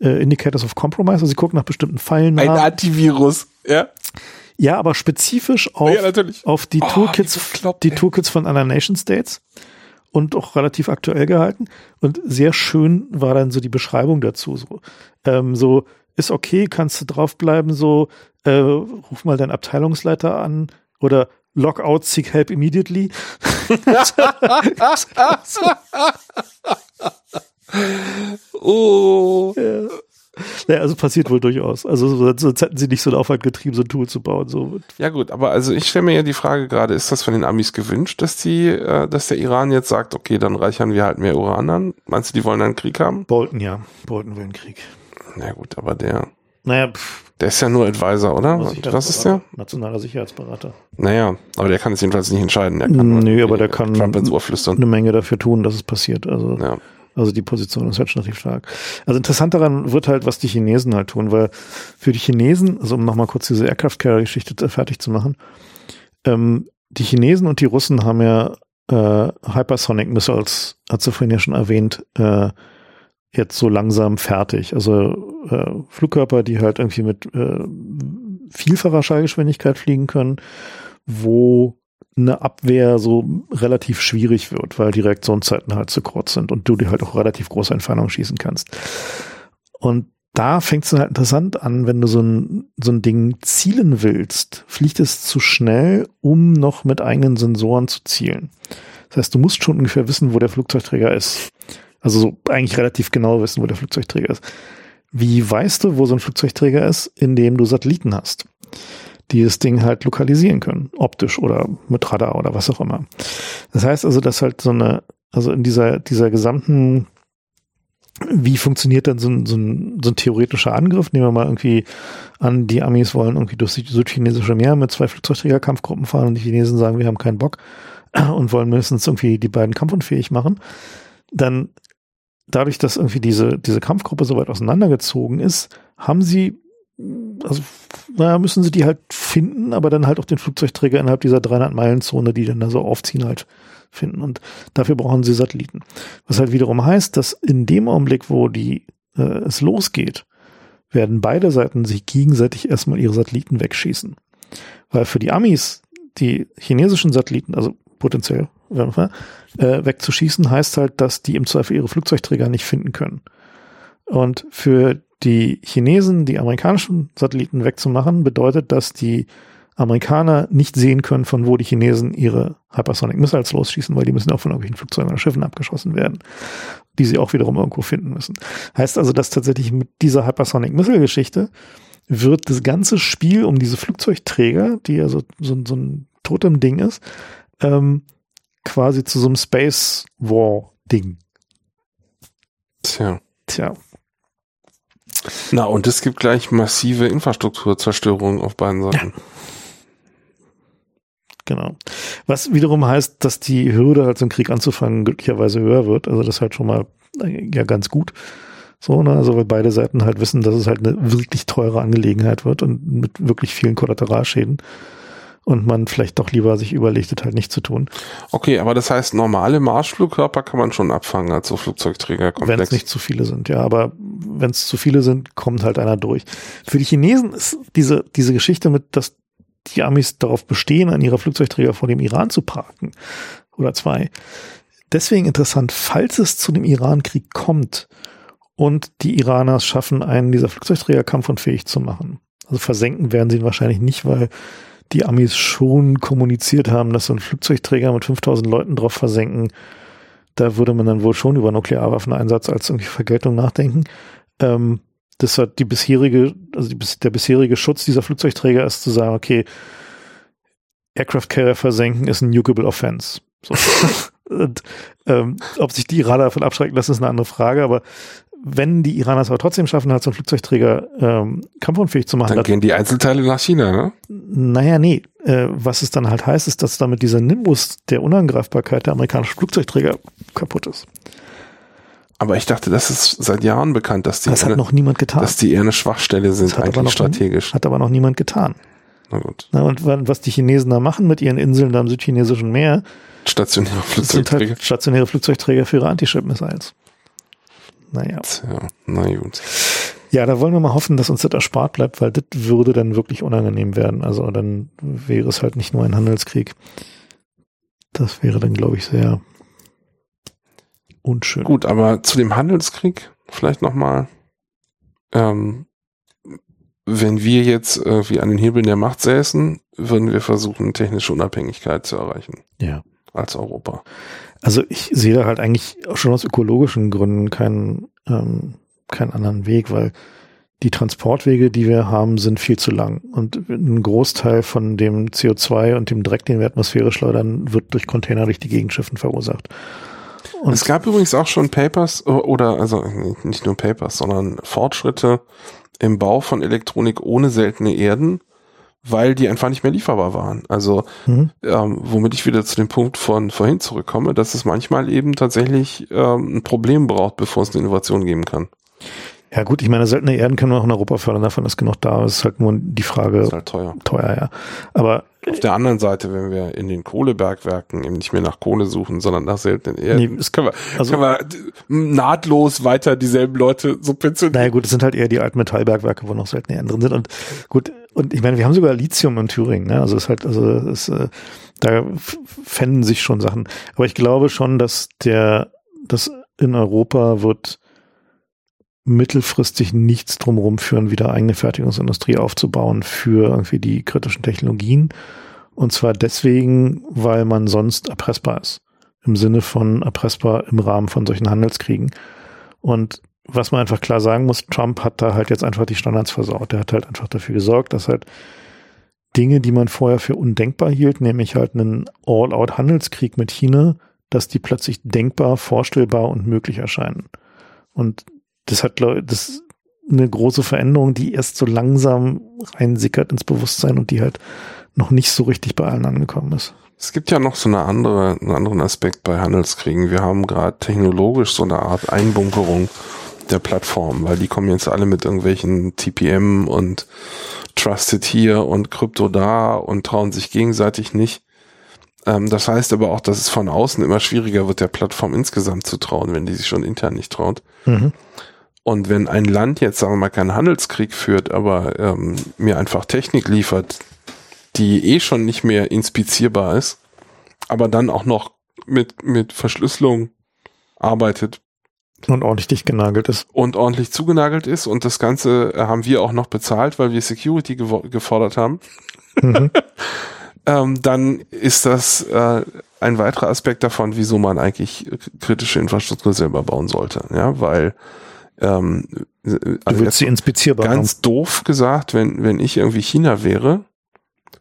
äh, Indicators of Compromise. Also sie gucken nach bestimmten Pfeilen nach. Ein Antivirus, ja. Ja, aber spezifisch auf, ja, auf die oh, Toolkits, die, die Toolkits von anderen Nation States und auch relativ aktuell gehalten. Und sehr schön war dann so die Beschreibung dazu. So, ähm, so ist okay, kannst du draufbleiben, so äh, ruf mal deinen Abteilungsleiter an oder Lockout, seek help immediately. oh. Ja. Ja, also passiert wohl durchaus. Also sonst hätten sie nicht so einen Aufwand getrieben, so ein Tool zu bauen. So. Ja gut, aber also ich stelle mir ja die Frage gerade, ist das von den Amis gewünscht, dass die, äh, dass der Iran jetzt sagt, okay, dann reichern wir halt mehr Uran an? Meinst du, die wollen einen Krieg haben? Bolton, ja. Bolton will einen Krieg. Na gut, aber der. Naja, pff. Der ist ja nur Advisor, oder? Was ist der? Nationaler Sicherheitsberater. Naja, aber der kann es jedenfalls nicht entscheiden. Der kann Nö, aber der kann Trump ins Ohr flüstern. eine Menge dafür tun, dass es passiert. Also, ja. also die Position ist halt schon relativ stark. Also interessant daran wird halt, was die Chinesen halt tun, weil für die Chinesen, also um nochmal kurz diese Aircraft Carrier Geschichte fertig zu machen, ähm, die Chinesen und die Russen haben ja äh, Hypersonic Missiles, hat sie vorhin ja schon erwähnt, äh, jetzt so langsam fertig. Also äh, Flugkörper, die halt irgendwie mit äh, vielfacher Schallgeschwindigkeit fliegen können, wo eine Abwehr so relativ schwierig wird, weil die Reaktionszeiten halt zu kurz sind und du die halt auch relativ große Entfernungen schießen kannst. Und da fängt es halt interessant an, wenn du so ein, so ein Ding zielen willst, fliegt es zu schnell, um noch mit eigenen Sensoren zu zielen. Das heißt, du musst schon ungefähr wissen, wo der Flugzeugträger ist. Also so eigentlich relativ genau wissen, wo der Flugzeugträger ist. Wie weißt du, wo so ein Flugzeugträger ist, indem du Satelliten hast, die das Ding halt lokalisieren können, optisch oder mit Radar oder was auch immer. Das heißt also, dass halt so eine, also in dieser, dieser gesamten, wie funktioniert dann so ein, so ein, so ein theoretischer Angriff? Nehmen wir mal irgendwie an, die Amis wollen irgendwie durch das südchinesische Meer mit zwei Flugzeugträgerkampfgruppen fahren und die Chinesen sagen, wir haben keinen Bock und wollen mindestens irgendwie die beiden kampfunfähig machen. Dann dadurch, dass irgendwie diese, diese Kampfgruppe so weit auseinandergezogen ist, haben sie also naja, müssen sie die halt finden, aber dann halt auch den Flugzeugträger innerhalb dieser 300-Meilen-Zone, die dann da so aufziehen, halt finden. Und dafür brauchen sie Satelliten. Was halt wiederum heißt, dass in dem Augenblick, wo die äh, es losgeht, werden beide Seiten sich gegenseitig erstmal ihre Satelliten wegschießen. Weil für die Amis die chinesischen Satelliten, also potenziell äh, wegzuschießen, heißt halt, dass die im Zweifel ihre Flugzeugträger nicht finden können. Und für die Chinesen die amerikanischen Satelliten wegzumachen, bedeutet, dass die Amerikaner nicht sehen können, von wo die Chinesen ihre Hypersonic Missiles losschießen, weil die müssen auch von irgendwelchen Flugzeugen oder Schiffen abgeschossen werden, die sie auch wiederum irgendwo finden müssen. Heißt also, dass tatsächlich mit dieser Hypersonic Missile Geschichte wird das ganze Spiel um diese Flugzeugträger, die ja so, so, so ein totem Ding ist, ähm, quasi zu so einem Space War Ding. Tja. Tja. Na, und es gibt gleich massive Infrastrukturzerstörungen auf beiden Seiten. Ja. Genau. Was wiederum heißt, dass die Hürde halt so einen Krieg anzufangen glücklicherweise höher wird. Also das ist halt schon mal äh, ja ganz gut. So, ne? Also weil beide Seiten halt wissen, dass es halt eine wirklich teure Angelegenheit wird und mit wirklich vielen Kollateralschäden und man vielleicht doch lieber sich überlegt, das halt nicht zu tun. Okay, aber das heißt, normale Marschflugkörper kann man schon abfangen als so Flugzeugträgerkomplex. Wenn es nicht zu viele sind, ja, aber wenn es zu viele sind, kommt halt einer durch. Für die Chinesen ist diese, diese Geschichte mit, dass die Amis darauf bestehen, an ihrer Flugzeugträger vor dem Iran zu parken oder zwei. Deswegen interessant, falls es zu dem Iran-Krieg kommt und die Iraner es schaffen, einen dieser Flugzeugträger kampfunfähig zu machen. Also versenken werden sie ihn wahrscheinlich nicht, weil die Amis schon kommuniziert haben, dass so ein Flugzeugträger mit 5000 Leuten drauf versenken, da würde man dann wohl schon über Nuklearwaffeneinsatz als irgendwie Vergeltung nachdenken. Ähm, das hat die bisherige, also die, der bisherige Schutz dieser Flugzeugträger ist zu sagen, okay, Aircraft Carrier versenken ist ein nukable offense. So. Und, ähm, ob sich die Iraner davon abschrecken lassen, ist eine andere Frage, aber wenn die Iraner es aber trotzdem schaffen, halt so einen Flugzeugträger ähm, kampfunfähig zu machen. Dann gehen die Einzelteile nach China, ne? Naja, nee. Äh, was es dann halt heißt, ist, dass damit dieser Nimbus der Unangreifbarkeit der amerikanischen Flugzeugträger kaputt ist. Aber ich dachte, das ist seit Jahren bekannt, dass die, das hat eine, noch niemand getan. dass die eher eine Schwachstelle sind, das eigentlich strategisch. Hat aber noch niemand getan. Na gut. Na, und was die Chinesen da machen mit ihren Inseln da im südchinesischen Meer, stationäre Flugzeugträger. Sind halt stationäre Flugzeugträger für ihre Anti-Ship-Missiles. Naja. Tja, na gut. Ja, da wollen wir mal hoffen, dass uns das erspart bleibt, weil das würde dann wirklich unangenehm werden. Also dann wäre es halt nicht nur ein Handelskrieg. Das wäre dann, glaube ich, sehr unschön. Gut, aber zu dem Handelskrieg vielleicht nochmal. Ähm, wenn wir jetzt irgendwie an den Hebeln der Macht säßen, würden wir versuchen, technische Unabhängigkeit zu erreichen. Ja. Als Europa. Also ich sehe da halt eigentlich schon aus ökologischen Gründen keinen, ähm, keinen anderen Weg, weil die Transportwege, die wir haben, sind viel zu lang. Und ein Großteil von dem CO2 und dem Dreck, den wir Atmosphäre schleudern, wird durch Container durch die Gegenschiffen verursacht. Und es gab übrigens auch schon Papers oder also nicht nur Papers, sondern Fortschritte im Bau von Elektronik ohne seltene Erden, weil die einfach nicht mehr lieferbar waren. Also mhm. ähm, womit ich wieder zu dem Punkt von vorhin zurückkomme, dass es manchmal eben tatsächlich ähm, ein Problem braucht, bevor es eine Innovation geben kann. Ja gut, ich meine, seltene Erden können wir auch in Europa fördern, davon ist genug da. Es ist halt nur die Frage. ist halt teuer. Teuer, ja. Aber auf der anderen Seite, wenn wir in den Kohlebergwerken eben nicht mehr nach Kohle suchen, sondern nach seltenen Erden, nee, das können wir, also, können wir nahtlos weiter dieselben Leute subventionieren. Naja gut, es sind halt eher die alten Metallbergwerke, wo noch seltene Erden drin sind. Und gut, und ich meine, wir haben sogar Lithium in Thüringen, ne? Also es ist halt, also es, äh, da fänden sich schon Sachen. Aber ich glaube schon, dass der, dass in Europa wird mittelfristig nichts drumherum führen, wieder eigene Fertigungsindustrie aufzubauen für irgendwie die kritischen Technologien. Und zwar deswegen, weil man sonst erpressbar ist. Im Sinne von erpressbar im Rahmen von solchen Handelskriegen. Und was man einfach klar sagen muss, Trump hat da halt jetzt einfach die Standards versaut. Der hat halt einfach dafür gesorgt, dass halt Dinge, die man vorher für undenkbar hielt, nämlich halt einen All-out-Handelskrieg mit China, dass die plötzlich denkbar, vorstellbar und möglich erscheinen. Und das hat, das ist eine große Veränderung, die erst so langsam reinsickert ins Bewusstsein und die halt noch nicht so richtig bei allen angekommen ist. Es gibt ja noch so eine andere, einen anderen Aspekt bei Handelskriegen. Wir haben gerade technologisch so eine Art Einbunkerung der Plattform, weil die kommen jetzt alle mit irgendwelchen TPM und Trusted hier und Krypto da und trauen sich gegenseitig nicht. Ähm, das heißt aber auch, dass es von außen immer schwieriger wird, der Plattform insgesamt zu trauen, wenn die sich schon intern nicht traut. Mhm. Und wenn ein Land jetzt, sagen wir mal, keinen Handelskrieg führt, aber ähm, mir einfach Technik liefert, die eh schon nicht mehr inspizierbar ist, aber dann auch noch mit, mit Verschlüsselung arbeitet. Und ordentlich dicht genagelt ist. Und ordentlich zugenagelt ist. Und das Ganze äh, haben wir auch noch bezahlt, weil wir Security gefordert haben. Mhm. ähm, dann ist das äh, ein weiterer Aspekt davon, wieso man eigentlich kritische Infrastruktur selber bauen sollte. Ja, weil ähm, also du willst sie inspizierbar Ganz haben. doof gesagt, wenn, wenn ich irgendwie China wäre,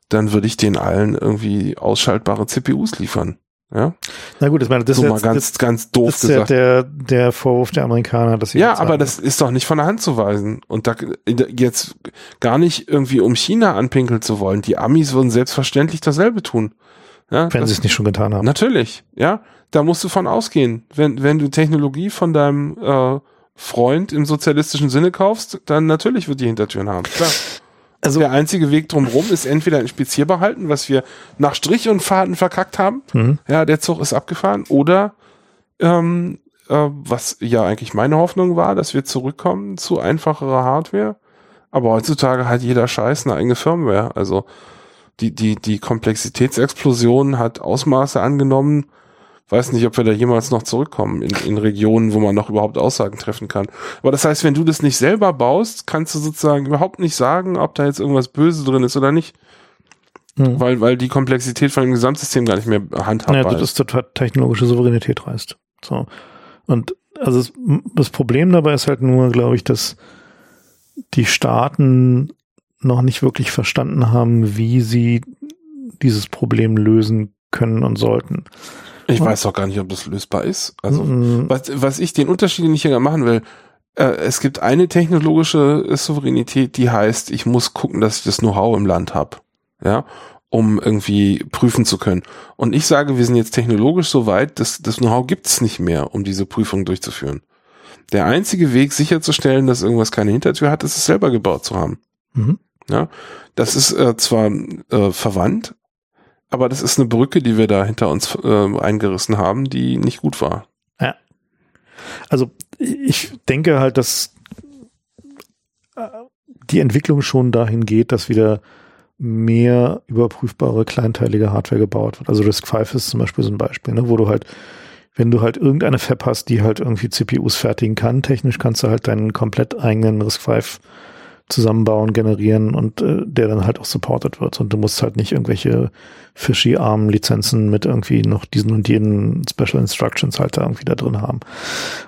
dann würde ich den allen irgendwie ausschaltbare CPUs liefern. Ja. Na gut, ich meine, das so ist mal jetzt, ganz, das, ganz doof das ist gesagt. Ja der, der Vorwurf der Amerikaner, dass sie ja, aber das ist doch nicht von der Hand zu weisen. Und da jetzt gar nicht irgendwie um China anpinkeln zu wollen. Die Amis würden selbstverständlich dasselbe tun. Ja, wenn sie es nicht schon getan haben. Natürlich, ja. Da musst du von ausgehen. Wenn, wenn du Technologie von deinem äh, Freund im sozialistischen Sinne kaufst, dann natürlich wird die Hintertüren haben. Klar. Also der einzige Weg drumherum ist entweder inspizierbar halten, was wir nach Strich und Faden verkackt haben. Mhm. Ja, der Zug ist abgefahren. Oder ähm, äh, was ja eigentlich meine Hoffnung war, dass wir zurückkommen zu einfacherer Hardware. Aber heutzutage hat jeder Scheiß eine eigene Firmware. Also die, die, die Komplexitätsexplosion hat Ausmaße angenommen, weiß nicht, ob wir da jemals noch zurückkommen in, in Regionen, wo man noch überhaupt Aussagen treffen kann. Aber das heißt, wenn du das nicht selber baust, kannst du sozusagen überhaupt nicht sagen, ob da jetzt irgendwas Böse drin ist oder nicht. Hm. Weil, weil die Komplexität von dem Gesamtsystem gar nicht mehr handhabbar ja, das ist. Das technologische Souveränität reißt. So. Und also das Problem dabei ist halt nur, glaube ich, dass die Staaten noch nicht wirklich verstanden haben, wie sie dieses Problem lösen können und sollten. Ich weiß auch gar nicht, ob das lösbar ist. Also, mhm. was, was ich den Unterschied nicht hier machen will, äh, es gibt eine technologische Souveränität, die heißt, ich muss gucken, dass ich das Know-how im Land habe. Ja, um irgendwie prüfen zu können. Und ich sage, wir sind jetzt technologisch so weit, dass das Know-how gibt's nicht mehr, um diese Prüfung durchzuführen. Der einzige Weg, sicherzustellen, dass irgendwas keine Hintertür hat, ist es selber gebaut zu haben. Mhm. Ja, das ist äh, zwar äh, verwandt, aber das ist eine Brücke, die wir da hinter uns äh, eingerissen haben, die nicht gut war. Ja. Also ich denke halt, dass äh, die Entwicklung schon dahin geht, dass wieder mehr überprüfbare kleinteilige Hardware gebaut wird. Also Risk 5 ist zum Beispiel so ein Beispiel, ne, wo du halt, wenn du halt irgendeine Fab hast, die halt irgendwie CPUs fertigen kann, technisch kannst du halt deinen komplett eigenen Risk 5 zusammenbauen, generieren und äh, der dann halt auch supported wird. Und du musst halt nicht irgendwelche fishy arm Lizenzen mit irgendwie noch diesen und jenen Special Instructions halt da irgendwie da drin haben.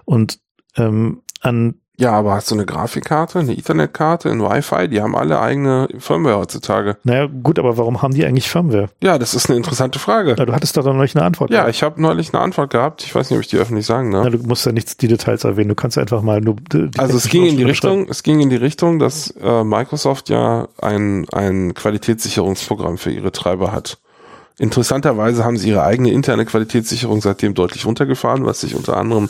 Und ähm, an ja, aber hast du eine Grafikkarte, eine Ethernet-Karte, ein Wi-Fi? Die haben alle eigene Firmware heutzutage. Naja, gut, aber warum haben die eigentlich Firmware? Ja, das ist eine interessante Frage. Na, du hattest da doch neulich eine Antwort. Ja, gehabt. ich habe neulich eine Antwort gehabt. Ich weiß nicht, ob ich die öffentlich sagen darf. Na, du musst ja nicht die Details erwähnen. Du kannst einfach mal nur. Die also es ging in die Richtung, es ging in die Richtung, dass äh, Microsoft ja ein ein Qualitätssicherungsprogramm für ihre Treiber hat. Interessanterweise haben sie ihre eigene interne Qualitätssicherung seitdem deutlich runtergefahren, was sich unter anderem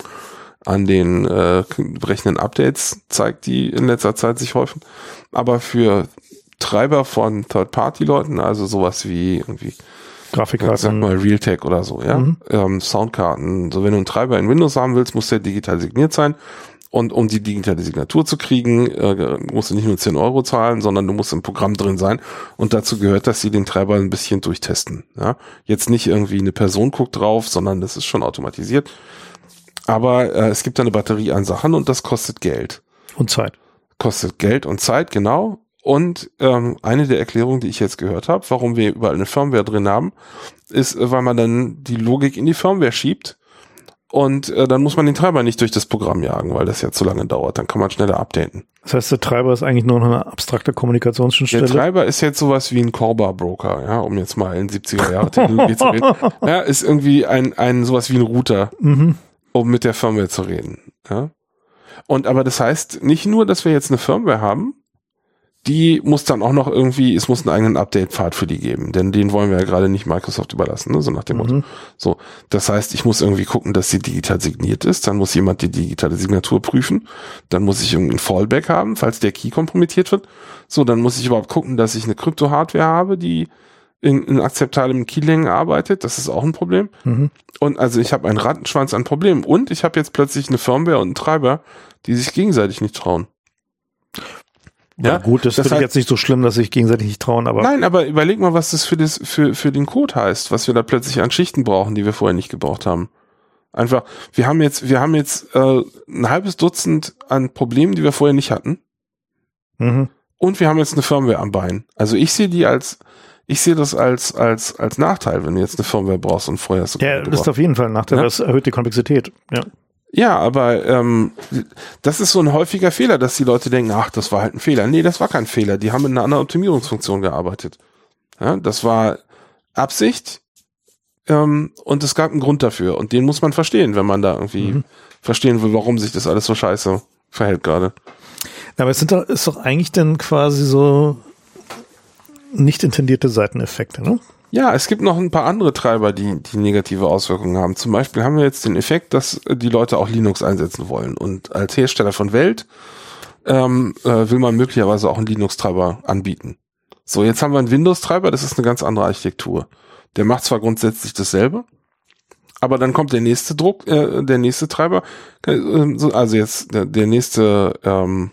an den äh, brechenden Updates zeigt, die in letzter Zeit sich häufen. Aber für Treiber von Third-Party-Leuten, also sowas wie irgendwie Grafikkarten. Sag mal Realtek oder so, ja. Mhm. Ähm, Soundkarten. So, wenn du einen Treiber in Windows haben willst, muss der digital signiert sein. Und um die digitale Signatur zu kriegen, äh, musst du nicht nur 10 Euro zahlen, sondern du musst im Programm drin sein. Und dazu gehört, dass sie den Treiber ein bisschen durchtesten. Ja? Jetzt nicht irgendwie eine Person guckt drauf, sondern das ist schon automatisiert. Aber äh, es gibt eine Batterie an Sachen und das kostet Geld. Und Zeit. Kostet Geld und Zeit, genau. Und ähm, eine der Erklärungen, die ich jetzt gehört habe, warum wir überall eine Firmware drin haben, ist, äh, weil man dann die Logik in die Firmware schiebt und äh, dann muss man den Treiber nicht durch das Programm jagen, weil das ja zu lange dauert. Dann kann man schneller updaten. Das heißt, der Treiber ist eigentlich nur noch eine abstrakte Kommunikationsschnittstelle? Der Treiber ist jetzt sowas wie ein Corba-Broker, ja, um jetzt mal in 70er Jahre Technologie zu reden. Ja, ist irgendwie ein, ein sowas wie ein Router. Mhm um mit der Firmware zu reden. Ja? Und aber das heißt nicht nur, dass wir jetzt eine Firmware haben, die muss dann auch noch irgendwie, es muss einen eigenen Update-Pfad für die geben, denn den wollen wir ja gerade nicht Microsoft überlassen, ne? so nach dem Motto. Mhm. So, das heißt, ich muss irgendwie gucken, dass sie digital signiert ist, dann muss jemand die digitale Signatur prüfen, dann muss ich irgendein Fallback haben, falls der Key kompromittiert wird. So, dann muss ich überhaupt gucken, dass ich eine Krypto-Hardware habe, die in, in akzeptablen Keylängen arbeitet. Das ist auch ein Problem. Mhm. Und also ich habe einen Rattenschwanz an Problemen. Und ich habe jetzt plötzlich eine Firmware und einen Treiber, die sich gegenseitig nicht trauen. Ja, gut, das, das finde ich jetzt nicht so schlimm, dass sich gegenseitig nicht trauen, aber Nein, aber überleg mal, was das für, das für, für den Code heißt, was wir da plötzlich an Schichten brauchen, die wir vorher nicht gebraucht haben. Einfach, wir haben jetzt, wir haben jetzt äh, ein halbes Dutzend an Problemen, die wir vorher nicht hatten. mhm. Und wir haben jetzt eine Firmware am Bein. Also ich sehe die als, ich sehe das als, als, als Nachteil, wenn du jetzt eine Firmware brauchst und vorher hast du ja, das ist auf jeden Fall ein Nachteil, Ja. das erhöht die Komplexität. Ja. Ja, aber ähm, das ist so ein häufiger Fehler, dass die Leute denken, ach, das war halt ein Fehler. Nee, das war kein Fehler. Die haben in einer anderen Optimierungsfunktion gearbeitet. Ja, das war Absicht ähm, und es gab einen Grund dafür. Und den muss man verstehen, wenn man da irgendwie Mhm. verstehen will, warum sich das alles so scheiße verhält gerade. Aber es sind doch, ist doch eigentlich dann quasi so nicht intendierte Seiteneffekte, ne? Ja, es gibt noch ein paar andere Treiber, die, die negative Auswirkungen haben. Zum Beispiel haben wir jetzt den Effekt, dass die Leute auch Linux einsetzen wollen. Und als Hersteller von Welt ähm, äh, will man möglicherweise auch einen Linux-Treiber anbieten. So, jetzt haben wir einen Windows-Treiber, das ist eine ganz andere Architektur. Der macht zwar grundsätzlich dasselbe, aber dann kommt der nächste Druck, äh, der nächste Treiber, äh, so- also jetzt der, der nächste, ähm,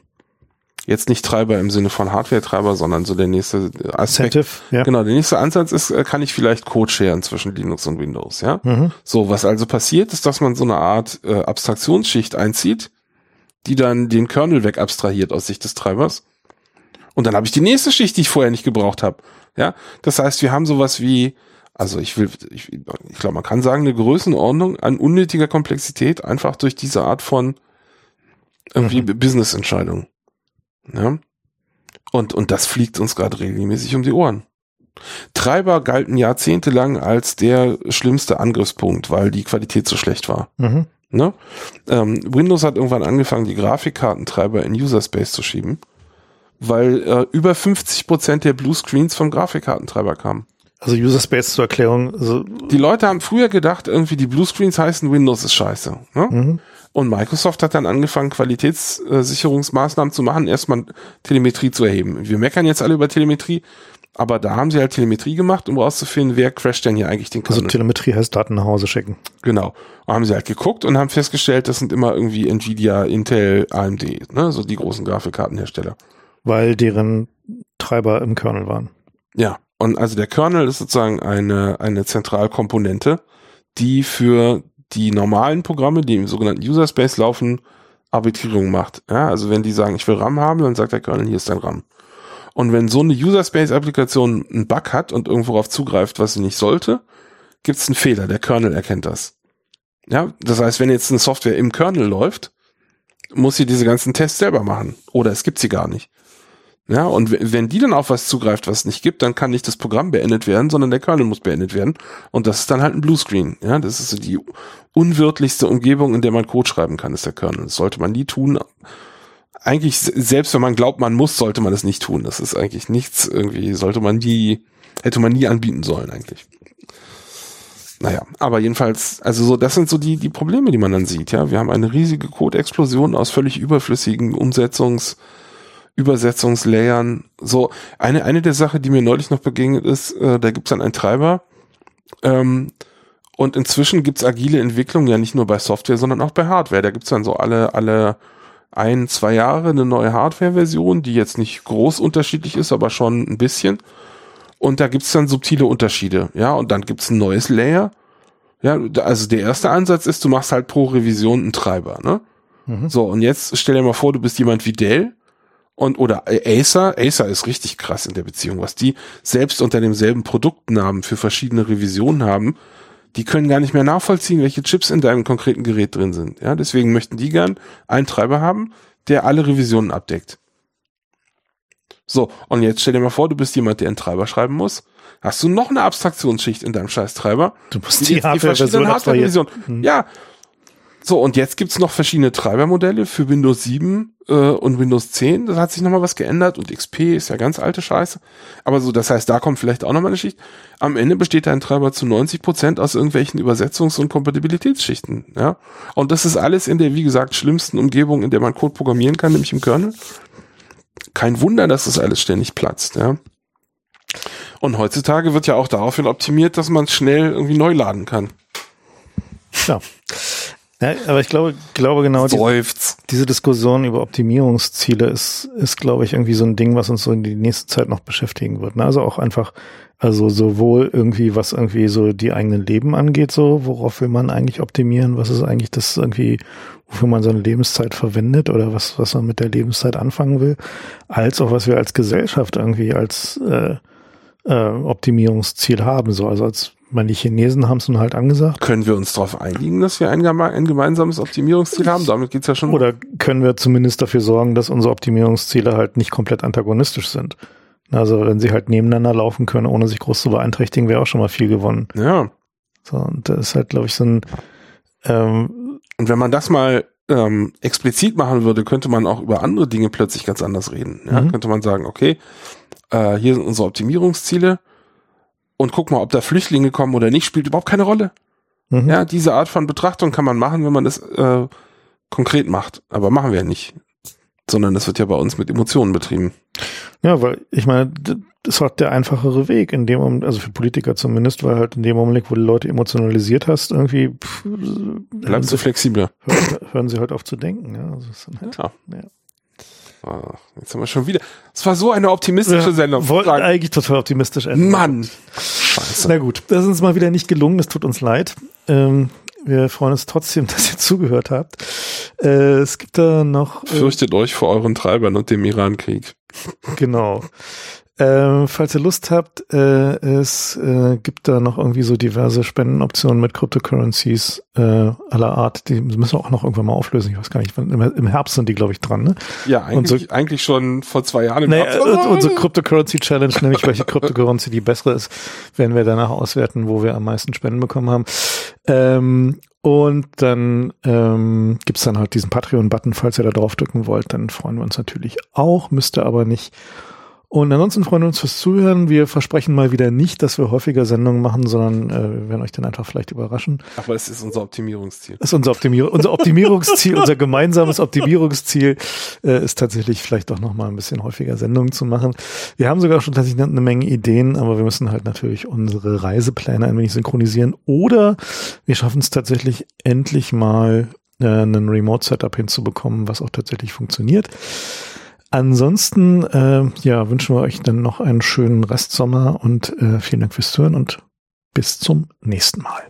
jetzt nicht Treiber im Sinne von Hardware-Treiber, sondern so der nächste Aspekt, Incentive, ja. Genau, der nächste Ansatz ist, äh, kann ich vielleicht Code sharen zwischen Linux und Windows, ja? Mhm. So, was also passiert, ist, dass man so eine Art äh, Abstraktionsschicht einzieht, die dann den Kernel wegabstrahiert aus Sicht des Treibers. Und dann habe ich die nächste Schicht, die ich vorher nicht gebraucht habe. Ja, das heißt, wir haben sowas wie, also ich will, ich, ich glaube, man kann sagen, eine Größenordnung an unnötiger Komplexität einfach durch diese Art von irgendwie Business-Entscheidung. Ja. Und, und das fliegt uns gerade regelmäßig um die Ohren. Treiber galten jahrzehntelang als der schlimmste Angriffspunkt, weil die Qualität so schlecht war. Mhm. Ne? Ähm, Windows hat irgendwann angefangen, die Grafikkartentreiber in User Space zu schieben, weil äh, über 50 Prozent der Bluescreens vom Grafikkartentreiber kamen. Also User Space zur Erklärung, also, Die Leute haben früher gedacht, irgendwie die Bluescreens heißen Windows ist scheiße. Ne? mhm. Und Microsoft hat dann angefangen, Qualitätssicherungsmaßnahmen zu machen, erstmal Telemetrie zu erheben. Wir meckern jetzt alle über Telemetrie, aber da haben sie halt Telemetrie gemacht, um rauszufinden, wer crasht denn hier eigentlich den also Kernel. Telemetrie heißt Daten nach Hause schicken. Genau. Und haben sie halt geguckt und haben festgestellt, das sind immer irgendwie Nvidia, Intel, AMD, ne, so die großen Grafikkartenhersteller. weil deren Treiber im Kernel waren. Ja. Und also der Kernel ist sozusagen eine, eine Zentralkomponente, die für die normalen Programme, die im sogenannten User Space laufen, Arbitrierung macht. Ja, also wenn die sagen, ich will RAM haben, dann sagt der Kernel, hier ist dein RAM. Und wenn so eine User Space Applikation einen Bug hat und irgendwo darauf zugreift, was sie nicht sollte, gibt es einen Fehler. Der Kernel erkennt das. Ja, das heißt, wenn jetzt eine Software im Kernel läuft, muss sie diese ganzen Tests selber machen. Oder es gibt sie gar nicht. Ja, und wenn die dann auf was zugreift, was es nicht gibt, dann kann nicht das Programm beendet werden, sondern der Kernel muss beendet werden. Und das ist dann halt ein Bluescreen. Ja, das ist so die unwirtlichste Umgebung, in der man Code schreiben kann, ist der Kernel. Das sollte man nie tun. Eigentlich, se- selbst wenn man glaubt, man muss, sollte man es nicht tun. Das ist eigentlich nichts irgendwie, sollte man nie, hätte man nie anbieten sollen eigentlich. Naja, aber jedenfalls, also so, das sind so die, die Probleme, die man dann sieht, ja. Wir haben eine riesige Code-Explosion aus völlig überflüssigen Umsetzungs- Übersetzungslayern. So, eine, eine der Sachen, die mir neulich noch begegnet ist, äh, da gibt's dann einen Treiber. Ähm, und inzwischen gibt's agile Entwicklung ja nicht nur bei Software, sondern auch bei Hardware. Da gibt's dann so alle, alle ein, zwei Jahre eine neue Hardware-Version, die jetzt nicht groß unterschiedlich ist, aber schon ein bisschen. Und da gibt's dann subtile Unterschiede. Ja, und dann gibt's ein neues Layer. Ja, also der erste Ansatz ist, du machst halt pro Revision einen Treiber, ne? Mhm. So, und jetzt stell dir mal vor, du bist jemand wie Dell und oder Acer. Acer ist richtig krass in der Beziehung, was die selbst unter demselben Produktnamen für verschiedene Revisionen haben. Die können gar nicht mehr nachvollziehen, welche Chips in deinem konkreten Gerät drin sind. Ja, deswegen möchten die gern einen Treiber haben, der alle Revisionen abdeckt. So, und jetzt stell dir mal vor, du bist jemand, der einen Treiber schreiben muss. Hast du noch eine Abstraktionsschicht in deinem Scheiß Treiber? Du musst Die, die Hardware-Version abstrahieren. Hardware-Revisionen. Ja. So, und jetzt gibt's noch verschiedene Treibermodelle für Windows 7 äh, und Windows 10. Da hat sich nochmal was geändert und XP ist ja ganz alte Scheiße. Aber so, das heißt, da kommt vielleicht auch nochmal eine Schicht. Am Ende besteht dein Treiber zu 90 Prozent aus irgendwelchen Übersetzungs- und Kompatibilitätsschichten. Ja, Und das ist alles in der, wie gesagt, schlimmsten Umgebung, in der man Code programmieren kann, nämlich im Kernel. Kein Wunder, dass das alles ständig platzt. Ja. Und heutzutage wird ja auch daraufhin optimiert, dass man schnell irgendwie neu laden kann. Ja. Ja, aber ich glaube, glaube genau, die, Seufz. diese Diskussion über Optimierungsziele ist, ist, glaube ich, irgendwie so ein Ding, was uns so in die nächste Zeit noch beschäftigen wird. Ne? Also auch einfach, also sowohl irgendwie, was irgendwie so die eigenen Leben angeht, so, worauf will man eigentlich optimieren, was ist eigentlich das irgendwie, wofür man seine Lebenszeit verwendet oder was, was man mit der Lebenszeit anfangen will, als auch was wir als Gesellschaft irgendwie als äh, äh, Optimierungsziel haben. So, also als meine, die Chinesen haben es nun halt angesagt. Können wir uns darauf einigen, dass wir ein, ein gemeinsames Optimierungsziel haben? Damit geht's ja schon. Oder können wir zumindest dafür sorgen, dass unsere Optimierungsziele halt nicht komplett antagonistisch sind? Also wenn sie halt nebeneinander laufen können, ohne sich groß zu beeinträchtigen, wäre auch schon mal viel gewonnen. Ja. So, und das ist halt, glaube ich, so ein ähm, Und wenn man das mal ähm, explizit machen würde, könnte man auch über andere Dinge plötzlich ganz anders reden. Ja? Mhm. Könnte man sagen, okay, äh, hier sind unsere Optimierungsziele und guck mal, ob da Flüchtlinge kommen oder nicht, spielt überhaupt keine Rolle. mhm. Ja, diese Art von Betrachtung kann man machen, wenn man das äh, konkret macht. Aber machen wir ja nicht. Sondern das wird ja bei uns mit Emotionen betrieben. Ja, weil ich meine, das halt der einfachere Weg, in dem Moment, also für Politiker zumindest, weil halt in dem Augenblick, wo du Leute emotionalisiert hast, irgendwie pff, du sie, flexibler. hören, hören sie halt auf zu denken. Ja, also halt, Ja. ja. Ah, jetzt haben wir schon wieder. Es war so eine optimistische Sendung. Wollten Frank. eigentlich total optimistisch enden. Mann. Scheiße. Na gut, das ist uns mal wieder nicht gelungen, das tut uns leid. Ähm, wir freuen uns trotzdem, dass ihr zugehört habt. Äh, es gibt da noch, äh, Fürchtet euch vor euren Treibern und dem Iran-Krieg. genau. Ähm, falls ihr Lust habt, äh, es äh, gibt da noch irgendwie so diverse Spendenoptionen mit Cryptocurrencies äh, aller Art. Die müssen wir auch noch irgendwann mal auflösen. Ich weiß gar nicht, wann, im, Herbst sind die, glaube ich, dran. Ne? Ja, eigentlich, so- eigentlich schon vor zwei Jahren im Nee, Herbst. äh, unsere Cryptocurrency Challenge, nämlich welche Cryptocurrency die bessere ist, werden wir danach auswerten, wo wir am meisten Spenden bekommen haben. Ähm, und dann ähm, gibt's dann halt diesen Patreon-Button, falls ihr da drauf drücken wollt, dann freuen wir uns natürlich auch, müsst ihr aber nicht. Und ansonsten freuen wir uns fürs Zuhören. Wir versprechen mal wieder nicht, dass wir häufiger Sendungen machen, sondern äh, wir werden euch dann einfach vielleicht überraschen. Aber es ist unser Optimierungsziel. Das ist unser, Optimier unser Optimierungsziel, unser gemeinsames Optimierungsziel äh, ist tatsächlich vielleicht auch noch mal ein bisschen häufiger Sendungen zu machen. Wir haben sogar schon tatsächlich eine Menge Ideen, aber wir müssen halt natürlich unsere Reisepläne ein wenig synchronisieren oder wir schaffen es tatsächlich endlich mal äh, einen Remote-Setup hinzubekommen, was auch tatsächlich funktioniert. Ansonsten äh, ja, wünschen wir euch dann noch einen schönen Restsommer und äh, vielen Dank fürs Zuhören und bis zum nächsten Mal.